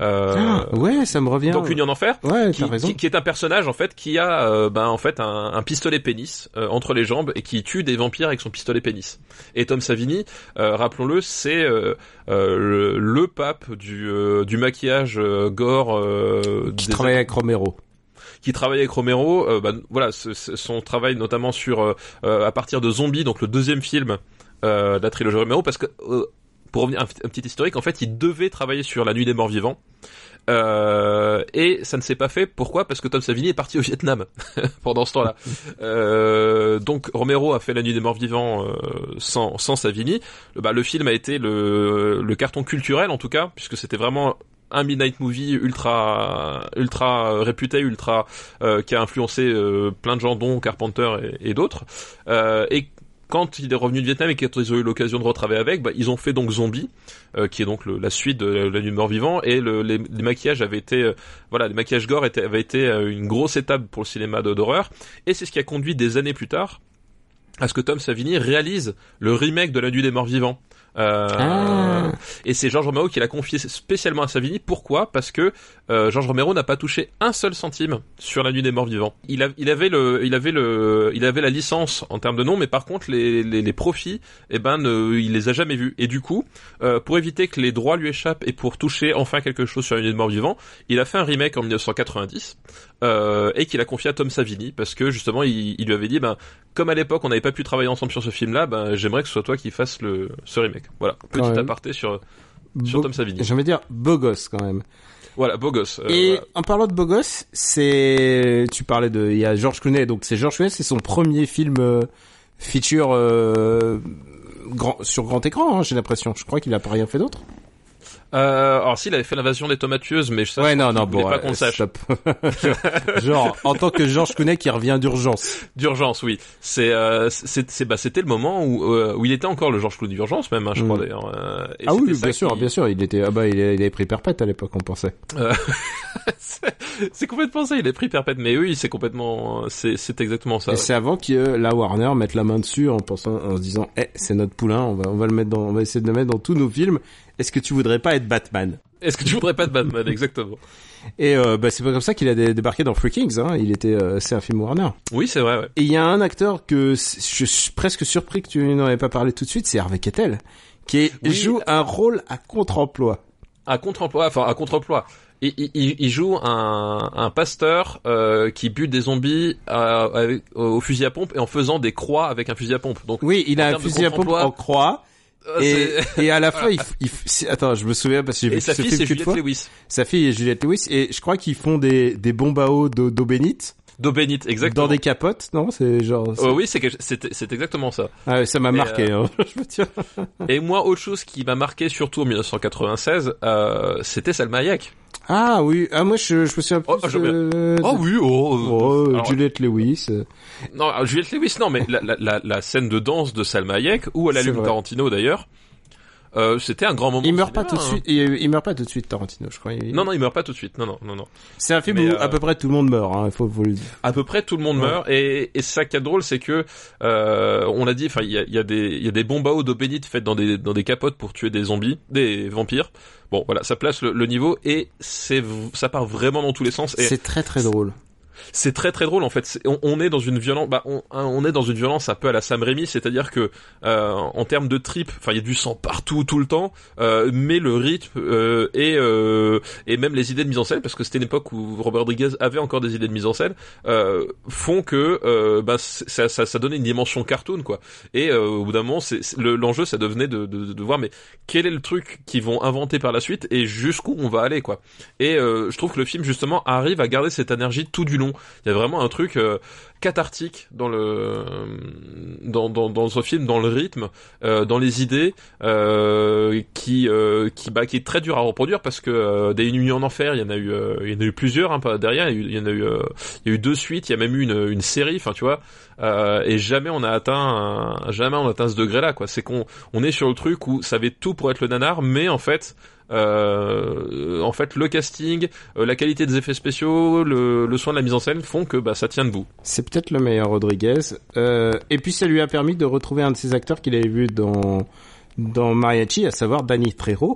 euh,
Ah, ouais, ça me revient.
donc Union en enfer.
Ouais,
Qui,
raison.
qui- qui est un personnage en fait qui a ben en fait un, un pistolet pénis euh, entre les jambes et qui tue des vampires avec son pistolet pénis. Et Tom Savini, euh, rappelons-le, c'est le, le pape du euh, du maquillage euh, gore euh,
Qui
des
travaille avec Romero.
qui travaille avec Romero. euh, bah, voilà, son travail notamment sur euh, euh, à partir de Zombie, donc le deuxième film euh, de la trilogie Romero, parce que euh, pour revenir un, un petit historique, en fait, il devait travailler sur La Nuit des Morts Vivants. Euh, et ça ne s'est pas fait. Pourquoi? Parce que Tom Savini est parti au Vietnam pendant ce temps-là. Euh, donc Romero a fait La Nuit des Morts Vivants euh, sans, sans Savini. Le, bah, film a été le, carton culturel en tout cas, puisque c'était vraiment un midnight movie ultra ultra réputé, ultra euh, qui a influencé plein de gens, dont Carpenter et, d'autres. Quand il est revenu de Vietnam et qu'ils ont eu l'occasion de retravailler avec, bah, ils ont fait donc Zombie, euh, qui est donc la suite de La Nuit de Mort Vivant, et le, les, maquillages avaient été, euh, voilà, les maquillages gore étaient, avaient été euh, une grosse étape pour le cinéma d'horreur, et c'est ce qui a conduit des années plus tard à ce que Tom Savini réalise le remake de La Nuit des Morts Vivants. Euh,
Ah.
Et c'est Georges Romero qui l'a confié spécialement à Savini. Pourquoi? Parce que euh, Georges Romero n'a pas touché un seul centime sur La Nuit des Morts Vivants. Il, a- il avait le, il avait le, il avait la licence en termes de nom, mais par contre les, les, les profits, eh ben, ne, il les a jamais vus. Et du coup, euh, pour éviter que les droits lui échappent et pour toucher enfin quelque chose sur La Nuit des Morts Vivants, il a fait un remake en 1990 euh, et qu'il a confié à Tom Savini parce que justement, il, il lui avait dit, ben, comme à l'époque on n'avait pas pu travailler ensemble sur ce film-là, ben, j'aimerais que ce soit toi qui fasses le ce remake. Voilà, petit
même.
aparté sur sur
Beau-
Tom Savini.
J'ai envie de dire beau gosse quand même.
Voilà, beau gosse. Euh,
Et
voilà.
en parlant de beau gosse, c'est tu parlais de il y a George Clooney donc c'est George Clooney c'est son premier film euh, feature grand sur grand écran hein, j'ai l'impression. Je crois qu'il a pas rien fait d'autre.
Euh, alors s'il avait fait l'invasion des tomates tueuses, mais ça,
ouais
je
non non bon
pas
euh,
qu'on sache.
Genre en tant que George Clooney qui revient d'urgence.
D'urgence, oui. C'est euh, c'est c'est- bah c'était le moment où euh, où il était encore le Georges Clooney d'urgence même, hein, je
Mm.
crois d'ailleurs. Euh,
Ah oui bien sûr
qui-
bien sûr il était ah bah il, avait pris perpète à l'époque on pensait.
c'est c'est complètement ça. Il est pris perpète, mais oui, c'est complètement, c'est c'est exactement ça.
Et c'est avant que euh, la Warner mette la main dessus en pensant, en se disant, eh, c'est notre poulain, on va, on va le mettre dans, on va essayer de le mettre dans tous nos films. Est-ce que tu voudrais pas être Batman
Est-ce que tu voudrais pas de Batman exactement
Et euh, bah, c'est pas comme ça qu'il a dé- débarqué dans Free Kings. Hein. Il était, euh, c'est un film Warner.
Oui, c'est vrai. Ouais.
Et il y a un acteur que je suis presque surpris que tu n'en aies pas parlé tout de suite, c'est Harvey Keitel, qui
Oui.
joue un rôle à contre-emploi.
À contre-emploi, enfin à contre-emploi. Il, il- joue un, un pasteur euh, qui bute des zombies euh, avec- au fusil à pompe et en faisant des croix avec un fusil à pompe. Donc
Oui, il a un fusil à pompe en croix. Et, et à la fin, il, il attends, je me souviens parce que j'ai vu
sa
ce
fille c'est Juliette
fois.
Lewis.
Sa fille est Juliette Lewis et je crois qu'ils font des, des bombes à eau d'eau bénite
D'eau bénite, exactement.
dans des capotes, non C'est genre.
Euh, oui, c'est c'est c'est exactement ça.
Ah, ça m'a marqué. hein. je me tiens.
Et moi, autre chose qui m'a marqué surtout en 1996, euh, c'était Salma Hayek.
Ah oui, ah moi je, je me souviens plus.
Oh, je veux
euh,
Oh oui, oh,
Oh,
alors,
Juliette Lewis. euh.
Non, Juliette Lewis, non, mais la, la, la, la scène de danse de Salma Hayek, la
C'est
Lune
vrai.
Tarantino d'ailleurs, euh, c'était un grand moment.
Il meurt pas tout de
hein.
suite. Il, il meurt pas tout de suite Tarantino, je crois. Il-
Non, non, il meurt pas tout de suite. Non, non, non, non.
C'est un film
Mais,
où
euh,
à peu près tout le monde meurt. Hein. Faut, faut le dire.
À peu près tout le monde
Ouais.
meurt. Et, et ça qui est drôle, c'est que euh, on l'a dit. Enfin, il y a, y a des, il y a des bombes à eau d'eau bénite faites dans des, dans des capotes pour tuer des zombies, des vampires. Bon, voilà, ça place le, le niveau et c'est, ça part vraiment dans tous les sens.
C'est très très drôle.
C'est très très drôle en fait. On, est dans une violence, bah, on, hein, on est dans une violence un peu à la Sam Raimi, c'est-à-dire que euh, en termes de trip, enfin il y a du sang partout tout le temps, euh, mais le rythme euh, et euh, et même les idées de mise en scène, parce que c'était une époque où Robert Rodriguez avait encore des idées de mise en scène, euh, font que euh, bah, ça, ça, ça donnait une dimension cartoon quoi. Et au bout d'un moment, c'est c'est- le- l'enjeu ça devenait de, de, de voir mais quel est le truc qu'ils vont inventer par la suite et jusqu'où on va aller quoi. Et je trouve que le film justement arrive à garder cette énergie tout du long. Il y a vraiment un truc euh, cathartique dans le dans, dans, ce film, dans le rythme, euh, dans les idées, euh, qui euh, qui bah qui est très dur à reproduire parce que des nuits en enfer, il y en a eu il y en a eu plusieurs hein, derrière, il y en a eu il y a eu deux suites, il y a même eu une, une série, enfin tu vois, et jamais on a atteint jamais on a atteint ce degré là quoi. C'est qu'on on est sur le truc où ça avait tout pour être le nanar, mais en fait en fait le casting, la qualité des effets spéciaux, le, soin de la mise en scène font que bah ça tient debout.
C'est peut-être le meilleur Rodriguez. Et puis ça lui a permis de retrouver un de ses acteurs qu'il avait vu dans dans Mariachi, à savoir Danny Trejo.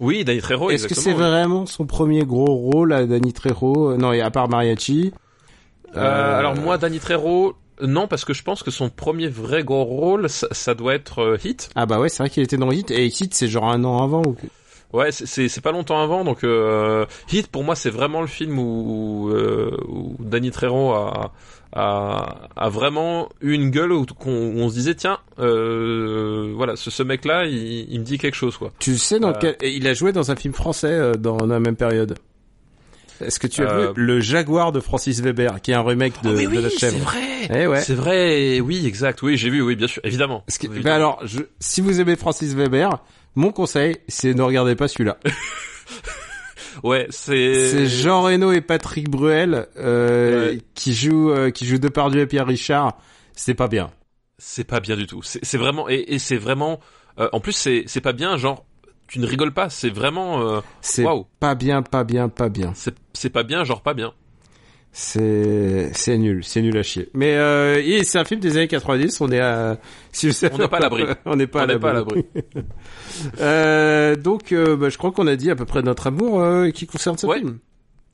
Oui, Danny Trejo.
Est-ce que c'est
oui.
vraiment son premier gros rôle à Danny Trejo Euh, Non, et à part Mariachi?
Euh, alors moi, Danny Trejo, non, parce que je pense que son premier vrai gros rôle, ça, ça doit être euh, Hit.
Ah bah ouais, c'est vrai qu'il était dans Hit. Et Hit, c'est genre un an avant. Ou...
Ouais, c'est- pas longtemps avant, donc euh, Hit pour moi c'est vraiment le film où, euh, où Danny Trejo a, a, a vraiment eu une gueule où, on se disait tiens, euh, voilà, ce, ce mec-là, il, il me dit quelque chose quoi.
Tu sais dans
Euh.
quel... et il a joué dans un film français euh, dans la même période. Est-ce que tu as
Euh.
vu Le Jaguar de Francis Weber, qui est un remake de,
Oh, mais
de La
oui, c'est
Chèvre
vrai.
Eh ouais.
C'est vrai, oui, exact, oui, j'ai vu, oui, bien sûr, évidemment.
Que,
Oui,
ben
évidemment.
alors, je, si vous aimez Francis Weber, mon conseil, c'est ne regardez pas celui-là.
ouais, c'est.
C'est Jean Reno et Patrick Bruel euh,
Ouais.
qui jouent euh, qui jouent Depardieu et Pierre Richard. C'est pas bien.
c'est pas bien du tout. C'est vraiment et, et c'est vraiment. euh, en plus, c'est c'est pas bien. Genre, tu ne rigoles pas. C'est vraiment. euh,
C'est pas bien, pas bien, pas bien.
c'est c'est pas bien. Genre pas bien.
C'est c'est nul, c'est nul à chier. Mais euh, c'est un film des années 90. On est à si je sais
On n'est pas à l'abri.
on n'est pas à
n'est pas à
l'abri. Euh, donc euh, bah, je crois qu'on a dit à peu près notre amour euh, qui concerne ce
Ouais.
film.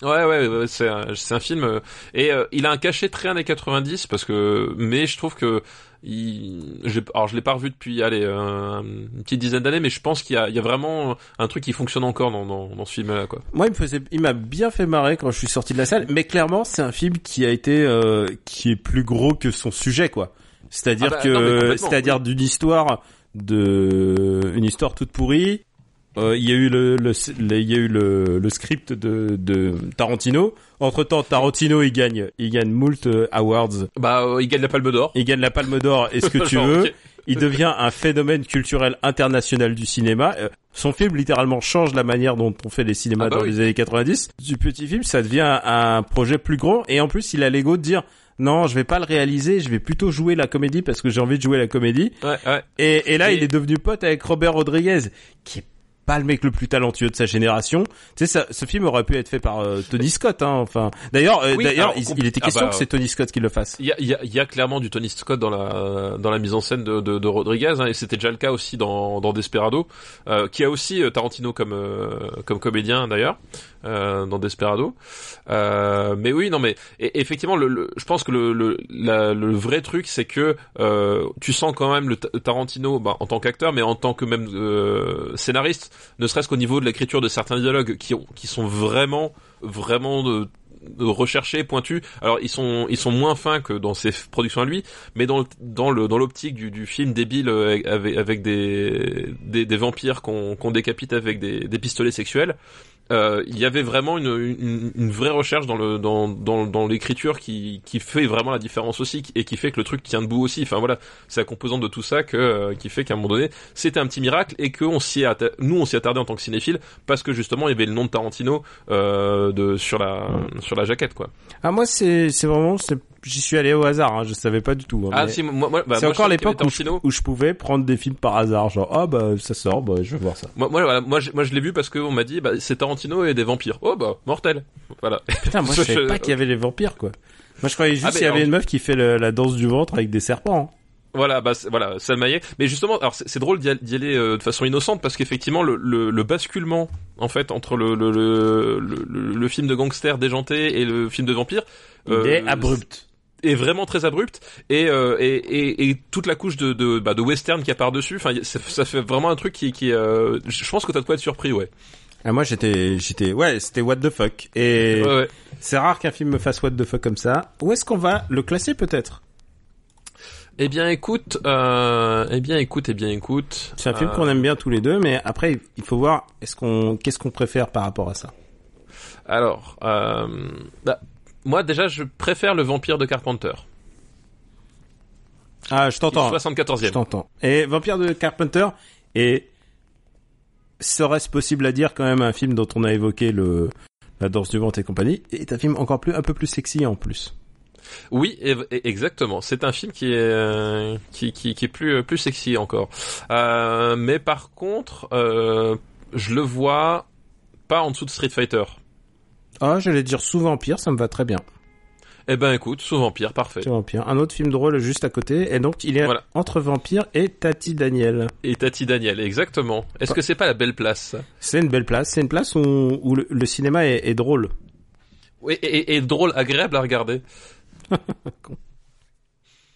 Ouais, ouais, ouais, c'est un, un film euh, et euh, il a un cachet très années 90 parce que, mais je trouve que il, alors je l'ai pas revu depuis allez euh, une petite dizaine d'années, mais je pense qu'il y a, il y a vraiment un truc qui fonctionne encore dans, dans, dans ce film-là, quoi.
Moi, il me faisait, il m'a bien fait marrer quand je suis sorti de la salle. Mais clairement, c'est un film qui a été, euh, qui est plus gros que son sujet, quoi. C'est-à-dire
Ah bah,
que, c'est-à-dire d'une histoire de, une histoire toute pourrie. Euh, Il y a eu le, le, le- il y a eu le, le script de, de Tarantino. Entre temps, Tarantino, il gagne, il gagne moult euh, awards.
Bah, euh, il gagne la Palme d'Or.
Il gagne la Palme d'Or et ce que tu
Genre,
veux. Il devient un phénomène culturel international du cinéma. Euh, Son film littéralement change la manière dont on fait les cinémas
Ah bah
dans
oui.
les années 90. Du petit film, ça devient un projet plus grand et en plus, il a l'ego de dire non, je vais pas le réaliser, je vais plutôt jouer la comédie parce que j'ai envie de jouer la comédie.
Ouais, ouais.
Et, et là,
Et-
il est devenu pote avec Robert Rodriguez, qui est pas le mec le plus talentueux de sa génération. Tu sais, ça, ce film aurait pu être fait par euh, Tony Scott, hein. Enfin, d'ailleurs, euh,
Oui,
d'ailleurs, il, était
ah
question
bah,
que c'est Tony Scott qui le fasse.
Il y a, il y, a, il y a clairement du Tony Scott dans la dans la mise en scène de, de, de Rodriguez hein, et c'était déjà le cas aussi dans, dans Desperado euh, qui a aussi Tarantino comme comme comédien d'ailleurs euh, dans Desperado euh, mais oui non mais effectivement le, le- je pense que le le, la- le vrai truc c'est que euh, tu sens quand même le Ta- Tarantino bah, en tant qu'acteur mais en tant que même euh, scénariste ne serait-ce qu'au niveau de l'écriture de certains dialogues qui ont qui sont vraiment vraiment de recherchés, pointus. Alors ils sont ils sont moins fins que dans ses productions à lui, mais dans le, dans le dans l'optique du, du film débile euh, avec avec des des, des vampires qu'on qu'on décapite avec des, des pistolets sexuels. Euh, il y avait vraiment une, une, une vraie recherche dans le dans dans, dans l'écriture qui qui fait vraiment la différence aussi et qui fait que le truc tient debout aussi. Enfin voilà, c'est la composante de tout ça que euh, qui fait qu'à un moment donné, c'était un petit miracle et que on s'y nous on s'y attardait en tant que cinéphile parce que justement il y avait le nom de Tarantino euh, de sur la sur la jaquette quoi.
Ah moi c'est c'est vraiment c'est j'y suis allé au hasard hein, je savais pas du tout hein,
Ah si moi, moi bah,
c'est encore l'époque où, je-
Tarantino.
où je pouvais prendre des films par hasard genre ah bah ça sort bah je vais voir ça
Moi, moi, voilà, moi, je, moi, je l'ai vu parce qu'on m'a dit, bah, c'est Tarantino et des vampires. Oh, bah, mortel. Voilà.
putain moi je savais pas qu'il y avait les vampires quoi moi je croyais juste
Ah,
qu'il y avait une meuf qui fait le- la danse du ventre avec des serpents hein.
Voilà, bah, voilà, Salmaillet. Mais justement, alors, c'est drôle d'y al- d'y aller euh, de façon innocente parce qu'effectivement, le, le, le basculement, en fait, entre le, le, le, le, le film de gangster déjanté et le film de vampire,
il
euh,
est abrupt
est vraiment très abrupt et euh, et, et, et toute la couche de de, bah, de western qui a par dessus enfin ça, fait vraiment un truc qui qui euh, je pense que t'as de quoi être surpris ouais
ah moi j'étais j'étais ouais c'était what the fuck et
ouais, ouais.
c'est rare qu'un film me fasse what the fuck comme ça où est-ce qu'on va le classer peut-être?
Eh bien écoute, euh, eh bien écoute, eh bien écoute.
c'est un film
euh,
qu'on aime bien tous les deux mais après il faut voir est-ce qu'on qu'est-ce qu'on préfère par rapport à ça?
Alors, euh, bah, moi déjà je préfère le vampire de Carpenter.
ah je t'entends
74e.
Je t'entends. Et Vampire de Carpenter et serait-ce possible à dire quand même un film dont on a évoqué le la danse du ventre et compagnie est un film encore plus un peu plus sexy en plus.
Oui, exactement. C'est un film qui est euh, qui, qui, qui est plus euh, plus sexy encore. Euh, mais par contre, euh, je le vois pas en dessous de Street Fighter.
Ah, j'allais dire sous Vampire, ça me va très bien.
Eh ben écoute, sous Vampire, parfait.
Sous Vampire, un autre film drôle juste à côté et donc il est
Voilà.
entre Vampire et Tati Daniel.
Et Tati Daniel, exactement. Est-ce que c'est pas la belle place
C'est une belle place, c'est une place où, où le, le cinéma est, est drôle.
Oui, et, et- et drôle, agréable à regarder.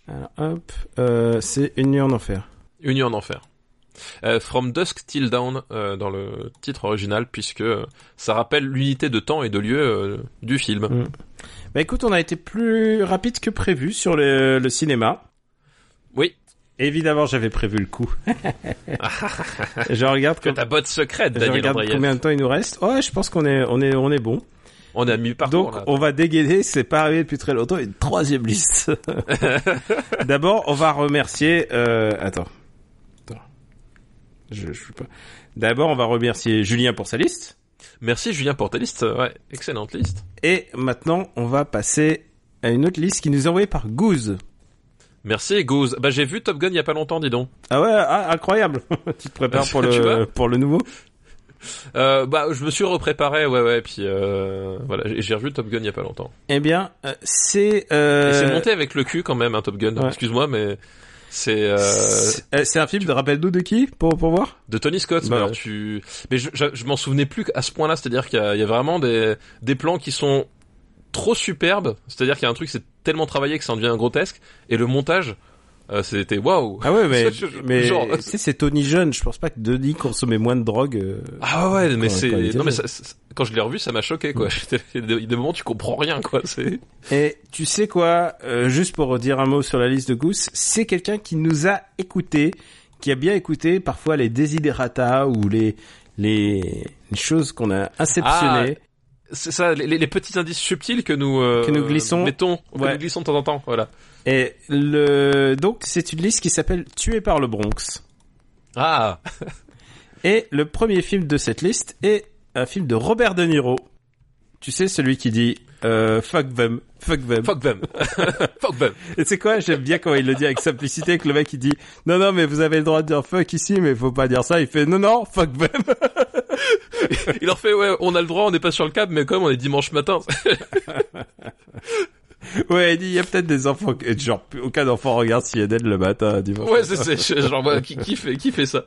Alors, hop, euh, c'est Une nuit en enfer.
Une nuit en enfer. Euh, From Dusk Till Dawn euh, dans le titre original puisque euh, ça rappelle l'unité de temps et de lieu euh, du film.
Mm. Bah écoute, on a été plus rapide que prévu sur le, le cinéma.
Oui,
Évidemment, j'avais prévu le coup. je regarde,
que ta botte secrète,
je
Daniel
regarde
Andreyev.
combien de temps il nous reste. Ouais, je pense qu'on est, on est, on est bon.
On a mis parcours
Donc,
là.
on va dégainer. C'est pas arrivé depuis très longtemps. Une troisième liste. D'abord, on va remercier. Euh. Attends. Je, je sais pas. D'abord, on va remercier Julien pour sa liste.
Merci Julien pour ta liste. Ouais, excellente liste.
Et maintenant, on va passer à une autre liste qui nous est envoyée par Goose.
Merci Goose. Bah j'ai vu Top Gun il y a pas longtemps, dis donc.
Ah ouais, ah, incroyable. tu te prépares pour le pour le nouveau.
Euh, bah, je me suis repréparé, ouais, ouais, puis euh, voilà, j'ai revu Top Gun il y a pas longtemps.
Eh bien, euh, c'est... Euh...
C'est monté avec le cul quand même, un Top Gun.
Ouais.
Excuse-moi, mais c'est euh,
c'est euh, c'est un film de rappelle-nous de qui pour pour voir?
De Tony Scott.
Bah
mais alors
ouais.
tu, mais je, je, je m'en souvenais plus à ce point-là. C'est-à-dire qu'il y a, il y a vraiment des des plans qui sont trop superbes. C'est-à-dire qu'il y a un truc, c'est tellement travaillé que ça en devient grotesque. Et le montage, euh, c'était waouh.
Ah ouais, mais
Je-
mais
genre-
tu sais c'est Tony jeune. Je pense pas que Denis consommait moins de drogue. euh.
Ah ouais, mais c'est non mais ça- quand je l'ai revu, ça m'a choqué quoi. Des- moments tu comprends rien quoi. C'est
Et tu sais quoi euh, Juste pour dire un mot sur la liste de Goose, c'est quelqu'un qui nous a écouté, qui a bien écouté parfois les desiderata ou les les, les choses qu'on a inceptionnées.
c'est ça, les, petits indices subtils que nous euh,
Que nous glissons.
mettons, que
Ouais.
nous glissons de temps en temps. Voilà.
Et le donc c'est une liste qui s'appelle Tué par le Bronx.
Ah,
Et le premier film de cette liste est un film de Robert De Niro. Tu sais celui qui dit euh, fuck them, fuck them.
fuck them, fuck them.
Et c'est quoi J'aime bien quand il le dit avec simplicité que le mec il dit non non mais vous avez le droit de dire fuck ici mais faut pas dire ça. Il fait non non fuck them.
Il leur fait ouais, on a le droit, on n'est pas sur le câble, mais comme on est dimanche matin.
ouais il dit il y a peut-être des enfants genre aucun enfant regarde CNN le matin dimanche.
ouais, c'est c'est genre qui, qui fait qui fait ça.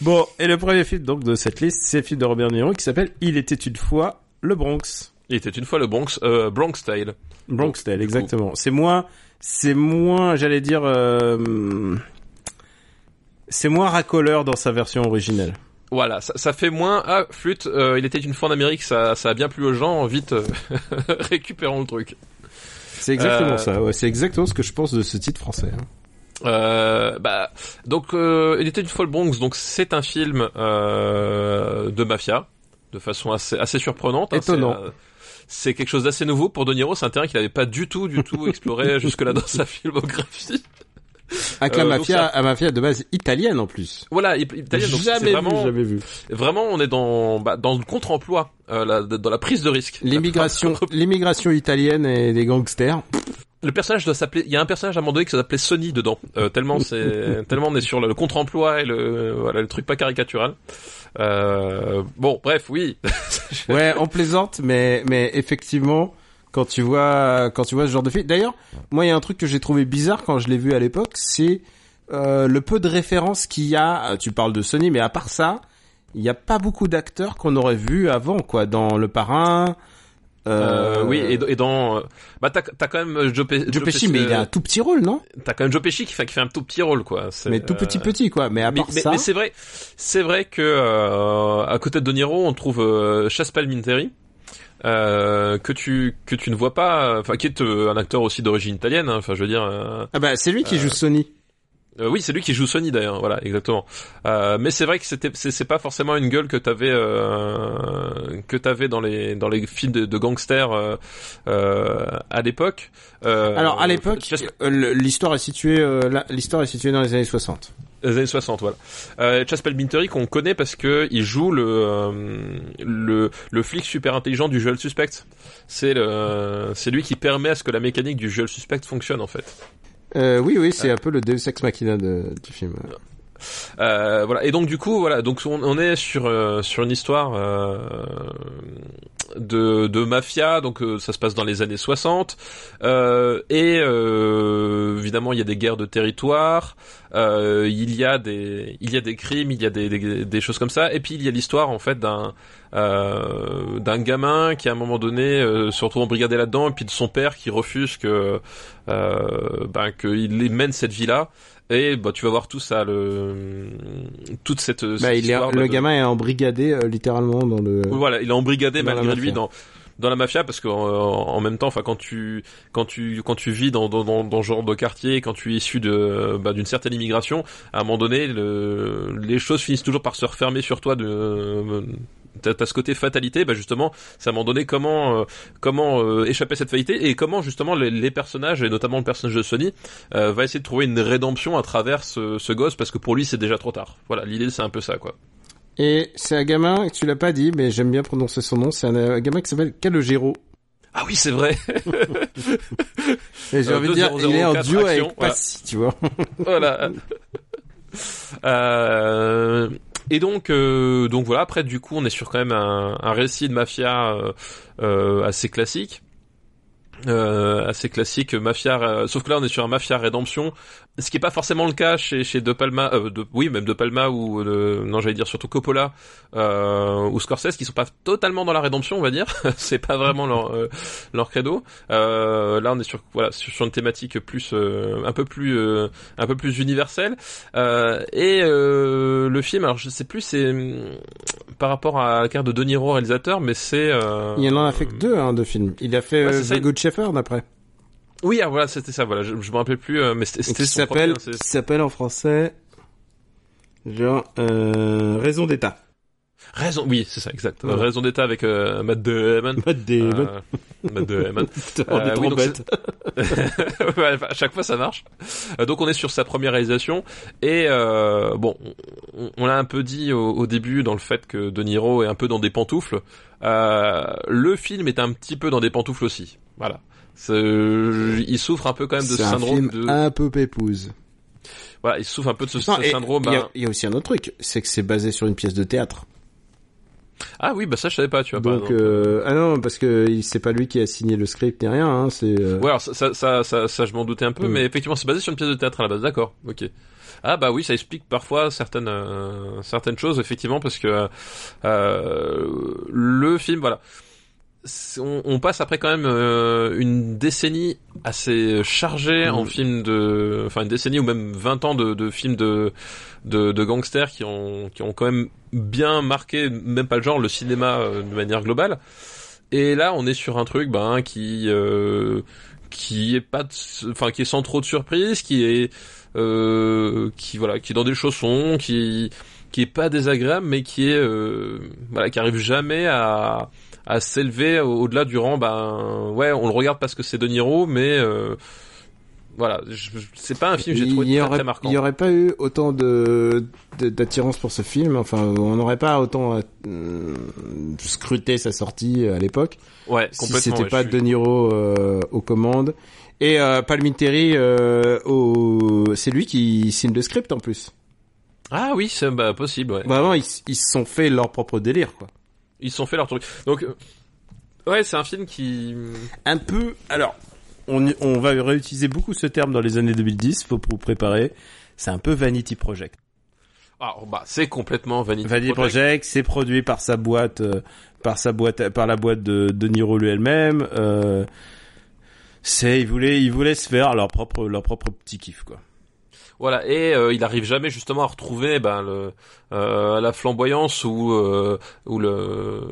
Bon et le premier film donc de cette liste c'est le film de Robert De Niro qui s'appelle Il était une fois le Bronx.
Il était une fois le Bronx, euh, Bronx style.
Bronx Tale, exactement. C'est moins, c'est moins, j'allais dire, euh, c'est moins racoleur dans sa version originelle.
Voilà, ça, ça fait moins. Ah, flûte, euh, il était une fois en Amérique, ça, ça a bien plu aux gens. Vite, récupérons le truc.
C'est exactement
Euh,
ça. Ouais, c'est exactement ce que je pense de ce titre français. hein.
Euh, bah, donc, euh, il était une fois le Bronx. Donc, c'est un film euh, de mafia, de façon assez, assez surprenante. hein.
Étonnant.
C'est, euh, c'est quelque chose d'assez nouveau pour De Niro. C'est un terrain qu'il n'avait pas du tout, du tout exploré jusque-là dans sa filmographie.
Avec la
Euh, donc
mafia,
ça-
la mafia de base italienne en plus.
Voilà, il- italien. Donc,
jamais
vraiment,
vu, jamais vu.
vraiment, on est dans, bah, dans le contre-emploi, euh, la- dans la prise de risque.
L'immigration, l'immigration italienne et des gangsters.
Le personnage doit s'appeler. Il y a un personnage à un moment donné qui s'appelait Sony dedans. Euh, tellement c'est tellement on est sur le, le contre-emploi et le voilà le truc pas caricatural. Euh, bon, bref, oui.
Ouais, on plaisante, mais mais effectivement, quand tu vois quand tu vois ce genre de film. D'ailleurs, moi, il y a un truc que j'ai trouvé bizarre quand je l'ai vu à l'époque, c'est euh, le peu de références qu'il y a. euh, Tu parles de Sony, mais à part ça, il n'y a pas beaucoup d'acteurs qu'on aurait vus avant, quoi, dans Le Parrain.
Euh, oui, et, et dans euh, bah t'as t'as quand même euh, Joe, Pe-
Joe Pesci, mais il a un tout petit rôle, non?
t'as quand même Joe Pesci qui fait qui fait un tout petit rôle quoi.
Mais tout petit
euh,
petit, quoi. Mais à part
mais-
ça,
mais c'est vrai, c'est vrai que euh, à côté de De Niro, on trouve euh, Chas Palminteri, euh, que tu que tu ne vois pas, enfin qui est euh, un acteur aussi d'origine italienne. hein, Enfin, je veux dire, euh,
ah bah c'est lui qui joue Sony.
Euh, oui, c'est lui qui joue Sony d'ailleurs, voilà, exactement. Euh, mais c'est vrai que c'était, c'est, pas forcément une gueule que t'avais, euh, que t'avais dans les dans les films de, de gangsters euh, euh, à l'époque. Euh,
Alors à l'époque, l'histoire est située, euh, l'histoire est située dans les années 60.
les années 60, voilà. Euh, Chas Palminteri qu'on connaît parce que il joue le euh, le le flic super intelligent du Dual Suspect. C'est le, c'est lui qui permet à ce que la mécanique du Dual Suspect fonctionne en fait.
Euh, oui, oui, c'est un peu le Deus Ex Machina de, du film.
Euh, voilà. Et donc du coup, voilà. Donc on, est sur euh, sur une histoire euh, de de mafia. Donc euh, ça se passe dans les années 60. Euh, et évidemment, il y a des guerres de territoire. Il y a des il y a des crimes. Il y a des des, des choses comme ça. Et puis il y a l'histoire en fait d'un euh, d'un gamin qui à un moment donné euh, se retrouve embrigadé là-dedans et puis de son père qui refuse que euh, ben qu'il mène cette vie là et bah tu vas voir tout ça le toute cette, cette
Bah, il est, le
de-
gamin est embrigadé euh, littéralement dans le.
voilà il est embrigadé
Dans la
malgré lui
mafia.
dans dans la mafia parce que euh, en même temps enfin quand tu quand tu quand tu vis dans dans dans, dans ce genre de quartier quand tu es issu de bah, d'une certaine immigration à un moment donné le, les choses finissent toujours par se refermer sur toi de T'as ce côté fatalité, bah justement, un moment donné comment euh, comment euh, échapper à cette fatalité et comment justement les, les personnages et notamment le personnage de Sony euh, va essayer de trouver une rédemption à travers ce, ce gosse parce que pour lui c'est déjà trop tard. Voilà, l'idée c'est un peu ça quoi.
Et c'est un gamin, tu l'as pas dit, mais j'aime bien prononcer son nom, c'est un, gamin qui s'appelle Calogero.
Ah oui c'est vrai.
Et j'ai
Euh,
envie de dire,
2004
il est en duo avec
action, voilà.
Passy, tu vois.
voilà. Euh, Et donc, euh, donc voilà. Après, du coup, on est sur quand même un, un récit de mafia euh, euh, assez classique. Euh, assez classique mafia euh, sauf que là on est sur un mafia rédemption ce qui est pas forcément le cas chez chez De Palma euh, de, oui même De Palma ou de, non j'allais dire surtout Coppola euh, ou Scorsese qui sont pas totalement dans la rédemption on va dire. C'est pas vraiment leur euh, leur credo. Euh, là on est sur voilà sur, sur une thématique plus euh, un peu plus euh, un peu plus universelle. Euh, et euh, le film alors je sais plus c'est hum, par rapport à la carte de De Niro réalisateur mais c'est euh,
Il en a fait que deux hein, de films. Il a fait
Ouais,
euh, The Good Shepherd après.
oui ah, voilà c'était ça voilà je, je me rappelle plus euh, mais c'était
s'appelle s'appelle en français genre euh, Raison d'état.
Raison, oui, c'est ça, exact.
Ouais.
Raison d'état avec euh, Matt Damon.
Matt Damon.
Euh, Matt Damon.
Putain,
euh,
on est
oui,
trop
donc
bête.
Ouais, à chaque fois ça marche. Euh, donc on est sur sa première réalisation et euh, bon, on, on l'a un peu dit au, au début dans le fait que De Niro est un peu dans des pantoufles. Euh, le film est un petit peu dans des pantoufles aussi. Voilà. Il souffre un peu quand même de ce
un
syndrome
film
de.
un peu pépouze.
Voilà, il souffre un peu de ce,
Non,
ce
et
syndrome.
Il y, a-
hein.
il y a aussi un autre truc, c'est que c'est basé sur une pièce de théâtre.
Ah oui, bah ça je savais pas, tu vois.
Donc euh, ah non parce que c'est pas lui qui a signé le script ni rien. Hein, c'est euh,
Ouais, alors ça, ça, ça, ça, ça, je m'en doutais un peu,
Mm.
mais effectivement, c'est basé sur une pièce de théâtre à la base. D'accord, ok. Ah bah oui, ça explique parfois certaines euh, certaines choses, effectivement, parce que euh, le film, voilà, on, on passe après quand même euh, une décennie assez chargée en
Mm.
films de, enfin une décennie ou même 20 ans de, de films de, de de gangsters qui ont qui ont quand même bien marqué, même pas le genre, le cinéma euh, de manière globale. Et là, on est sur un truc ben qui euh, qui est pas, enfin qui est sans trop de surprise, qui est euh, qui voilà, qui est dans des chaussons, qui qui est pas désagréable, mais qui est euh, voilà, qui arrive jamais à à s'élever au- au-delà du rang. Ben ouais, on le regarde parce que c'est De Niro, mais euh, voilà, c'est pas un film que j'ai trouvé très,
aurait,
très marquant.
il y aurait pas eu autant de d'attirance pour ce film. Enfin, on n'aurait pas autant euh, scruté sa sortie à l'époque
Ouais,
si c'était
ouais,
pas
suis-
De Niro euh, aux commandes. Et euh, Palminteri, euh, au... c'est lui qui signe le script en plus.
Ah oui, c'est bah, possible. Ouais.
Vraiment, ils ils se sont fait leur propre délire, quoi.
Ils sont fait leur truc. Donc euh, ouais, c'est un film qui
Un peu. Alors, on, on va réutiliser beaucoup ce terme dans les années 2010. Faut vous préparer. C'est un peu Vanity Project.
ah bah c'est complètement Vanity,
Vanity
Project.
Project, c'est produit par sa boîte, euh, par sa boîte, par la boîte de, de Niro lui elle-même. Euh, c'est, ils voulaient, ils voulaient se faire leur propre, leur propre petit kiff, quoi.
Voilà, et euh, il arrive jamais justement à retrouver ben, le, euh, la flamboyance ou, euh, ou, le,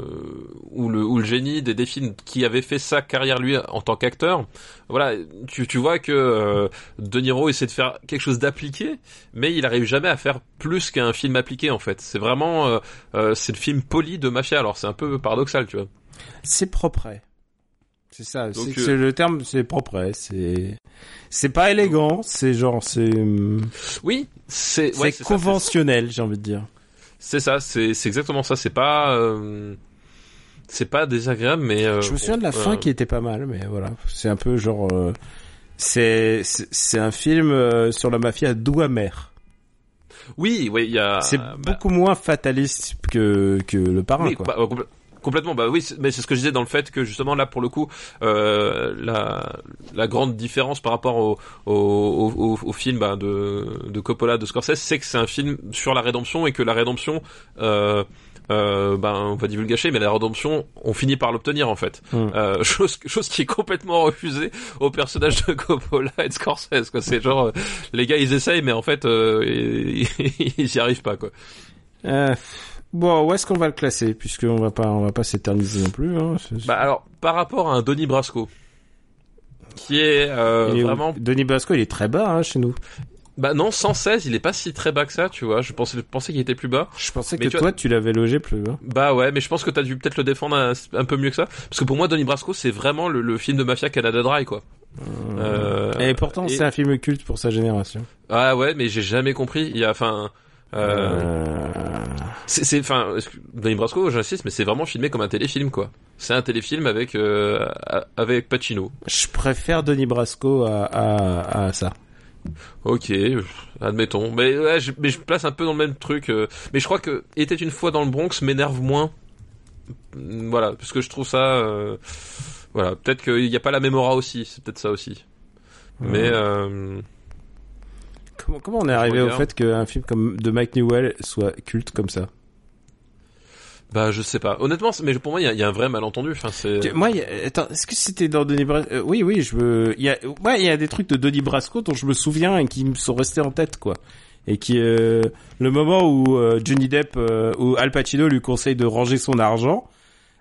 ou, le, ou le génie des, des films qui avaient fait sa carrière lui en tant qu'acteur. Voilà, tu, tu vois que euh, De Niro essaie de faire quelque chose d'appliqué, mais il arrive jamais à faire plus qu'un film appliqué en fait. C'est vraiment euh, euh, c'est le film poli de mafia. Alors c'est un peu paradoxal, tu vois.
C'est propre. C'est ça. C'est
euh,
c'est le terme, c'est propre. C'est, c'est pas élégant. C'est genre, c'est,
Oui, c'est
c'est
ouais,
conventionnel, j'ai envie de dire.
C'est ça, c'est c'est exactement ça. C'est pas euh, c'est pas désagréable, mais euh,
Je me souviens de la fin
euh,
qui était pas mal, mais voilà. C'est un peu genre, euh, c'est, c'est c'est un film euh, sur la mafia doux amer.
Oui, oui, il y a.
c'est
bah,
beaucoup moins fataliste que que le parrain,
oui,
quoi.
bah, complètement. Bah oui, mais c'est ce que je disais dans le fait que justement là, pour le coup, euh, la la grande différence par rapport au au, au, au- film bah, de de Coppola, de Scorsese, c'est que c'est un film sur la rédemption et que la rédemption. Euh, euh, ben on va divulgacher mais la rédemption on finit par l'obtenir en fait
Hmm.
euh, chose chose qui est complètement refusée au personnage de Coppola et de Scorsese quoi c'est genre euh, les gars ils essayent mais en fait euh, ils, ils y arrivent pas quoi
Euh, bon, où est-ce qu'on va le classer Puisqu'on va pas, on va pas s'éterniser non plus. Hein.
Bah alors, par rapport à un Denis Brasco, qui est euh,
est
vraiment...
Denis Basco, il est très bas hein, chez nous.
Bah non, 116, il est pas si très bas que ça, tu vois. Je pensais, je pensais qu'il était plus bas.
Je pensais
Mais
que
tu
toi, tu l'avais logé plus bas.
Bah ouais, mais je pense que t'as dû peut-être le défendre un, un peu mieux que ça. Parce que pour moi, Denis Brasco, c'est vraiment le, le film de mafia Canada Dry, quoi. Euh,
et pourtant,
et-
c'est un film culte pour sa génération.
Ah ouais, mais j'ai jamais compris. Il y a, enfin... Euh,
Euh,
c'est, enfin, Denis Brasco, j'insiste, mais c'est vraiment filmé comme un téléfilm, quoi. C'est un téléfilm avec, euh, avec Pacino.
Je préfère Denis Brasco à, à, à ça.
Ok, admettons. Mais, ouais, je, mais je place un peu dans le même truc. euh, mais je crois que était une fois dans le Bronx m'énerve moins. Mm, Voilà, parce que je trouve ça. euh, voilà, peut-être qu'il n'y a pas la même aura aussi. C'est peut-être ça aussi. Mais euh,
Comment, comment on est arrivé au fait qu'un film comme de Mike Newell soit culte comme ça?
Bah je sais pas. Honnêtement, c'est- mais pour moi il y a, y a un vrai malentendu. Enfin c'est.
Moi, a- attends, est-ce que c'était dans Denis Brasco Oui, oui, je veux. Il y a, ouais, il y a des trucs de Denis Brasco dont je me souviens et qui me sont restés en tête, quoi. Et qui, euh, le moment où euh, Johnny Depp, euh, où Al Pacino lui conseille de ranger son argent,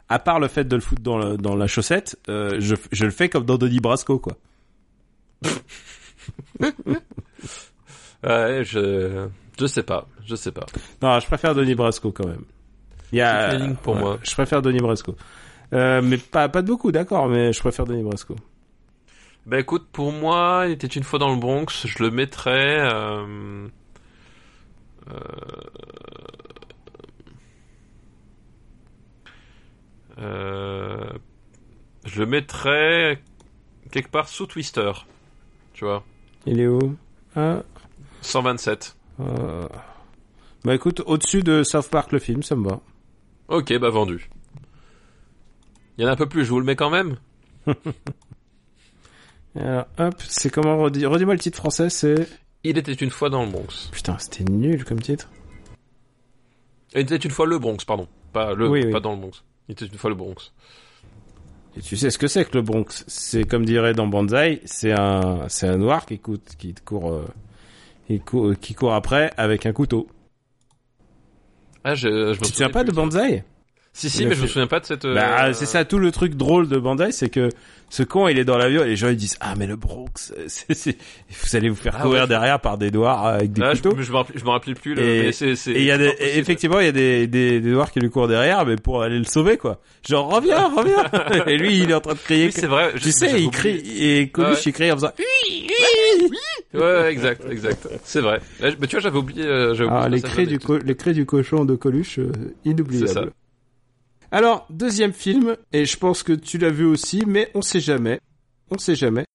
à part le fait de le foutre dans, le- dans la chaussette, euh, je, je le fais comme dans Denis Brasco, quoi.
Ouais, je je sais pas, je sais pas.
Non, je préfère Denis Brasco quand même. Il y a,
Planning pour moi.
Je préfère Denis Brasco. Euh, mais pas, pas de beaucoup, d'accord, mais je préfère Denis Brasco.
Bah écoute, pour moi, il était une fois dans le Bronx, je le mettrais. Euh... euh, euh, Je le mettrais quelque part sous Twister, tu vois,
Il est où? Ah,
127.
euh... Bah écoute, au-dessus de South Park le film, ça me va.
Ok, bah vendu. Il y en a un peu plus, je vous le mets quand même.
Alors, hop, c'est comment redis, redis-moi le titre français, c'est...
Il était une fois dans le Bronx.
Putain, c'était nul comme titre.
Il était une fois le Bronx, pardon. Pas le,
Oui, oui.
pas dans le Bronx. Il était une fois le Bronx.
Et tu sais ce que c'est que le Bronx? C'est comme dirait dans Banzai, c'est un, c'est un noir qui court, euh, court- qui court après avec un couteau.
Ah, je, je me
Tu te souviens pas de. Banzai?
Si, si, mais je me souviens pas de cette.
Bah,
euh,
c'est ça tout le truc drôle de Bandai, c'est que ce con il est dans l'avion et les gens ils disent ah mais le Bronx, c'est, c'est- vous allez vous faire
Ah
courir
ouais.
derrière par des noirs avec des
Ah, je,
couteaux.
je me rappelais, je me rappelais plus. Le,
Et-
mais c'est, c'est,
Et il y a des,
c'est pas possible.
effectivement, il y a des, des, des noirs qui lui courent derrière, mais pour aller le sauver, quoi. Genre, reviens, reviens! et lui, il est en train de crier.
Oui, c'est vrai.
tu
je-
sais,
j'avais
il
oublié.
crie, et Coluche,
Ouais.
il crie en faisant,
Ouais, ouais, exact, exact. C'est vrai. Là, je- Mais tu vois, j'avais oublié. euh, j'avais
ah,
oublié
les cris du,
passage-là.
co- les cris du cochon de Coluche, euh,
C'est ça.
Alors, deuxième film, et je pense que tu l'as vu aussi, mais on sait jamais. On sait jamais.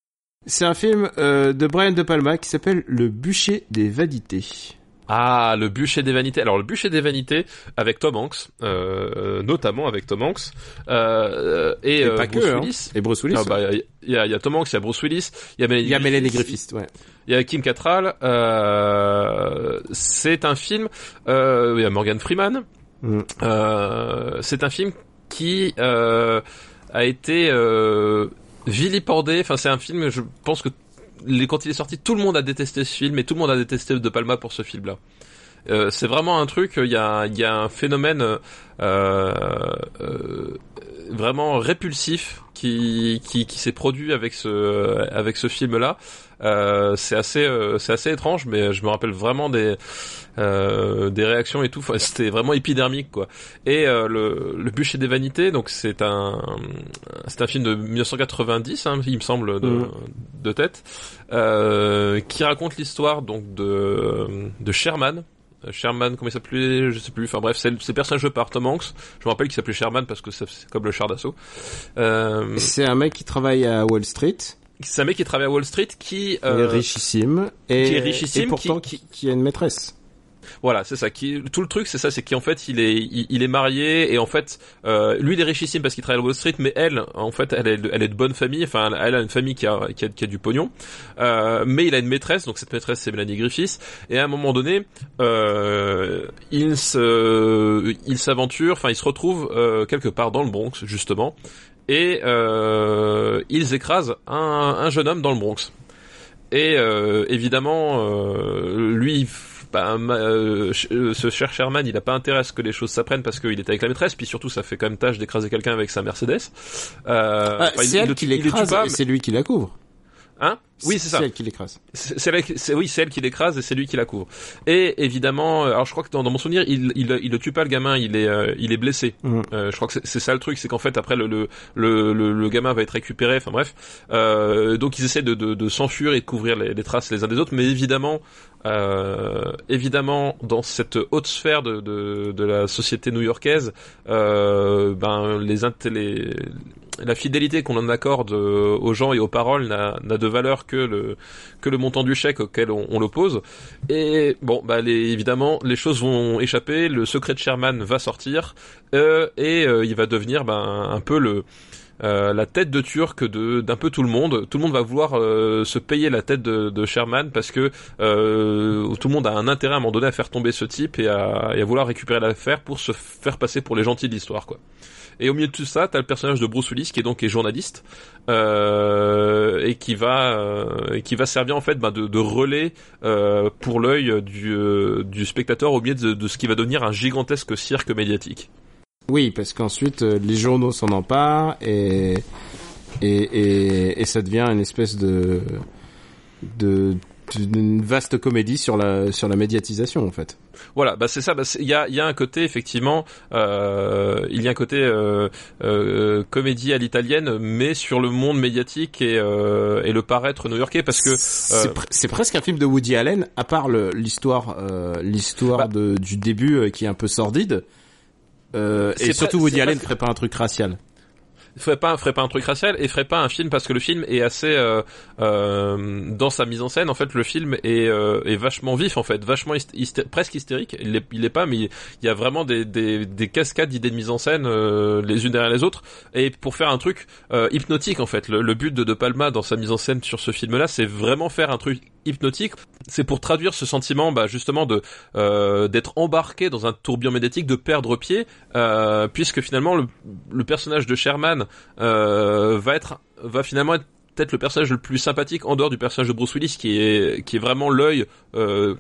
C'est un film euh, de Brian De Palma qui s'appelle Le bûcher des vanités.
Ah, le bûcher des vanités. Alors, le bûcher des vanités avec Tom Hanks, euh, notamment avec Tom Hanks, euh, et,
Et
euh,
pas
Bruce
que, hein.
Willis.
Et Bruce Willis.
Ah, bah, il y, a, il y a Tom Hanks, il y a Bruce Willis, il y a Melanie
y a
Griffith,
ouais.
Il y a Kim Cattrall. Euh, c'est un film. Euh, il y a Morgan Freeman. Euh, c'est un film qui euh, a été euh, vilipendé. Enfin, c'est un film. Je pense que quand il est sorti, tout le monde a détesté ce film et tout le monde a détesté De Palma pour ce film-là. Euh, c'est vraiment un truc. Il y a, y a un phénomène euh, euh, vraiment répulsif qui qui, qui s'est produit avec ce avec ce film-là. Euh, c'est assez euh, c'est assez étrange, mais je me rappelle vraiment des euh, des réactions et tout. Enfin, c'était vraiment épidermique quoi. Et euh, le le bûcher des vanités, donc c'est un c'est un film de 1990, hein, il me semble de,
Mhm.
de tête, euh, qui raconte l'histoire donc de de Sherman. Euh, Sherman, comment il s'appelait, je sais plus. Enfin bref, c'est c'est le personnage par Tom Hanks. Je me rappelle qu'il s'appelait Sherman parce que c'est comme le char d'assaut. Euh,
C'est un mec qui travaille à Wall Street,
c'est un mec qui travaille à Wall Street qui
il est
euh,
richissime, et,
qui est richissime,
et pourtant
qui-
qui, qui a une maîtresse.
Voilà, c'est ça. Qui, tout le truc, c'est ça, c'est qu'en fait, il est, il, est marié et en fait, euh, lui, il est richissime parce qu'il travaille à Wall Street, mais elle, en fait, elle est, elle est de bonne famille. Enfin, elle a une famille qui a, qui a, du pognon. Euh, mais il a une maîtresse, donc cette maîtresse, c'est Melanie Griffiths. Et à un moment donné, euh, il se, s'aventure, enfin, il se retrouve euh, quelque part dans le Bronx, justement, et euh, ils écrasent un, un jeune homme dans le Bronx. Et euh, évidemment, lui, bah, euh, euh, ce cher Sherman, il a pas intérêt à ce que les choses s'apprennent parce qu'il était avec la maîtresse, puis surtout ça fait quand même tâche d'écraser quelqu'un avec sa Mercedes. Euh,
Ah, c'est elle
le-
qui l'écrase, c'est lui qui la couvre.
Hein Oui, c'est ça.
C'est elle qui l'écrase.
C'est oui, c'est elle qui l'écrase et c'est lui qui la couvre. Et évidemment, euh, alors je crois que dans, dans mon souvenir, il, il, il le tue pas le gamin, il est, euh, il est blessé.
Mhm.
Euh, je crois que c'est- ça le truc, c'est qu'en fait après le, le, le, le, le gamin va être récupéré. Enfin bref, euh, donc ils essaient de, de, de s'enfuir et de couvrir les, les traces les uns des autres, mais évidemment, euh, évidemment, dans cette haute sphère de, de, de la société new-yorkaise, ben les, les la fidélité qu'on en accorde euh, aux gens et aux paroles n'a de valeur que le que le montant du chèque auquel on, on l'oppose. Et bon, bah les, évidemment, les choses vont échapper. Le secret de Sherman va sortir euh, et euh, il va devenir ben, un peu le euh, la tête de turc de d'un peu tout le monde. Tout le monde va vouloir euh, se payer la tête de, de Sherman parce que euh, tout le monde a un intérêt à un moment donné à faire tomber ce type et à, et à vouloir récupérer l'affaire pour se faire passer pour les gentils de l'histoire, quoi. Et au milieu de tout ça, t'as le personnage de Bruce Willis qui est donc est journaliste euh, et qui va euh, qui va servir en fait ben, de, relais euh, pour l'œil du, spectateur au milieu de, ce qui va devenir un gigantesque cirque médiatique.
Oui, parce qu'ensuite les journaux s'en emparent et et, et et ça devient une espèce de de d'une vaste comédie sur la sur la médiatisation en fait.
Voilà, bah c'est ça. bah Il y a il y a un côté effectivement, euh, il y a un côté euh, euh, comédie à l'italienne, mais sur le monde médiatique et euh, et le paraître new-yorkais parce que
c'est
euh,
pre- c'est presque un film de Woody Allen à part l'histoire euh, l'histoire
Bah.
du début qui est un peu sordide. Euh, et surtout Woody Allen
pas-
ferait pas un truc racial.
Ferait pas ferait pas un truc racial et ferait pas un film parce que le film est assez euh, euh, dans sa mise en scène en fait le film est euh, est vachement vif en fait vachement hyst- hysté- presque hystérique. Il est, il est pas mais il y a vraiment des des, des cascades d'idées de mise en scène euh, les unes derrière les autres. Et pour faire un truc euh, hypnotique en fait le, but de De Palma dans sa mise en scène sur ce film là c'est vraiment faire un truc hypnotique. C'est pour traduire ce sentiment bah justement de euh, d'être embarqué dans un tourbillon médiatique de perdre pied puisque finalement le, le personnage de Sherman va être va finalement être peut-être le personnage le plus sympathique en dehors du personnage de Bruce Willis qui est qui est vraiment l'œil euh,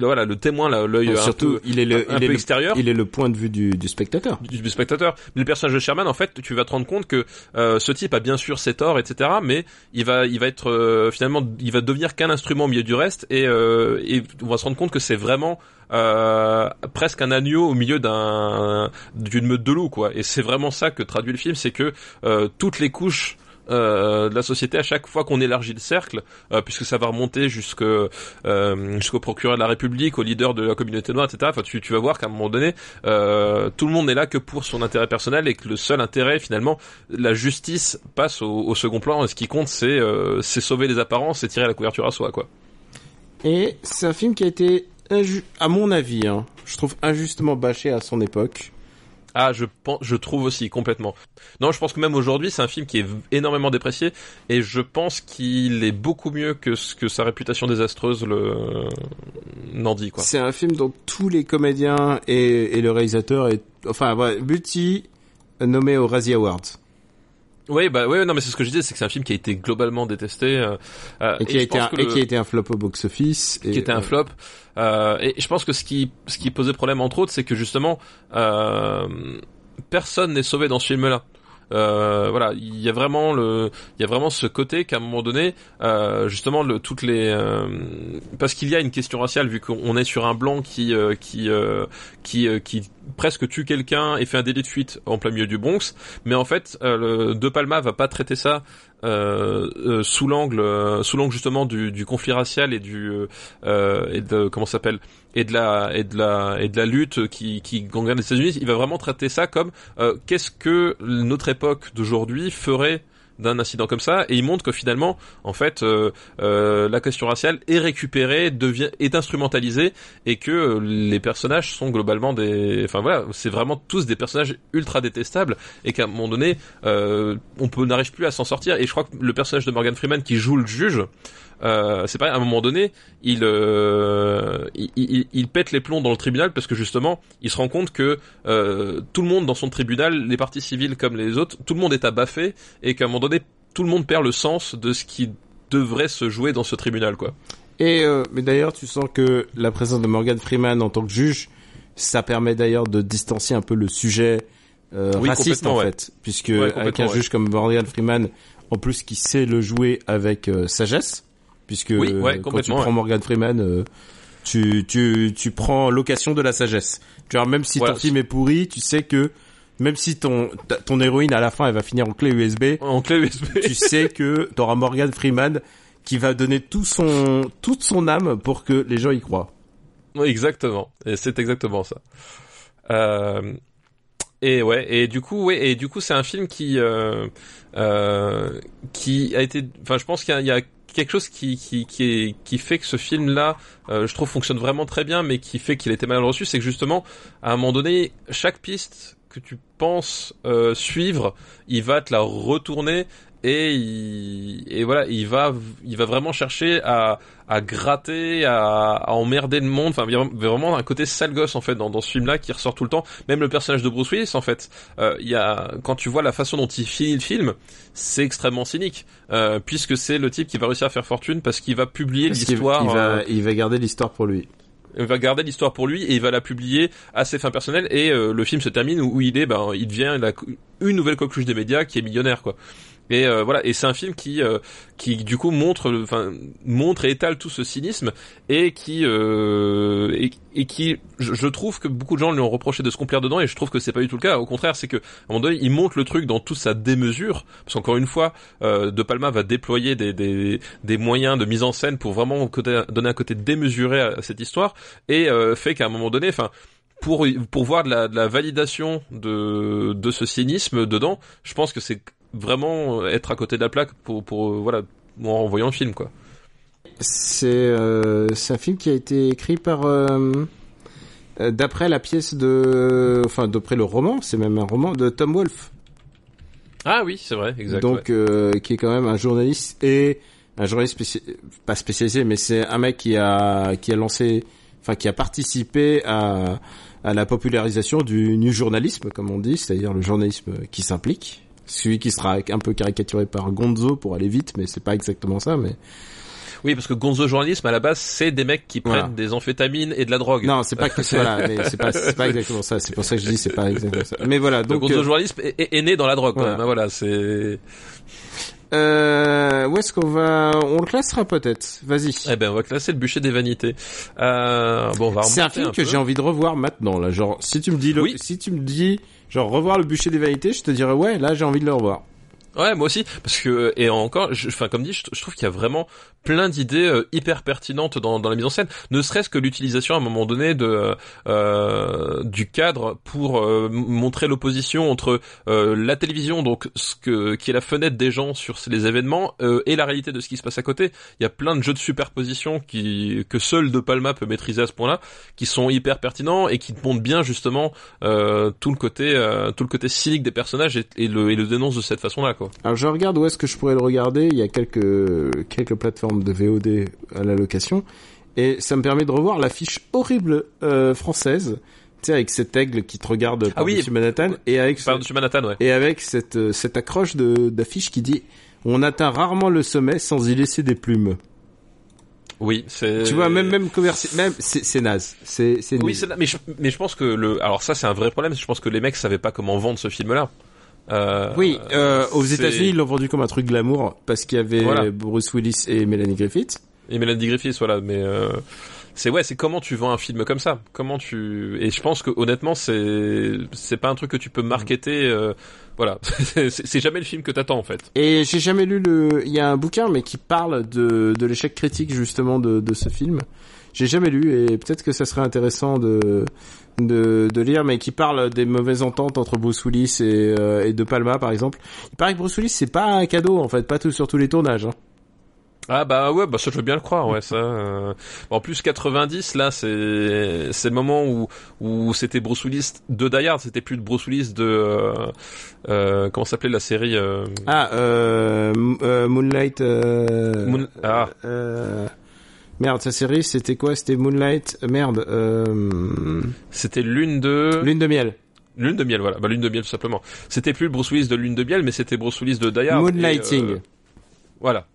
voilà le témoin l'œil
surtout
peu,
il est le
un
il
peu
est le,
extérieur
il est le point de vue du, du spectateur.
du, du spectateur. Mais le personnage de Sherman, en fait, tu vas te rendre compte que euh, ce type a bien sûr ses torts, etc. Mais il va, il va être euh, finalement, il va devenir qu'un instrument au milieu du reste, et, euh, et on va se rendre compte que c'est vraiment euh, presque un agneau au milieu d'un d'une meute de loups, quoi. Et c'est vraiment ça que traduit le film, c'est que euh, toutes les couches de la société à chaque fois qu'on élargit le cercle, euh, puisque ça va remonter jusque euh, jusqu'au procureur de la République, au leader de la communauté noire, etc. Enfin, tu, tu vas voir qu'à un moment donné, euh, tout le monde n'est là que pour son intérêt personnel et que le seul intérêt, finalement, la justice passe au, au second plan. Et ce qui compte, c'est euh, c'est sauver les apparences et tirer la couverture à soi, quoi.
Et c'est un film qui a été à mon avis, hein, je trouve injustement bâché à son époque.
Ah, je pense, je trouve aussi complètement. Non, je pense que même aujourd'hui, c'est un film qui est énormément déprécié et je pense qu'il est beaucoup mieux que ce que sa réputation désastreuse le n'en dit quoi.
C'est un film dont tous les comédiens et, et le réalisateur est enfin ouais, multi nommé aux Razzie Awards
Oui, bah oui, non, mais c'est ce que je disais, c'est que c'est un film qui a été globalement détesté euh, euh,
et qui a été un, et qui a été un flop au box office et,
qui était un
euh,
flop. Euh, et je pense que ce qui, ce qui posait problème entre autres, c'est que justement, euh, personne n'est sauvé dans ce film-là. Euh, voilà, il y a vraiment le, il y a vraiment ce côté qu'à un moment donné, euh, justement, le, toutes les, euh, parce qu'il y a une question raciale vu qu'on est sur un blanc qui, euh, qui, euh, qui, qui presque tue quelqu'un et fait un délit de fuite en plein milieu du Bronx, mais en fait, le De Palma va pas traiter ça euh, euh, sous l'angle, euh, sous l'angle justement du, conflit racial et du et de comment s'appelle et de la et de la et de la lutte qui qui gangrène les États-Unis. Il va vraiment traiter ça comme qu'est-ce que notre époque d'aujourd'hui ferait d'un incident comme ça et il montre que finalement en fait euh, euh, la question raciale est récupérée devient est instrumentalisée et que euh, les personnages sont globalement des enfin voilà c'est vraiment tous des personnages ultra détestables et qu'à un moment donné euh, on peut n'arrive plus à s'en sortir et je crois que le personnage de Morgan Freeman qui joue le juge euh, c'est pas à un moment donné il, euh, il, il il pète les plombs dans le tribunal parce que justement il se rend compte que euh, tout le monde dans son tribunal les parties civiles comme les autres tout le monde est abaffé et qu'à un moment donné tout le monde perd le sens de ce qui devrait se jouer dans ce tribunal quoi
Et euh, mais d'ailleurs, tu sens que la présence de Morgan Freeman en tant que juge, ça permet d'ailleurs de distancier un peu le sujet euh,
Oui,
raciste en
ouais.
fait, puisque
Ouais,
avec un
ouais.
juge comme Morgan Freeman, en plus qui sait le jouer avec euh, sagesse, puisque
Oui, ouais,
quand tu prends
ouais.
Morgan Freeman, euh, tu tu tu prends location de la sagesse. Tu vois, même si ton film est pourri, tu sais que même si ton ton héroïne à la fin elle va finir en clé USB,
en clé USB
tu sais que t'auras Morgan Freeman qui va donner tout son toute son âme pour que les gens y croient.
Exactement. Et c'est exactement ça. Euh, Et ouais, et du coup, ouais, et du coup, c'est un film qui euh, euh, qui a été, enfin, je pense qu'il y a, quelque chose qui qui qui, qui fait que ce film-là, euh, je trouve, fonctionne vraiment très bien, mais qui fait qu'il été mal reçu, c'est que justement, à un moment donné, chaque piste que tu penses euh, suivre, il va te la retourner et il, et voilà, il va, il va vraiment chercher à, à gratter, à, à emmerder le monde. Enfin, il y a vraiment un côté sale gosse en fait dans, dans ce film-là qui ressort tout le temps. Même le personnage de Bruce Willis, en fait, euh, il y a quand tu vois la façon dont il finit le film, c'est extrêmement cynique, euh, puisque c'est le type qui va réussir à faire fortune parce qu'il va publier l'histoire.
Il, va,
euh,
il va garder l'histoire pour lui.
il va garder l'histoire pour lui et il va la publier à ses fins personnelles et euh, le film se termine où, où il est ben il devient la- une nouvelle coqueluche des médias qui est millionnaire quoi et euh, voilà. Et c'est un film qui euh, qui du coup montre enfin montre et étale tout ce cynisme et qui euh, et, qui je, trouve que beaucoup de gens lui ont reproché de se complaire dedans et je trouve que c'est pas du tout le cas. Au contraire c'est que à un moment donné il montre le truc dans toute sa démesure. Parce qu'encore une fois euh, De Palma va déployer des, des des moyens de mise en scène pour vraiment donner un côté démesuré à cette histoire et euh, fait qu'à un moment donné enfin pour pour voir de la, de la validation de de ce cynisme dedans je pense que c'est vraiment être à côté de la plaque pour pour euh, voilà en voyant le film quoi
C'est euh, un film qui a été écrit par euh, euh, d'après la pièce de enfin d'après le roman, c'est même un roman de Tom Wolfe.
ah oui c'est vrai exact
donc
ouais.
euh, qui est quand même un journaliste et un journaliste spéci- pas spécialisé mais c'est un mec qui a qui a lancé enfin qui a participé à à la popularisation du new journalisme comme on dit c'est-à-dire le journalisme qui s'implique celui qui sera un peu caricaturé par Gonzo pour aller vite mais c'est pas exactement ça mais
oui parce que Gonzo journalisme à la base c'est des mecs qui
Voilà.
prennent des amphétamines et de la drogue
non c'est pas que voilà mais c'est pas exactement ça c'est pour ça que je dis c'est pas exactement ça mais voilà
donc
donc
Gonzo
euh,
journalisme est, né dans la drogue
Voilà.
voilà, voilà c'est
euh, où est-ce qu'on va on le classera peut-être vas-y
eh ben on va classer le bûcher des vanités euh, bon on va
C'est un film que j'ai envie de revoir maintenant là. Genre si tu me dis le,
Oui.
si tu me dis genre revoir le bûcher des vanités, je te dirais ouais là j'ai envie de le revoir.
Ouais, moi aussi, parce que et encore, enfin comme dit, je, je trouve qu'il y a vraiment plein d'idées euh, hyper pertinentes dans, dans la mise en scène. Ne serait-ce que l'utilisation à un moment donné de euh, du cadre pour euh, montrer l'opposition entre euh, la télévision, donc ce que qui est la fenêtre des gens sur les événements, euh, et la réalité de ce qui se passe à côté. Il y a plein de jeux de superposition qui que seul De Palma peut maîtriser à ce point-là, qui sont hyper pertinents et qui montrent bien justement euh, tout le côté euh, tout le côté cynique des personnages et, et le et le dénonce de cette façon-là, quoi.
Alors je regarde où est-ce que je pourrais le regarder. Il y a quelques quelques plateformes de VOD à la location et ça me permet de revoir l'affiche horrible euh, française. Tu sais avec cet aigle qui te regarde par
oui.
dessus Manhattan et avec ce-
Par-dessus Manhattan, ouais.
et avec cette euh, cette accroche de d'affiche qui dit on atteint rarement le sommet sans y laisser des plumes.
Oui, c'est.
Tu vois même même commerci- même c'est naze. C'est c'est
Oui, c'est mais je, mais je pense que le. Alors ça, c'est un vrai problème. Je pense que les mecs savaient pas comment vendre ce film-là. Euh,
Oui, euh, aux États-Unis, ils l'ont vendu comme un truc glamour parce qu'il y avait
Voilà.
Bruce Willis et Melanie Griffith.
Et Melanie Griffiths, voilà. Mais euh, c'est ouais, c'est comment tu vends un film comme ça? Comment tu. Et je pense que honnêtement, c'est c'est pas un truc que tu peux marketer. euh, Voilà, c'est c'est jamais le film que t'attends en fait.
Et j'ai jamais lu le. Il y a un bouquin, mais qui parle de de l'échec critique justement de de ce film. J'ai jamais lu et peut-être que ça serait intéressant de de de lire, mais qui parle des mauvaises ententes entre Bruce Willis et euh, et De Palma par exemple. Il paraît que Bruce Willis c'est pas un cadeau en fait, pas tout sur tous les tournages. hein.
Ah bah ouais, bah ça je veux bien le croire, ouais ça. euh. En plus 90 là, c'est c'est le moment où où c'était Bruce Willis de Die Hard, c'était plus de Bruce Willis de euh, euh, comment s'appelait la série euh,
Ah, euh, Moonlight.
Moon- ah.
Merde, sa série c'était quoi? C'était Moonlight? euh, Merde. Euh,
C'était lune de
Lune de miel.
lune de miel, voilà, bah lune de miel tout simplement. C'était plus le Bruce Willis de lune de miel, mais c'était Bruce Willis de Die Hard. et,
Moonlighting.
euh, voilà.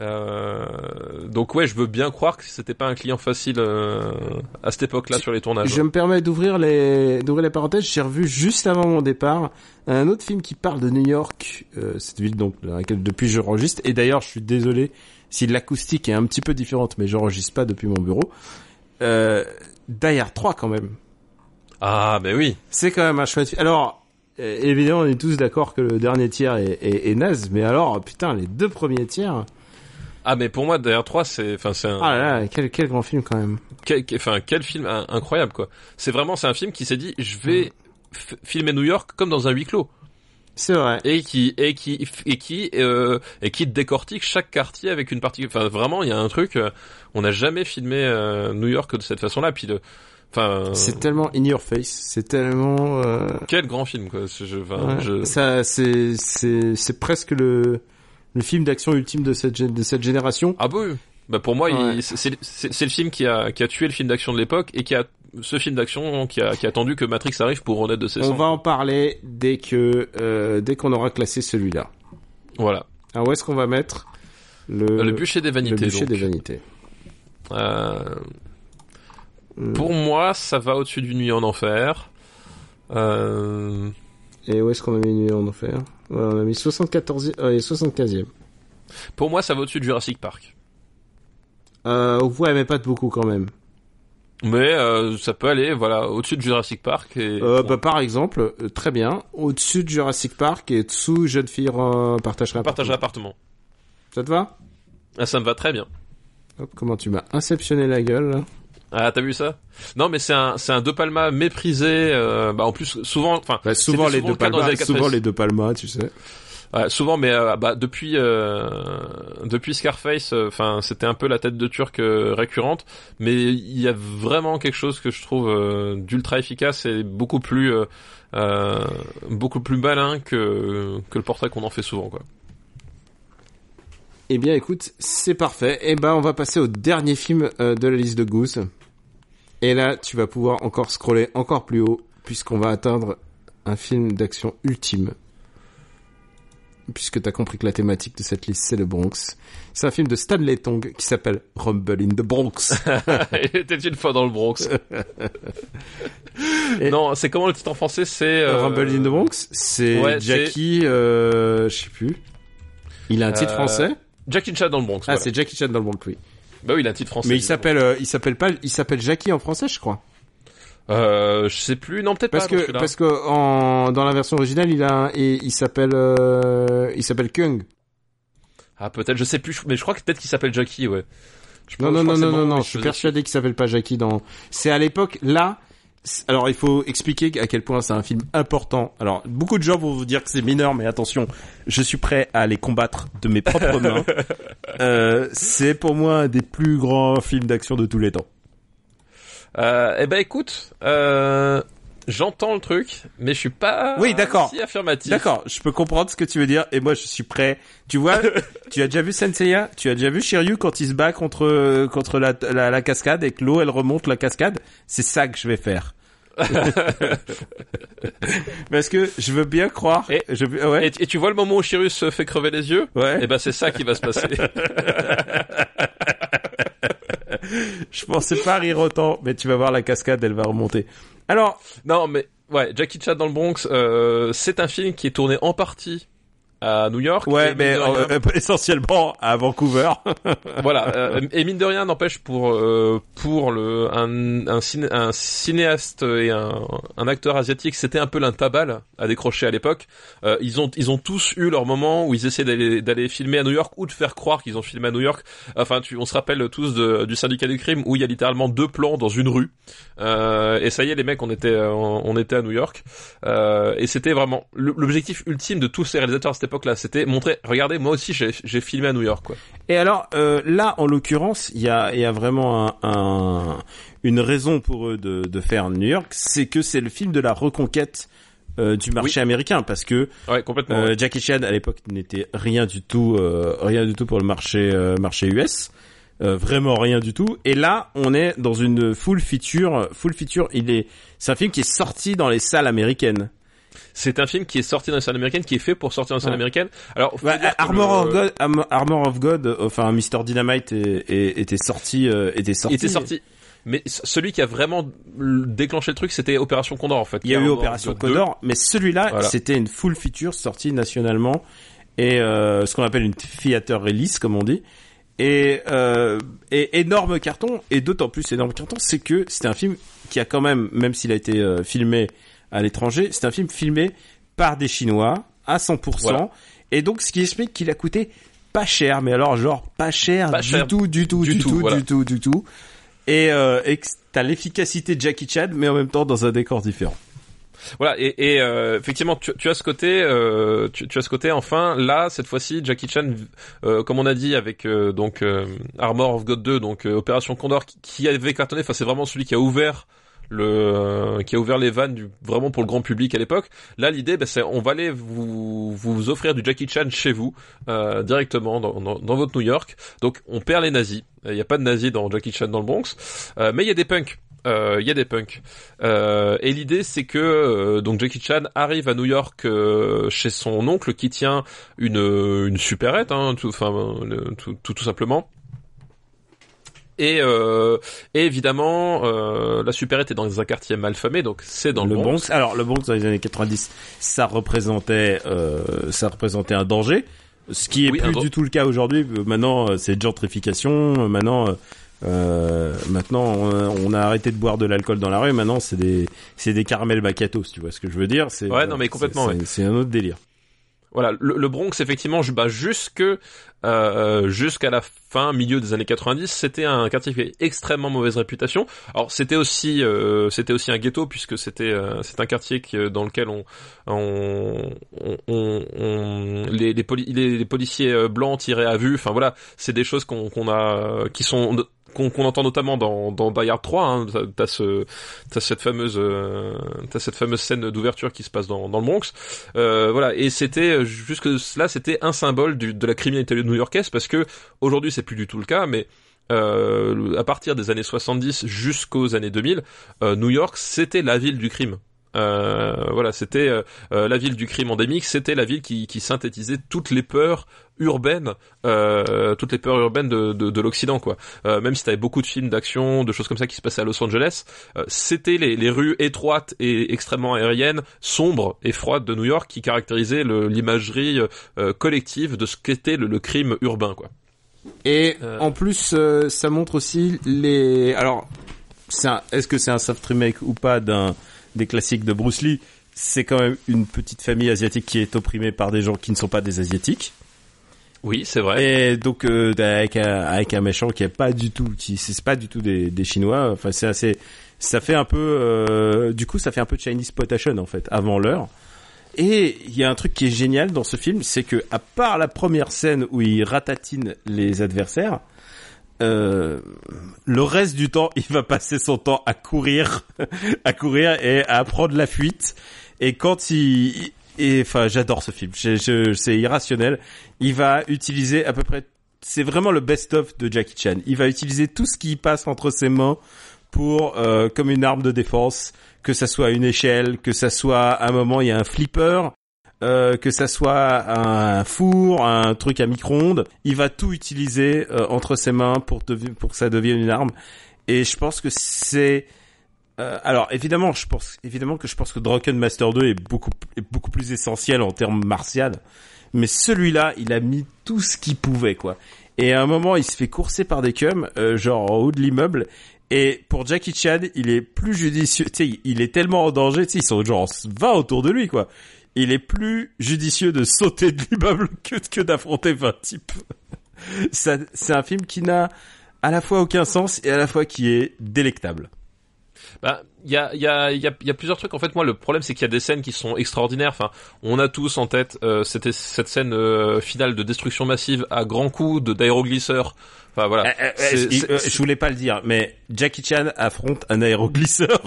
Euh, donc ouais, je veux bien croire que c'était pas un client facile euh, à cette époque-là sur les tournages.
Je me permets d'ouvrir les d'ouvrir les parenthèses. J'ai revu juste avant mon départ un autre film qui parle de New York, euh, cette ville donc dans laquelle depuis. Et d'ailleurs, je suis désolé si l'acoustique est un petit peu différente, mais j'enregistre pas depuis mon bureau. Euh, Die Hard 3 quand même.
Ah, mais oui.
C'est quand même un chouette. film. Alors, euh, évidemment, on est tous d'accord que le dernier tiers est, est, est naze, mais alors, putain, les deux premiers tiers.
Ah, mais pour moi, derrière 3, c'est, enfin, c'est un,
Ah là là, quel, quel grand film quand même.
quel, quel- enfin, quel film in- incroyable, quoi. C'est vraiment, c'est un film qui s'est dit, je vais f- filmer New York comme dans un huis clos
C'est vrai.
et qui et qui et qui euh, et qui décortique chaque quartier avec une partie. Enfin, vraiment, il y a un truc. euh, on n'a jamais filmé euh, New York de cette façon-là. Puis enfin,
C'est tellement in your face. C'est tellement. euh,
quel grand film quoi. Je, enfin,
ouais.
je-
Ça, c'est c'est c'est presque le le film d'action ultime de cette de cette génération.
Ah bah oui. Bah pour moi,
Ouais.
c'est le film qui a qui a tué le film d'action de l'époque et qui a ce film d'action qui a qui a attendu que Matrix arrive pour renaître de ses
On
cendres.
va en parler dès que euh, dès qu'on aura classé celui-là.
Voilà.
Alors où est-ce qu'on va mettre le
le bûcher des
le
vanités.
bûcher
donc.
des vanités
Euh,
Hmm.
Pour moi, ça va au-dessus du Nuit en Enfer. Euh,
Et où est-ce qu'on a mis Nuit en enfer? On a mis 74 euh, et 75e.
pour moi, ça va au-dessus de Jurassic Park.
Euh, ouais, mais pas de beaucoup quand même.
Mais euh, ça peut aller, voilà, au-dessus de Jurassic Park. Et,
Euh, bah, par exemple, euh, très bien, au-dessus de Jurassic Park et dessous Jeune fille partagerait
on partage l'appartement.
Ça te va?
Ah, ça me va très bien.
Hop, comment tu m'as inceptionné la gueule là
Ah, t'as vu ça? Non, mais c'est un, c'est un De Palma méprisé. euh, bah, en plus, souvent, enfin,
bah, Souvent les deux
le
souvent
90.
les deux palmas, tu sais.
Souvent, mais euh, bah, depuis, euh, depuis Scarface, euh, enfin, c'était un peu la tête de Turc récurrente. Mais il y a vraiment quelque chose que je trouve d'ultra efficace et beaucoup plus, beaucoup plus malin que que le portrait qu'on en fait souvent, quoi.
Eh bien, écoute, c'est parfait. Eh ben, on va passer au dernier film de la liste de Goose. Et là, tu vas pouvoir encore scroller encore plus haut, puisqu'on va atteindre un film d'action ultime. Puisque t'as compris que la thématique de cette liste, c'est le Bronx. C'est un film de Stanley Tong qui s'appelle Rumble in the Bronx.
Il était une fois dans le Bronx.
Et-
Non, c'est comment le titre en français C'est euh,
Rumble in the Bronx, c'est
ouais,
Jackie, euh, je sais plus. Il a un titre
Euh,
français
Jackie Chan dans le Bronx.
Ah,
voilà.
c'est Jackie Chan dans le Bronx, oui.
Bah oui, il a un titre français.
Mais il s'appelle, euh, il s'appelle pas, il s'appelle Jackie en français, je crois.
Euh, je sais plus. Non, peut-être
Parce
pas.
que parce que en dans la version originale, il a et il s'appelle euh, il s'appelle Kung.
Ah, peut-être. Je sais plus. Mais je crois que peut-être qu'il s'appelle Jackie. Ouais. Je
Non
pense-
non
je
non non non non, je suis persuadé qu'il s'appelle pas Jackie dans c'est à l'époque là alors il faut expliquer à quel point c'est un film important. Alors beaucoup de gens vont vous dire que c'est mineur mais attention, je suis prêt à les combattre de mes propres mains. Euh, c'est pour moi un des plus grands films d'action de tous les temps.
Euh, eh ben, écoute. Euh, J'entends le truc, mais je suis pas.
Oui, d'accord.
Si affirmatif.
D'accord, je peux comprendre ce que tu veux dire et moi je suis prêt. Tu vois, tu as déjà vu Senseiya, tu as déjà vu Shiryu quand il se bat contre contre la, la, la cascade et que l'eau elle remonte la cascade, c'est ça que je vais faire. Parce que je veux bien croire.
Et-
je veux- ouais.
Et, et tu vois le moment où Chirus se fait crever les yeux?
Ouais.
Eh ben, c'est ça qui va se passer.
Je pensais pas rire autant, mais tu vas voir la cascade, elle va remonter. Alors,
non, mais ouais, Jackie Chan dans le Bronx, euh, c'est un film qui est tourné en partie à New York.
ouais, mais
rien-
euh, euh, essentiellement à Vancouver.
voilà euh, et mine de rien n'empêche pour euh, pour le un un, ciné- un cinéaste et un, un acteur asiatique c'était un peu l'intabal à décrocher à l'époque Euh, ils ont ils ont tous eu leur moment où ils essaient d'aller d'aller filmer à New York ou de faire croire qu'ils ont filmé à New York enfin tu on se rappelle tous de, du syndicat du crime où il y a littéralement deux plans dans une rue euh, et ça y est les mecs on était on était à New York euh, et c'était vraiment l'objectif ultime de tous ces réalisateurs cette époque là c'était montrer regardez moi aussi j'ai filmé à New York quoi
Et alors euh, là, en l'occurrence, il y a, il y a vraiment un, un- une raison pour eux de, de faire New York, c'est que c'est le film de la reconquête euh, du marché américain, parce que
ouais complètement
euh,
ouais.
Jackie Chan à l'époque n'était rien du tout, euh, rien du tout pour le marché marché US. Vraiment rien du tout. Et là, on est dans une full feature. Full feature, il est, c'est un film qui est sorti dans les salles américaines.
C'est un film qui est sorti dans les salles américaines, qui est fait pour sortir dans les salles
Ouais.
américaines. Alors, que
Armor
le-
of God, Am- Armor of God, enfin Mr Dynamite est- est- était sorti, euh, était sorti.
il était sorti. Mais celui qui a vraiment déclenché le truc, c'était Opération Condor en fait.
Il y a eu Opération
God 2.
Condor, mais celui-là,
Voilà.
c'était une full feature sortie nationalement et euh, ce qu'on appelle une theater release, comme on dit. Et, euh, et énorme carton, et d'autant plus énorme carton, c'est que c'est un film qui a quand même, même s'il a été euh, filmé à l'étranger, c'est un film filmé par des Chinois à 100%.
Voilà.
Et donc, ce qui explique qu'il a coûté pas cher, mais alors genre pas cher
Pas
du
cher
tout, du tout,
du
du,
tout,
tout,
voilà.
du tout, du tout. Et, euh, et t'as l'efficacité de Jackie Chan, mais en même temps dans un décor différent.
Voilà et, et euh, effectivement tu, tu, as ce côté euh, tu, tu, as ce côté enfin là cette fois-ci Jackie Chan euh, comme on a dit avec donc Armor of God 2 donc Opération Condor qui, qui avait cartonné enfin c'est vraiment celui qui a ouvert le qui a ouvert les vannes du, vraiment pour le grand public à l'époque. Là, l'idée, bah, c'est on va aller vous vous offrir du Jackie Chan chez vous euh, directement dans, dans, dans, votre New York. Donc, on perd les nazis. Il n'y a pas de nazis dans Jackie Chan dans le Bronx, euh, mais il y a des punks il euh, y a des punks. Euh, et l'idée c'est que euh, donc Jackie Chan arrive à New York chez son oncle qui tient une une supérette, hein, tout, enfin tout, tout simplement. Et, euh, et, évidemment, euh, la supérette est dans un quartier malfamé, donc c'est dans le,
le
Bronx.
Alors le Bronx dans les années 90, ça représentait, euh, ça représentait un danger, ce qui est
Oui,
plus du tout le cas aujourd'hui. Maintenant, c'est de gentrification. Maintenant, euh, maintenant, on, on a arrêté de boire de l'alcool dans la rue. Maintenant, c'est des, c'est des caramels macchiato, si tu vois ce que je veux dire. C'est,
Ouais, non, mais complètement,
c'est-
ouais.
C'est un autre délire.
Voilà, le, Bronx effectivement, bah, jusque euh, jusqu'à la fin, milieu des années 90, c'était un quartier qui avait extrêmement mauvaise réputation. Alors c'était aussi euh, c'était aussi un ghetto puisque c'était euh, c'est un quartier qui, euh, dans lequel on les, les, les, policiers euh, blancs tiraient à vue. Enfin voilà, c'est des choses qu'on qu'on a qui sont qu'on entend notamment dans, dans Die Hard 3, hein, t'as- t'as cette fameuse, euh, cette fameuse scène d'ouverture qui se passe dans, le Bronx, euh, voilà. Et c'était jusque là, c'était un symbole de la criminalité new-yorkaise parce que aujourd'hui c'est plus du tout le cas, mais euh, à partir des années 70 jusqu'aux années 2000, euh, New York c'était la ville du crime. Euh, voilà, c'était euh, euh, la ville du crime endémique, c'était la ville qui, qui synthétisait toutes les peurs urbaines, euh, toutes les peurs urbaines de, de, de l'Occident, quoi. Euh, même si t'avais beaucoup de films d'action, de choses comme ça qui se passaient à Los Angeles, euh, c'était les, les rues étroites et extrêmement aériennes, sombres et froides de New York qui caractérisaient l'imagerie collective de ce qu'était le, le crime urbain, quoi.
Et en plus, ça montre aussi les. Alors, est-ce que c'est un soft remake ou pas d'un des classiques de Bruce Lee C'est quand même une petite famille asiatique qui est opprimée par des gens qui ne sont pas des asiatiques.
Oui, c'est vrai.
Et donc euh, avec un, avec un méchant qui est pas du tout, qui c'est pas du tout des, des Chinois. Enfin, c'est assez. Ça fait un peu. euh, du coup, ça fait un peu Chinese Potation en fait avant l'heure. Et il y a un truc qui est génial dans ce film, c'est que à part la première scène où il ratatine les adversaires, euh, le reste du temps, il va passer son temps à courir, à courir et à prendre la fuite. Et quand il, et enfin, j'adore ce film. Je, je- c'est irrationnel. Il va utiliser à peu près, c'est vraiment le best-of de Jackie Chan. Il va utiliser tout ce qui passe entre ses mains pour, euh, comme une arme de défense, que ça soit une échelle, que ça soit à un moment il y a un flipper, euh, que ça soit un four, un truc à micro-ondes, il va tout utiliser euh, entre ses mains pour, pour que ça devienne une arme. Et je pense que c'est euh, alors évidemment, je pense évidemment que je pense que Drunken Master 2 est beaucoup est beaucoup plus essentiel en termes martial, mais celui-là, il a mis tout ce qu'il pouvait quoi. Et à un moment, il se fait courser par des cums, euh, genre en haut de l'immeuble. Et pour Jackie Chan, il est plus judicieux. Tu sais, il est tellement en danger. Tu sais, ils sont genre 20 autour de lui, quoi. Il est plus judicieux de sauter de l'immeuble que, d'affronter 20 types. C'est un film qui n'a à la fois aucun sens et à la fois qui est délectable.
Bah, il y a, y, a, y, a, y a plusieurs trucs. En fait, moi, le problème, c'est qu'il y a des scènes qui sont extraordinaires. Enfin, on a tous en tête euh, c'était cette scène euh, finale de destruction massive à grands coups de d'aéroglisseur. Enfin voilà.
Euh, euh,
c'est-
euh, je voulais pas le dire, mais Jackie Chan affronte un aéroglisseur.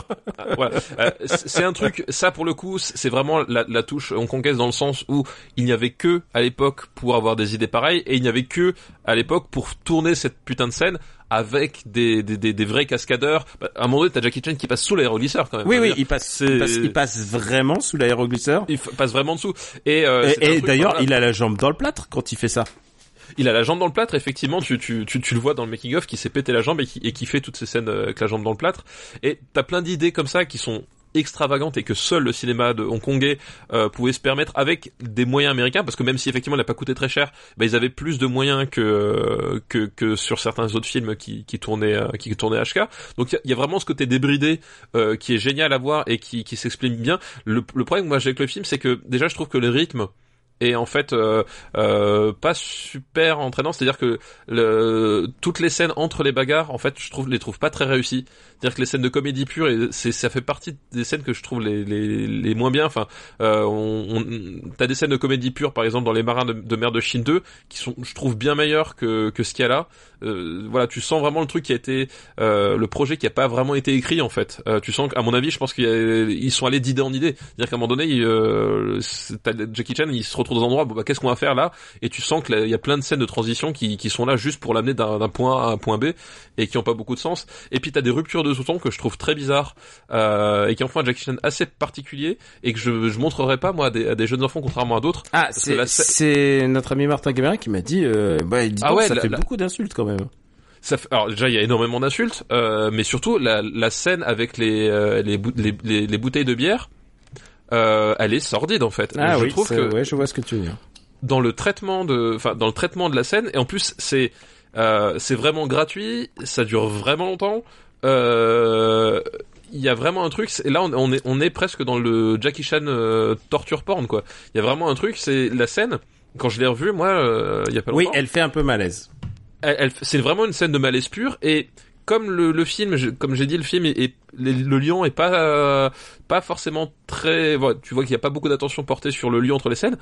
voilà. Euh, c'est c'est un truc, ça pour le coup, c'est vraiment la, la touche hongkongaise dans le sens où il n'y avait que à l'époque pour avoir des idées pareilles et il n'y avait que à l'époque pour tourner cette putain de scène avec des, des, des, des vrais cascadeurs. Bah, à un moment donné, t'as Jackie Chan qui passe sous l'aéroglisseur quand même.
Oui, oui, il passe, il passe, il passe vraiment sous l'aéroglisseur.
il passe vraiment dessous. Et, euh,
Et, et d'ailleurs, il a la jambe dans le plâtre quand il fait ça.
Il a la jambe dans le plâtre, effectivement, tu, tu, tu, tu le vois dans le making of qui s'est pété la jambe et qui, et qui fait toutes ces scènes euh, avec la jambe dans le plâtre. Et t'as plein d'idées comme ça qui sont extravagantes et que seul le cinéma de hongkongais euh, pouvait se permettre avec des moyens américains parce que même si effectivement il n'a pas coûté très cher bah, ils avaient plus de moyens que que, que sur certains autres films qui, qui tournaient euh, qui tournaient HK donc il y a- vraiment ce côté débridé euh, qui est génial à voir et qui, qui s'exprime bien. Le, problème moi avec le film c'est que déjà je trouve que le rythme et en fait euh, euh, pas super entraînant. C'est-à-dire que le, toutes les scènes entre les bagarres, en fait, je trouve les trouve pas très réussies. C'est-à-dire que les scènes de comédie pure, et ça fait partie des scènes que je trouve les les, les moins bien. Enfin, euh, on, on t'as des scènes de comédie pure, par exemple dans les Marins de, de mer de Chine 2, qui sont, je trouve, bien meilleures que que ce qu'il y a là. Euh, voilà, tu sens vraiment le truc qui a été euh, le projet qui a pas vraiment été écrit en fait. Euh, tu sens qu'à mon avis, je pense qu'ils sont allés d'idée en idée. C'est-à-dire qu'à un moment donné, il, Jackie Chan, il se retrouve dans un endroit, bon, bah, qu'est-ce qu'on va faire là? Et tu sens qu'il y a plein de scènes de transition qui, qui sont là juste pour l'amener d'un point A à un point B et qui ont pas beaucoup de sens. Et puis t'as des ruptures de sous-ton que je trouve très bizarres euh, et qui en font un Jackie Chan assez particulier et que je, je montrerai pas moi à des, à des jeunes enfants contrairement à d'autres.
Ah, c'est
la
notre ami Martin Caméra qui m'a dit, euh, bah, il dit
Ah
donc,
ouais,
ça
la-
fait
la-
beaucoup d'insultes quand même.
Ça fait- alors déjà il y a énormément d'insultes, euh, mais surtout la, la scène avec les, euh, les, les, les bouteilles de bière, euh, elle est sordide en fait.
Ah
je
oui,
trouve que
ouais, je vois ce que tu veux dire.
dans le traitement de, enfin dans le traitement de la scène, et en plus c'est euh, c'est vraiment gratuit, ça dure vraiment longtemps. Euh, il y a vraiment un truc, c'est- là on, on est on est presque dans le Jackie Chan euh, torture porn quoi. Il y a vraiment un truc, c'est la scène. Quand je l'ai revue, moi, euh, il y a pas
Oui,
longtemps
elle fait un peu malaise.
elle, elle- c'est vraiment une scène de malaise pur et comme le, le film, je- comme j'ai dit, le film est, est- les- le lion est pas euh, pas forcément très. voilà, tu vois qu'il y a pas beaucoup d'attention portée sur le lion entre les scènes.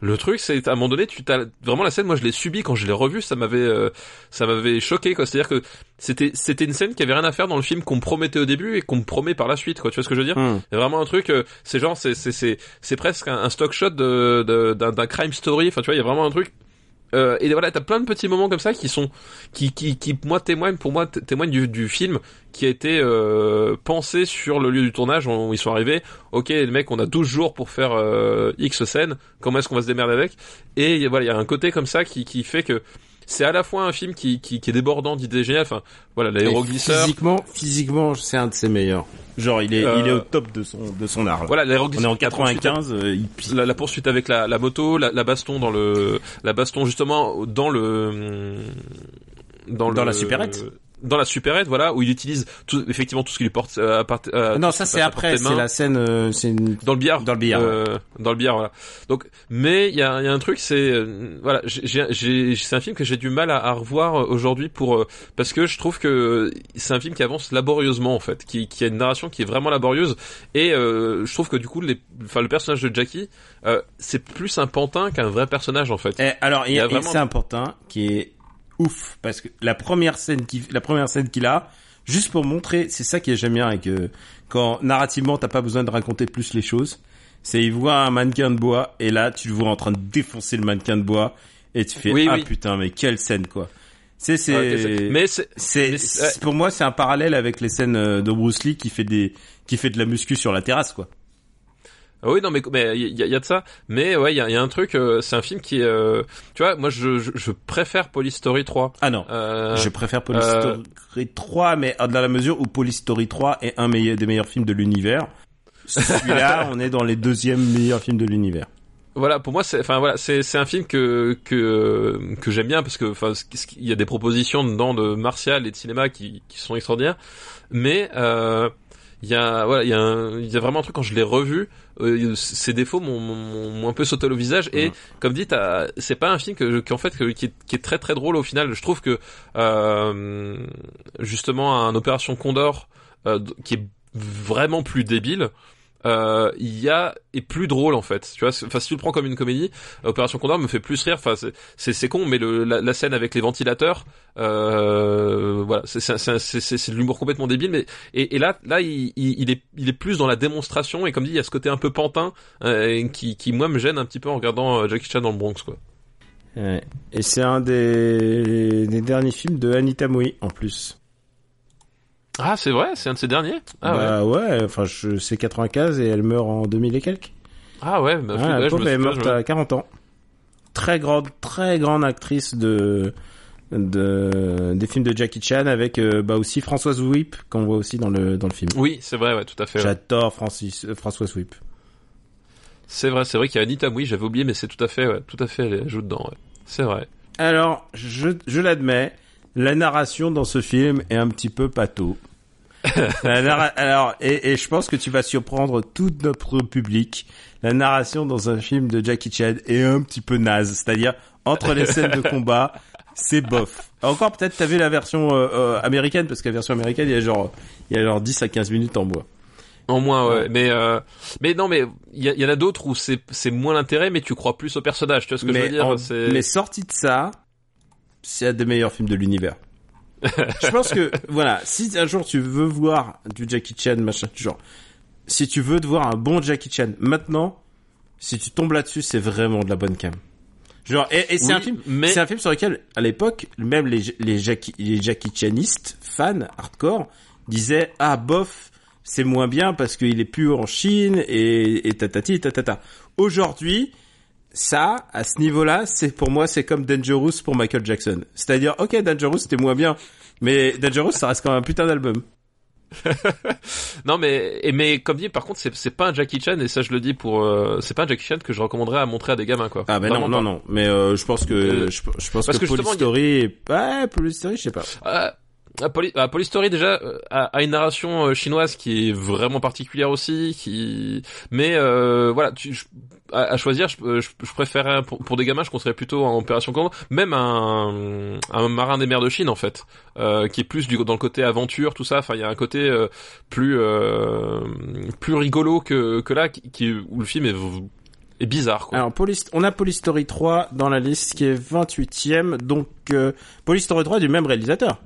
Le truc, c'est à un moment donné, tu t'as vraiment la scène. Moi, je l'ai subi quand je l'ai revu, ça m'avait euh, ça m'avait choqué quoi. C'est-à-dire que c'était c'était une scène qui avait rien à faire dans le film qu'on me promettait au début et qu'on me promet par la suite quoi. Tu vois ce que je veux dire?
Hmm.
il y a vraiment un truc, euh, c'est genre, c'est c'est c'est c'est presque un, un stock shot de d'un crime story. Enfin, tu vois, il y a vraiment un truc. Euh, et voilà, t'as plein de petits moments comme ça qui sont qui qui qui moi témoignent pour moi témoignent du film qui a été euh, pensé sur le lieu du tournage où ils sont arrivés. Ok, les mecs, on a 12 jours pour faire euh, X scènes. Comment est-ce qu'on va se démerder avec? Et voilà, il y a un côté comme ça qui qui fait que c'est à la fois un film qui qui, qui est débordant d'idées géniales. Enfin, voilà, l'aéroglisseur.
Physiquement, physiquement, c'est un de ses meilleurs. Genre, il est,
Euh,
il est au top de son, de son art. là.
Voilà,
On est
l'aéroglisseur.
en 95, euh, il pisse.
la, la poursuite avec la, la moto, la, la baston dans le, la baston justement dans le, dans,
Dans
le-
la supérette.
Dans la supérette, voilà, où il utilise tout, effectivement tout ce qui lui porte euh, à part, euh,
non,
tout ce
ça c'est après, c'est la scène, euh, c'est une...
dans le billard.
Dans le billard,
euh, dans le billard voilà. Donc mais il y a, y a un truc c'est euh, voilà j'ai c'est un film que j'ai du mal à, à revoir euh, aujourd'hui pour euh, parce que je trouve que c'est un film qui avance laborieusement en fait qui qui a une narration qui est vraiment laborieuse. Et euh, je trouve que du coup les enfin le personnage de Jackie euh, c'est plus un pantin qu'un vrai personnage en fait.
Eh, alors, il y a,
a
et
vraiment-
c'est important, qui est ouf, parce que la première scène qui, la première scène qu'il a, juste pour montrer, c'est ça qui est j'aime bien, et que quand narrativement t'as pas besoin de raconter plus les choses, c'est il voit un mannequin de bois, et là tu le vois en train de défoncer le mannequin de bois, et tu fais
Oui,
ah
oui.
putain mais quelle scène quoi. C'est c'est
Ah, mais c'est-
pour moi c'est un parallèle avec les scènes euh, de Bruce Lee qui fait des qui fait de la muscu sur la terrasse quoi.
Ah Oui, non, mais mais il y, a- il y a de ça. Mais ouais, il y a, il y a un truc. euh, c'est un film qui, est, euh, tu vois, moi je, je, je préfère Police Story 3.
Ah non.
Euh,
Je préfère Police
euh,
Story 3, mais dans la mesure où Police Story 3 est un meilleur, des meilleurs films de l'univers. Celui-là, on est dans les deuxièmes meilleurs films de l'univers.
Voilà, pour moi, c'est, enfin voilà, c'est c'est un film que que que j'aime bien parce que, enfin, il y a des propositions dedans de martial et de cinéma qui qui sont extraordinaires, mais euh, il y a voilà, il y a un- il y a vraiment un truc quand je l'ai revu, euh, ces défauts m'ont- un peu sauté au visage et comme dit, c'est pas un film que qu'en fait que- qui est, qui est très très drôle au final. Je trouve que euh, justement un Opération Condor euh, qui est vraiment plus débile euh, il y a est plus drôle en fait. Tu vois enfin si tu le prends comme une comédie Opération Condor me fait plus rire. Enfin c'est- c'est con mais le, la, la scène avec les ventilateurs euh, voilà. C'est c'est c'est de l'humour complètement débile mais et, et là là il, il, est il est plus dans la démonstration. Et comme dit il y a ce côté un peu pantin euh, qui qui moi me gêne un petit peu en regardant euh, Jackie Chan dans le Bronx quoi.
Et c'est un des, des derniers films de Anita Mui, en plus.
Ah c'est vrai c'est un de ses derniers ah ouais
bah ouais, enfin, je, c'est 95 et elle meurt en 2000 et quelques.
ah ouais, bah,
Ah,
ouais,
la pauvre, elle est morte à 40 ans. Très grande, très grande actrice de, de, des films de Jackie Chan avec, euh, bah aussi Françoise Whip, qu'on voit aussi dans le, dans le film.
oui c'est vrai ouais tout à fait ouais.
J'adore Francis, euh, Françoise Whip.
C'est vrai, c'est vrai qu'il y a Anita oui, j'avais oublié, mais c'est tout à fait, ouais, tout à fait, elle joue dedans, ouais. C'est vrai.
Alors, je, je l'admets, la narration dans ce film est un petit peu pâteau. Alors, et, et je pense que tu vas surprendre tout notre public. La narration dans un film de Jackie Chan est un petit peu naze. C'est-à-dire, entre les scènes de combat, c'est bof. Encore peut-être t'as vu la version euh, euh, américaine, parce que la version américaine, il y a genre, il y a genre 10 à 15 minutes en bois.
En moins, ouais.
Ouais.
Mais euh, mais non, mais il y, en a d'autres où c'est moins l'intérêt, mais tu crois plus au personnage. Tu vois ce que je veux
mais,
dire?
en- mais sorti de ça, c'est un des meilleurs films de l'univers. je pense que, voilà, si un jour tu veux voir du Jackie Chan, machin, du genre, si tu veux te voir un bon Jackie Chan, maintenant, si tu tombes là-dessus, c'est vraiment de la bonne cam. Genre, et, et c'est
Oui,
un film,
mais-
c'est un film sur lequel, à l'époque, même les, les Jackie, les Jackie Chanistes, fans, hardcore, disaient, ah, bof, c'est moins bien parce qu'il est plus en Chine et, et tatati, tatata. Aujourd'hui, ça, à ce niveau-là, c'est pour moi, c'est comme Dangerous pour Michael Jackson. C'est-à-dire, ok, Dangerous c'était moins bien, mais Dangerous ça reste quand même un putain d'album.
Non, mais mais comme dit, par contre, c'est pas un Jackie Chan et ça je le dis pour euh, c'est pas un Jackie Chan que je recommanderais à montrer à des gamins quoi.
Ah ben non, non, non. Mais euh, je pense que
Euh,
je, je pense
parce
que,
que
Polystory, ouais, Polystory, je sais pas.
Euh, ah, Poly, ah, Polystory déjà euh, a, a une narration euh, chinoise qui est vraiment particulière aussi, qui mais euh, voilà, tu, je- à, à choisir, je, euh, je, je préférerais pour, pour des gamins, je conseillerais plutôt en opération commando, même un, un marin des mers de Chine en fait, euh, qui est plus du, dans le côté aventure, tout ça. Enfin, il y a un côté euh, plus euh, plus rigolo que que là, qui, qui- où le film est est bizarre quoi.
Alors, on a Polystory 3 dans la liste qui est 28ème, donc euh, Polystory 3 du même réalisateur.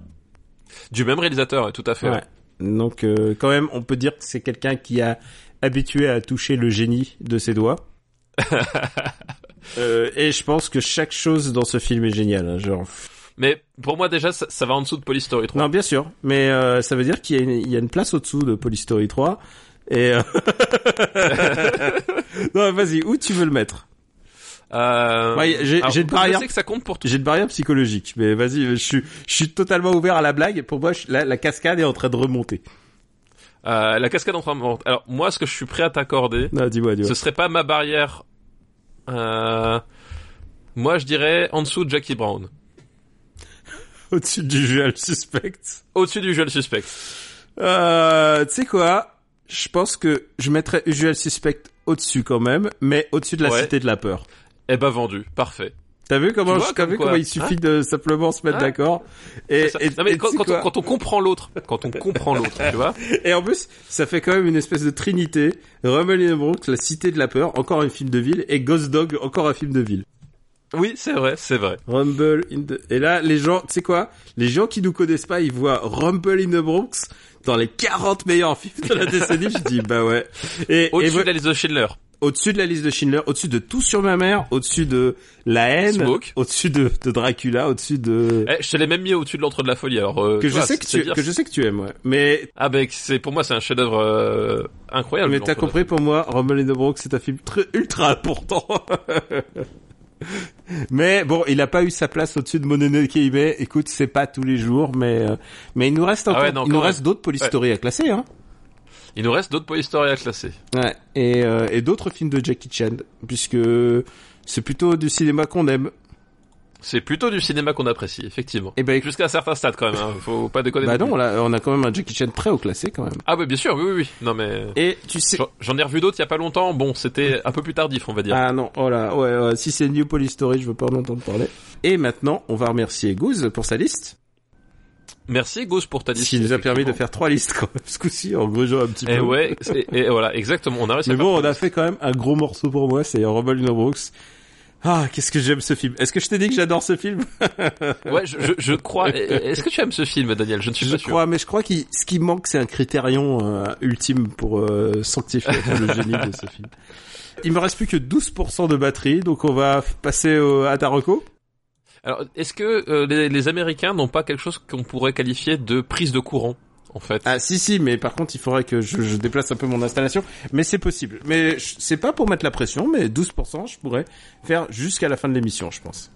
Du même réalisateur, tout à fait. ouais.
Ouais. Donc euh, quand même, on peut dire que c'est quelqu'un qui a habitué à toucher le génie de ses doigts. Euh, et je pense que chaque chose dans ce film est géniale. hein, genre.
Mais pour moi déjà, ça, ça va en dessous de Polystory 3.
Non, bien sûr, mais euh, ça veut dire qu'il y, a une- il y a une place au-dessous de Polystory 3. Et euh, non, vas-y, où tu veux le mettre?
Euh,
Ouais, j'ai- une
je
barrière-
sais que ça compte pour.
J'ai une barrière psychologique, mais vas-y, je suis, je suis totalement ouvert à la blague. Pour moi, je- la, la cascade est en train de remonter.
Euh, la cascade en monter. Alors moi, ce que je suis prêt à t'accorder,
Non, dis-moi, dis-moi.
ce serait pas ma barrière. Euh, moi, je dirais en dessous de Jackie Brown,
Au-dessus du Usual Suspect.
au-dessus du Usual Suspect.
Euh, tu sais quoi? Je pense que je mettrais Usual Suspect au-dessus quand même, mais au-dessus de la
Ouais.
Cité de la Peur.
Eh ben vendu, parfait.
T'as vu comment,
vois,
je- t'as
comme
vu comment il suffit de simplement se mettre
Hein
d'accord et, et,
non mais
et
quand, on,
quoi
quand on comprend l'autre, quand on comprend l'autre, tu vois.
Et en plus, ça fait quand même une espèce de trinité. Rumble in the Bronx, la Cité de la Peur, encore un film de ville, et Ghost Dog, encore un film de ville.
Oui, c'est vrai, c'est vrai.
Rumble in the... Et là, les gens, tu sais quoi? Les gens qui nous connaissent pas, ils voient Rumble in the Bronx dans les 40 meilleurs films de la décennie. je dis, bah ouais. Et, et
Au-dessus de la liste de Schindler.
Au-dessus de la liste de Schindler, au-dessus de Tout sur ma mère, au-dessus de La haine, au-dessus de, de Dracula, au-dessus de...
Eh, je te l'ai même mis au-dessus de l'entre de la folie. Alors euh,
que je
vois,
sais que tu,
dire-
que je sais que tu aimes, ouais. Mais,
Ah ben c'est pour moi c'est un chef-d'œuvre euh, incroyable.
mais t'as compris, pour moi, in the Bronx, c'est un film très, ultra important. mais bon, il a pas eu sa place au-dessus de Mononoke Hime. Écoute, c'est pas tous les jours, mais, euh, mais il nous reste
Ah
encore,
ouais, non,
il nous reste d'autres polystories à classer, hein.
Il nous reste d'autres Polystory à classer.
Ouais. Et, euh, et d'autres films de Jackie Chan, puisque c'est plutôt du cinéma qu'on aime.
C'est plutôt du cinéma qu'on apprécie, effectivement.
Et ben, écoute,
Jusqu'à un certain stade quand même, hein. faut pas déconner.
bah
non
là, on a quand même un Jackie Chan très haut classé quand même.
Ah ouais, bien sûr, oui, oui, oui. Non mais
Et tu sais,
j'en- ai revu d'autres il y a pas longtemps. Bon, c'était un peu plus tardif, on va dire.
ah non, oh là, ouais, ouais, si c'est New Polystory, je veux pas en entendre parler. Et maintenant, on va remercier Goose pour sa liste,
Merci Gauss pour ta liste.
qui nous a permis de faire trois listes quand même, ce coup-ci, en grugeant un petit peu.
Et ouais, et, et voilà, exactement. On a réussi
Mais bon, on a fait quand même un gros morceau pour moi, c'est Rumble in the Bronx. Ah, qu'est-ce que j'aime ce film. Est-ce que je t'ai dit que j'adore ce film.
Ouais, je, je, je crois. Est-ce que tu aimes ce film, Daniel? Je ne suis
Je
pas sûr.
crois, mais je crois qu'il ce qui manque, c'est un critérion euh, ultime pour euh, sanctifier le génie de ce film. Il me reste plus que 12% de batterie, donc on va passer au, à Taroko.
Alors, est-ce que euh, les, les Américains n'ont pas quelque chose qu'on pourrait qualifier de prise de courant, en fait?
Ah si si, mais par contre, il faudrait que je, je déplace un peu mon installation, mais c'est possible. Mais c'est pas pour mettre la pression, mais 12%, je pourrais faire jusqu'à la fin de l'émission, je pense.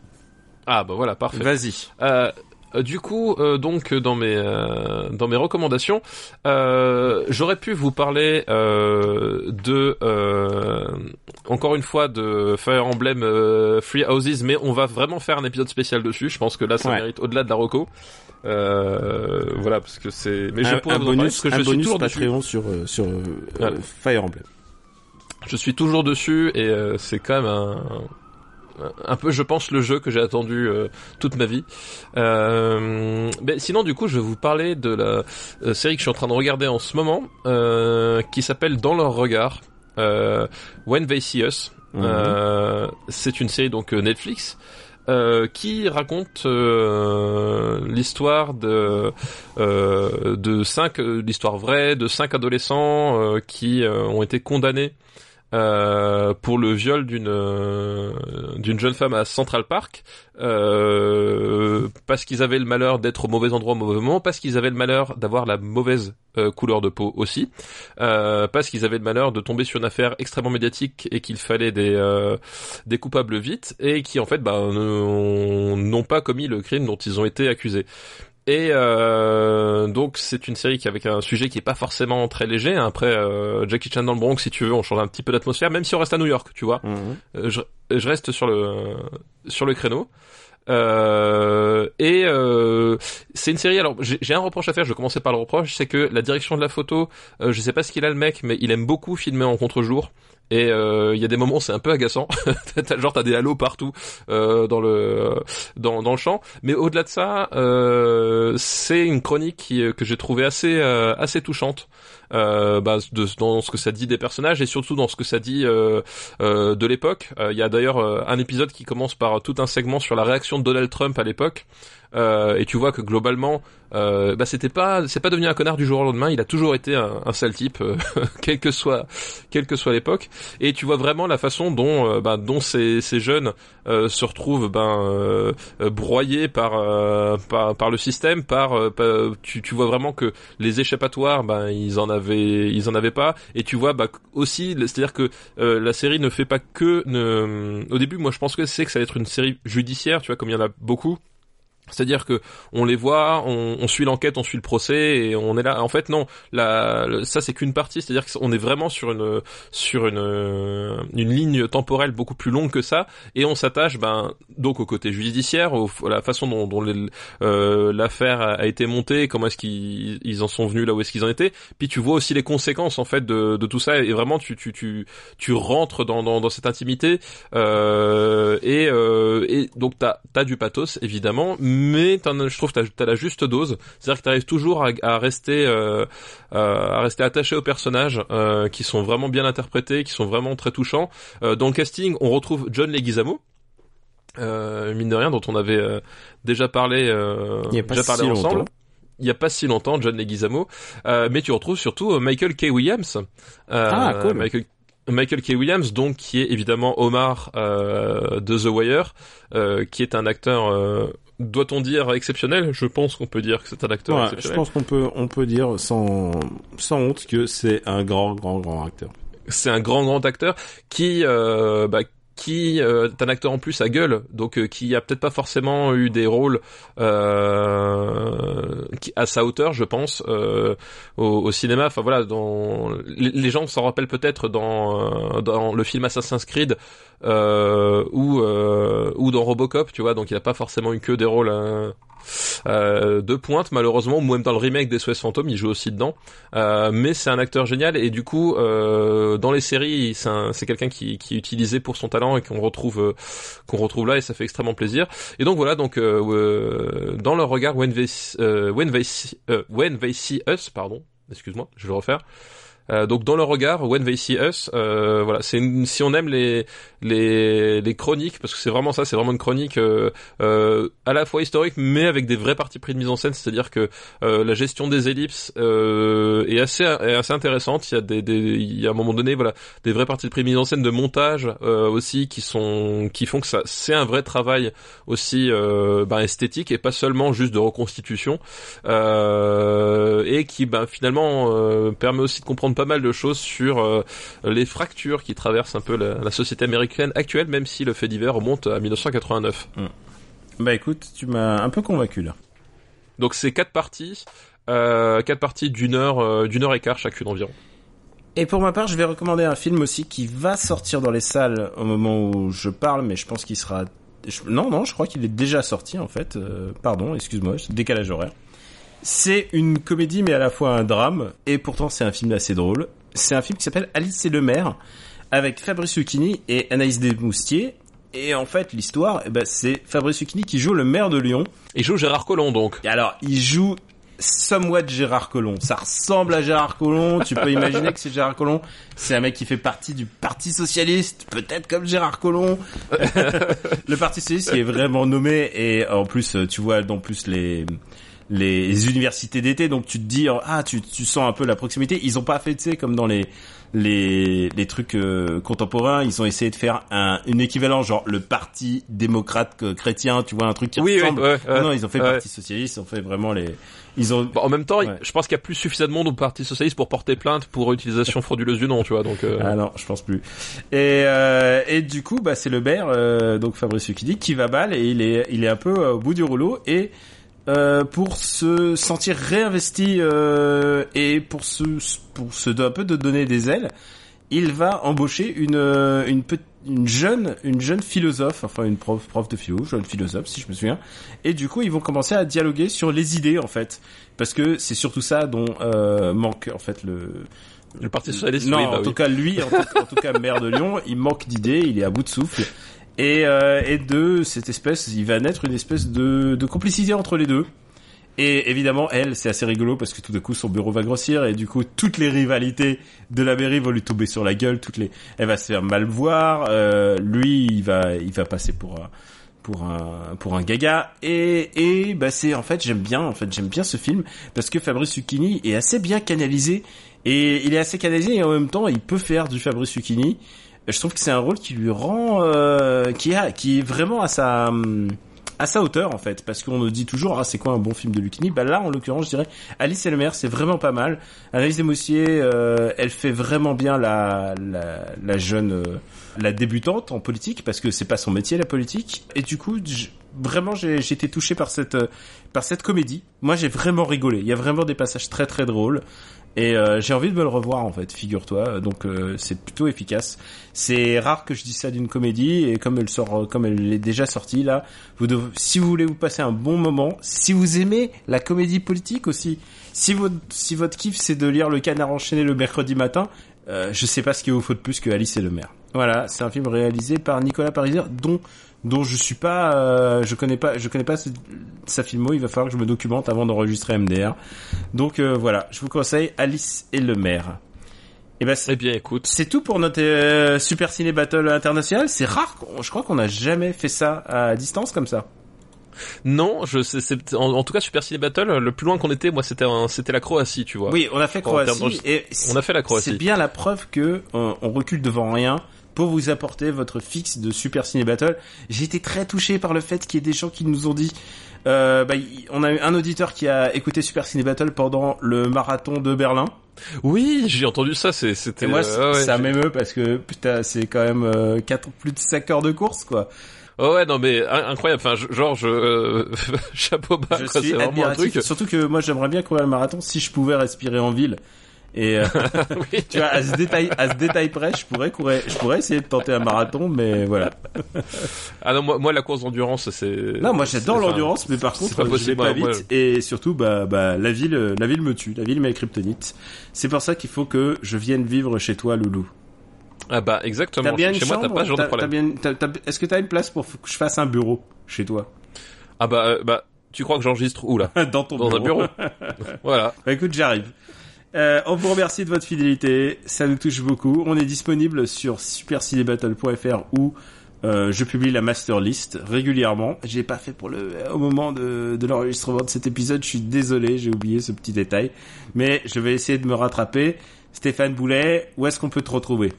Ah bah voilà, parfait.
Vas-y.
Euh, du coup, euh, donc dans mes euh, dans mes recommandations, euh, j'aurais pu vous parler euh, de euh, encore une fois de Fire Emblem euh, Free Houses, mais on va vraiment faire un épisode spécial dessus. Je pense que là, ça
Ouais.
mérite au-delà de la reco. Euh, voilà, parce que c'est. Mais je
un,
pourrais
un
vous en
bonus,
parce que
un
je suis toujours dessus.
Patreon sur euh, sur euh,
Voilà.
euh, Fire Emblem.
Je suis toujours dessus et euh, c'est quand même un un peu, je pense, le jeu que j'ai attendu euh, toute ma vie. Euh, mais sinon, du coup, je vais vous parler de la euh, série que je suis en train de regarder en ce moment, euh, qui s'appelle Dans leur regard, euh, When They See Us.
Mhm.
Euh, c'est une série donc euh, Netflix. euh, qui raconte euh, l'histoire de euh, de cinq euh, l'histoire vraie de cinq adolescents euh, qui euh, ont été condamnés euh, pour le viol d'une euh, d'une jeune femme à Central Park euh, parce qu'ils avaient le malheur d'être au mauvais endroit au mauvais moment parce qu'ils avaient le malheur d'avoir la mauvaise couleur de peau aussi parce qu'ils avaient le malheur de tomber sur une affaire extrêmement médiatique et qu'il fallait des des coupables vite et qui en fait bah, n'ont pas commis le crime dont ils ont été accusés. Et euh, donc c'est une série qui avec un sujet qui est pas forcément très léger. Après euh, Jackie Chan dans le Bronx, si tu veux, on change un petit peu d'atmosphère, même si on reste à New York, tu vois.
Mhm.
Euh, je, je reste sur le sur le créneau. Euh, et euh, c'est une série. Alors j'ai un reproche à faire. Je vais commencer par le reproche, c'est que la direction de la photo, euh, je sais pas ce qu'il a le mec, mais il aime beaucoup filmer en contre-jour. Et euh, il y a des moments c'est un peu agaçant. Genre t'as des halos partout euh, dans le dans, dans le champ. Mais au-delà de ça, euh, c'est une chronique qui, que j'ai trouvé assez assez touchante. Euh, bah, de, dans ce que ça dit des personnages et surtout dans ce que ça dit euh, euh, de l'époque. Euh, Il y a d'ailleurs euh, un épisode qui commence par tout un segment sur la réaction de Donald Trump à l'époque. Euh, et tu vois que globalement, euh, bah c'était pas, c'est pas devenu un connard du jour au lendemain. Il a toujours été un, sale type, euh, quelle que soit, quelle que soit l'époque. Et tu vois vraiment la façon dont, bah, dont ces, ces jeunes se retrouvent, ben, broyés par, par, par le système, par, par- tu, tu vois vraiment que les échappatoires, ben, ils en avaient, ils en avaient pas. Et tu vois, bah, aussi, c'est-à-dire que euh, la série ne fait pas que, ne... au début, moi, je pense que c'est que ça va être une série judiciaire, tu vois, comme il y en a beaucoup. C'est-à-dire que on les voit, on, on suit l'enquête, on suit le procès et on est là. En fait, non, la, ça c'est qu'une partie. C'est-à-dire qu'on est vraiment sur une sur une euh, une ligne temporelle beaucoup plus longue que ça et on s'attache, ben donc au côté judiciaire, au, à la façon dont, dont euh, l'affaire a, a été montée, comment est-ce qu'ils ils en sont venus là où est-ce qu'ils en étaient. Puis tu vois aussi les conséquences en fait de, de tout ça et vraiment tu tu tu tu rentres dans dans, dans cette intimité euh, et euh, et donc t'as t'as du pathos évidemment as- je trouve que t'as la juste dose c'est-à-dire que t'arrives toujours à, à rester euh, euh, à rester attaché aux personnages euh, qui sont vraiment bien interprétés qui sont vraiment très touchants Euh, dans le casting on retrouve John Leguizamo euh, mine de rien dont on avait déjà parlé euh,
Il y a pas
déjà
si
parlé ensemble
longtemps.
il y a pas si longtemps John Leguizamo euh, mais tu retrouves surtout Michael K Williams euh,
Ah, cool.
Michael Michael K. Williams, donc qui est évidemment Omar euh, de The Wire, euh, qui est un acteur, euh, doit-on dire exceptionnel? Je pense qu'on peut dire que c'est un acteur
Voilà, je
exceptionnel.
pense qu'on peut on peut dire sans sans honte que c'est un grand grand grand acteur.
C'est un grand grand acteur qui, euh, bah, qui euh, est un acteur en plus à gueule, donc euh, qui a peut-être pas forcément eu des rôles euh, à sa hauteur, je pense, euh, au, au cinéma. Enfin voilà, dans les, les gens s'en rappellent peut-être dans euh, dans le film Assassin's Creed euh, ou ou dans Robocop, tu vois. Donc il a pas forcément eu que des rôles. Euh, de pointe malheureusement ou même dans le remake des SOS Fantômes il joue aussi dedans. Euh, mais c'est un acteur génial et du coup euh, dans les séries c'est un- c'est quelqu'un qui, qui est utilisé pour son talent et qu'on retrouve qu'on retrouve là et ça fait extrêmement plaisir. Et donc voilà donc dans leur regard when they, when they, see, when they see us pardon excuse-moi je vais le refaire euh, donc dans leur regard, When They See Us, euh, voilà, c'est si on aime les les les chroniques parce que c'est vraiment ça, c'est vraiment une chronique euh, euh, à la fois historique mais avec des vrais parties pris de mise en scène, c'est-à-dire que euh, la gestion des ellipses est assez est assez intéressante. Il y a des, des il y a un moment donné voilà des vrais parties pris de mise en scène de montage aussi qui sont qui font que ça c'est un vrai travail aussi ben, esthétique et pas seulement juste de reconstitution et qui ben, finalement permet aussi de comprendre pas mal de choses sur euh, les fractures qui traversent un peu la, la société américaine actuelle même si le fait divers remonte à 1989.
Bah écoute, tu m'as un peu convaincu là.
Donc c'est quatre parties, euh, quatre parties d'une heure, euh, d'une heure et quart chacune environ.
Et pour ma part, je vais recommander un film aussi qui va sortir dans les salles au moment où je parle, mais je pense qu'il sera... je- Non, non, je crois qu'il est déjà sorti en fait. Euh, pardon, excuse-moi, décalage horaire. C'est une comédie mais à la fois un drame, et pourtant c'est un film assez drôle. C'est un film qui s'appelle Alice et le maire, avec Fabrice Lucchini et Anaïs Desmoustiers. Et en fait, l'histoire, eh ben, c'est Fabrice Lucchini qui joue le maire de Lyon.
Il joue Gérard Collomb donc.
Et alors, il joue somewhat Gérard Collomb. Ça ressemble à Gérard Collomb. Tu peux imaginer que c'est Gérard Collomb. C'est un mec qui fait partie du Parti Socialiste, peut-être comme Gérard Collomb. le Parti Socialiste qui est vraiment nommé et en plus, tu vois, en plus les les universités d'été, donc tu te dis ah tu tu sens un peu la proximité. Ils ont pas fait tu sais comme dans les les les trucs euh, contemporains, ils ont essayé de faire un une équivalent genre le Parti démocrate euh, chrétien, tu vois un truc qui
Oui, oui,
ressemble.
ouais, ouais,
non, ils ont fait. Parti socialiste, ils ont fait vraiment les ils ont
Bon, en même temps, je pense qu'il y a plus suffisamment de monde au Parti Socialiste pour porter plainte pour utilisation frauduleuse du nom, tu vois. Donc, euh,
Ah non, je pense plus. Et euh, et du coup, bah c'est le maire, euh, donc Fabrice Lucchini, qui va mal et il est il est un peu euh, au bout du rouleau et euh, pour se sentir réinvesti euh, et pour se pour se un peu de donner des ailes, il va embaucher une euh, une jeune une jeune philosophe enfin une prof prof de philo jeune philosophe si je me souviens et du coup ils vont commencer à dialoguer sur les idées en fait parce que c'est surtout ça dont euh, manque en fait le
le Parti Socialiste,
non,
oui, bah
en tout
oui.
cas lui, en tout, en tout cas maire de Lyon, il manque d'idées, il est à bout de souffle. Et, euh, et de cette espèce, il va naître une espèce de, de complicité entre les deux. Et évidemment, elle, c'est assez rigolo parce que tout d'un coup, son bureau va grossir et du coup, toutes les rivalités de la mairie vont lui tomber sur la gueule. Toutes les, elle va se faire mal voir. euh, lui, il va, il va passer pour pour un, pour un gaga. Et, et bah c'est en fait, j'aime bien, en fait, j'aime bien ce film parce que Fabrice Lucchini est assez bien canalisé et il est assez canalisé et en même temps, il peut faire du Fabrice Lucchini. Je trouve que c'est un rôle qui lui rend, euh, qui a, qui est vraiment à sa, à sa hauteur en fait, parce qu'on nous dit toujours ah c'est quoi un bon film de Lucchini. Bah là en l'occurrence je dirais Alice et le maire c'est vraiment pas mal. Anaïs Desmoustiers euh, elle fait vraiment bien la la, la jeune euh, la débutante en politique parce que c'est pas son métier la politique et du coup vraiment j'ai été touché par cette par cette comédie. Moi j'ai vraiment rigolé. Il y a vraiment des passages très très drôles. Et euh, j'ai envie de me le revoir en fait, figure-toi. Donc euh, c'est plutôt efficace. C'est rare que je dise ça d'une comédie et comme elle sort, euh, comme elle est déjà sortie là, vous devez, si vous voulez vous passer un bon moment, si vous aimez la comédie politique aussi, si votre si votre kiff c'est de lire Le Canard enchaîné le mercredi matin, euh, je sais pas ce qu'il vous faut de plus que Alice et le maire. Voilà, c'est un film réalisé par Nicolas Pariser dont dont je suis pas, euh, je connais pas, je connais pas ce- sa filmo. Il va falloir que je me documente avant d'enregistrer MDR. Donc euh, voilà, je vous conseille Alice et le maire. Et ben c'est
Eh bien, écoute.
c'est tout pour notre euh, Super Ciné Battle international. C'est rare, je crois qu'on n'a jamais fait ça à distance comme ça.
Non, je sais, c'est, en, en tout cas, Super Ciné Battle, le plus loin qu'on était, moi, c'était, un- c'était la Croatie, tu vois.
Oui, on a fait Croatie
de-
et
on a fait la Croatie.
C'est bien la preuve que euh, on recule devant rien pour vous apporter votre fixe de Super Ciné Battle. J'ai été très touché par le fait qu'il y ait des gens qui nous ont dit. Euh, bah, on a eu un auditeur qui a écouté Super Ciné Battle pendant le marathon de Berlin.
Oui, j'ai entendu ça, c'était,
moi,
euh, ouais,
ça m'émeut parce que putain, c'est quand même euh, quatre, plus de 5 heures de course, quoi.
Oh ouais, non mais in- incroyable. Enfin, je- genre, je, euh, chapeau bas,
Je
quoi,
suis
c'est vraiment un truc.
Surtout que moi, j'aimerais bien courir le marathon si je pouvais respirer en ville. Et euh,
Oui.
tu vois, à ce détail, à ce détail près, je pourrais courir, je pourrais essayer de tenter un marathon, mais voilà.
Ah non, moi, moi, la course d'endurance, c'est.
Non, moi j'adore
enfin,
l'endurance, mais par contre,
pas
je
possible,
vais pas
moi,
vite. Et surtout, bah, bah, la ville, euh, la ville me tue. La ville met kryptonite. C'est pour ça qu'il faut que je vienne vivre chez toi, Loulou.
Ah bah exactement.
T'as bien une
Chez moi,
chambre
t'as pas ce genre de problème.
Est-ce que t'as une place pour que je fasse un bureau chez toi?
Ah bah, euh, bah, tu crois que j'enregistre où là?
Dans ton
Dans un bureau. voilà.
Bah écoute, j'arrive. Euh, on vous remercie de votre fidélité, ça nous touche beaucoup. On est disponible sur supercinébattle.fr où euh, je publie la master list régulièrement. J'ai pas fait pour le au moment de, de l'enregistrement de cet épisode. Je suis désolé, j'ai oublié ce petit détail, mais je vais essayer de me rattraper. Stéphane Boulet, où est-ce qu'on peut te retrouver?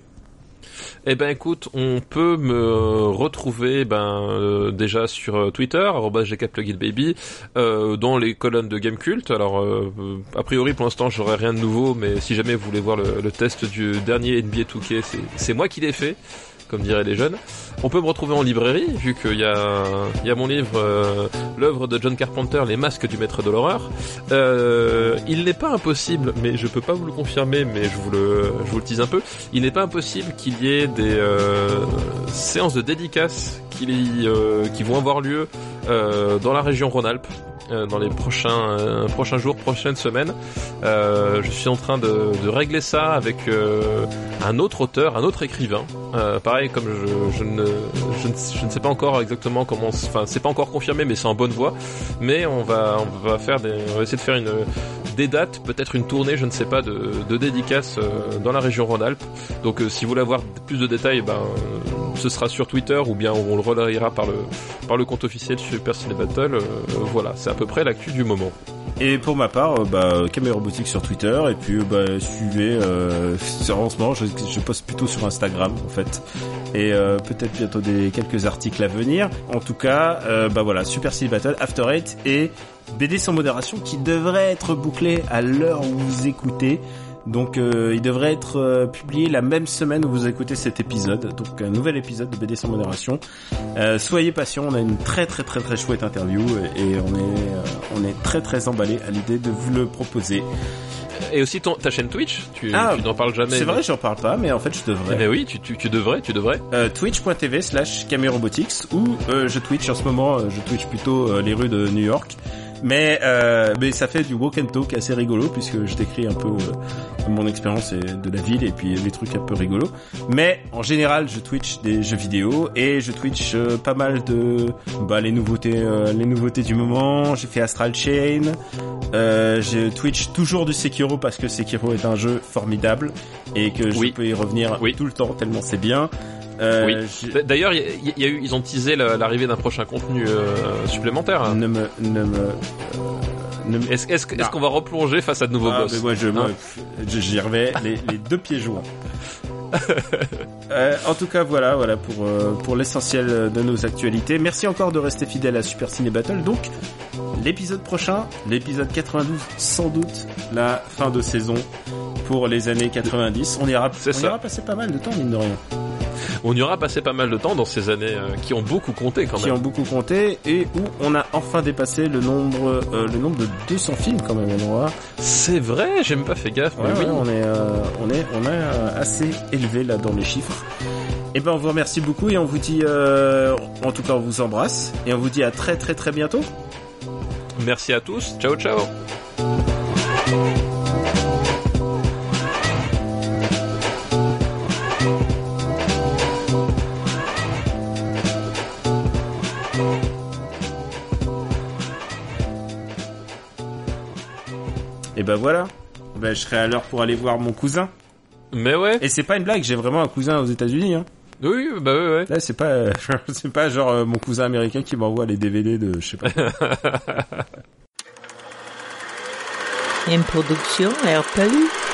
Eh ben écoute, on peut me retrouver ben euh, déjà sur euh, Twitter @gkplugitbaby euh, dans les colonnes de Gamecult. Alors euh, a priori pour l'instant j'aurai rien de nouveau, mais si jamais vous voulez voir le, le test du dernier NBA 2K, c'est c'est moi qui l'ai fait. Comme diraient les jeunes. On peut me retrouver en librairie, vu qu'il y y a mon livre, euh, l'œuvre de John Carpenter, Les Masques du Maître de l'horreur. Euh, il n'est pas impossible, mais je peux pas vous le confirmer, mais je vous le, je tease un peu. Il n'est pas impossible qu'il y ait des euh, séances de dédicaces qui, euh, vont avoir lieu euh, dans la région Rhône-Alpes. Euh, Dans les prochains euh, prochains jours, prochaines semaines, Euh, je suis en train de, de régler ça avec un autre auteur, un autre écrivain. Pareil, comme je, je, ne, je, ne, sais pas encore exactement comment, enfin c'est pas encore confirmé, mais c'est en bonne voie. Mais on va on va faire des, on va essayer de faire une des dates, peut-être une tournée, je ne sais pas, de, de dédicaces euh, dans la région Rhône-Alpes. Donc euh, si vous voulez avoir plus de détails, ben ce sera sur Twitter ou bien on le relayera par le par le compte officiel Super Ciné Battle. Voilà, à peu près l'actu du moment.
Et pour ma part, euh, bah, Caméra Boutique sur Twitter et puis bah, suivez. Euh, en ce moment, je, je poste plutôt sur Instagram en fait. Et euh, peut-être bientôt des quelques articles à venir. En tout cas, euh, bah voilà, Super City Battle, After Eight et BD sans modération qui devrait être bouclé à l'heure où vous écoutez. Donc euh, il devrait être euh, publié la même semaine où vous écoutez cet épisode. Donc un nouvel épisode de BD sans modération. Euh, soyez patients, on a une très très très très chouette interview et, et on est euh, on est très très emballé à l'idée de vous le proposer.
Et aussi ton, ta chaîne Twitch, tu,
Ah,
tu n'en parles jamais.
C'est
mais-
vrai, j'en parle pas, mais en fait je
Eh
devrais.
ben oui, tu, tu, tu devrais, tu devrais.
Twitch.tv slash Camerobotics ou je Twitch en ce moment, je Twitch plutôt les rues de New York. Mais euh, mais ça fait du walk and talk assez rigolo puisque je décris un peu euh, mon expérience et- de la ville et puis les trucs un peu rigolos. Mais en général, je Twitch des jeux vidéo et je Twitch euh, pas mal de bah les nouveautés euh, les nouveautés du moment. J'ai fait Astral Chain. Euh, je Twitch toujours du Sekiro parce que Sekiro est un jeu formidable et que je
Oui.
peux y revenir
Oui.
tout le temps tellement c'est bien. Euh,
Oui. D'ailleurs, il y, a- y a eu, ils ont teasé la- l'arrivée d'un prochain contenu euh, supplémentaire.
ne me ne me euh, ne
Est-ce qu'on va replonger face à de nouveaux
Ah,
boss
mais moi je
Hein
j'y revais les, les deux pieds joints. Euh, en tout cas voilà voilà pour pour l'essentiel de nos actualités. Merci encore de rester fidèle à Super Ciné Battle. Donc l'épisode prochain, l'épisode 92 sans doute la fin de saison pour les années 90. On ira on
ça.
ira passer pas mal de temps mine de rien.
On y aura passé pas mal de temps dans ces années euh, qui ont beaucoup compté quand
qui
même.
ont beaucoup compté et où on a enfin dépassé le nombre euh, le nombre de 200 films quand même
C'est vrai, j'ai même pas fait gaffe.
Ouais,
mais oui.
ouais, on est, euh, on est, on est assez élevé là dans les chiffres. Et ben on vous remercie beaucoup et on vous dit, en tout cas on vous embrasse et on vous dit à très très très bientôt.
Merci à tous. Ciao, ciao.
Ben voilà, ben, je serai à l'heure pour aller voir mon cousin.
Mais ouais.
Et c'est pas une blague, j'ai vraiment un cousin aux États-Unis. Hein.
Oui, bah ouais, ouais.
Là c'est pas, euh, c'est pas genre euh, mon cousin américain qui m'envoie les DVD de, je sais pas.
Une production RPU.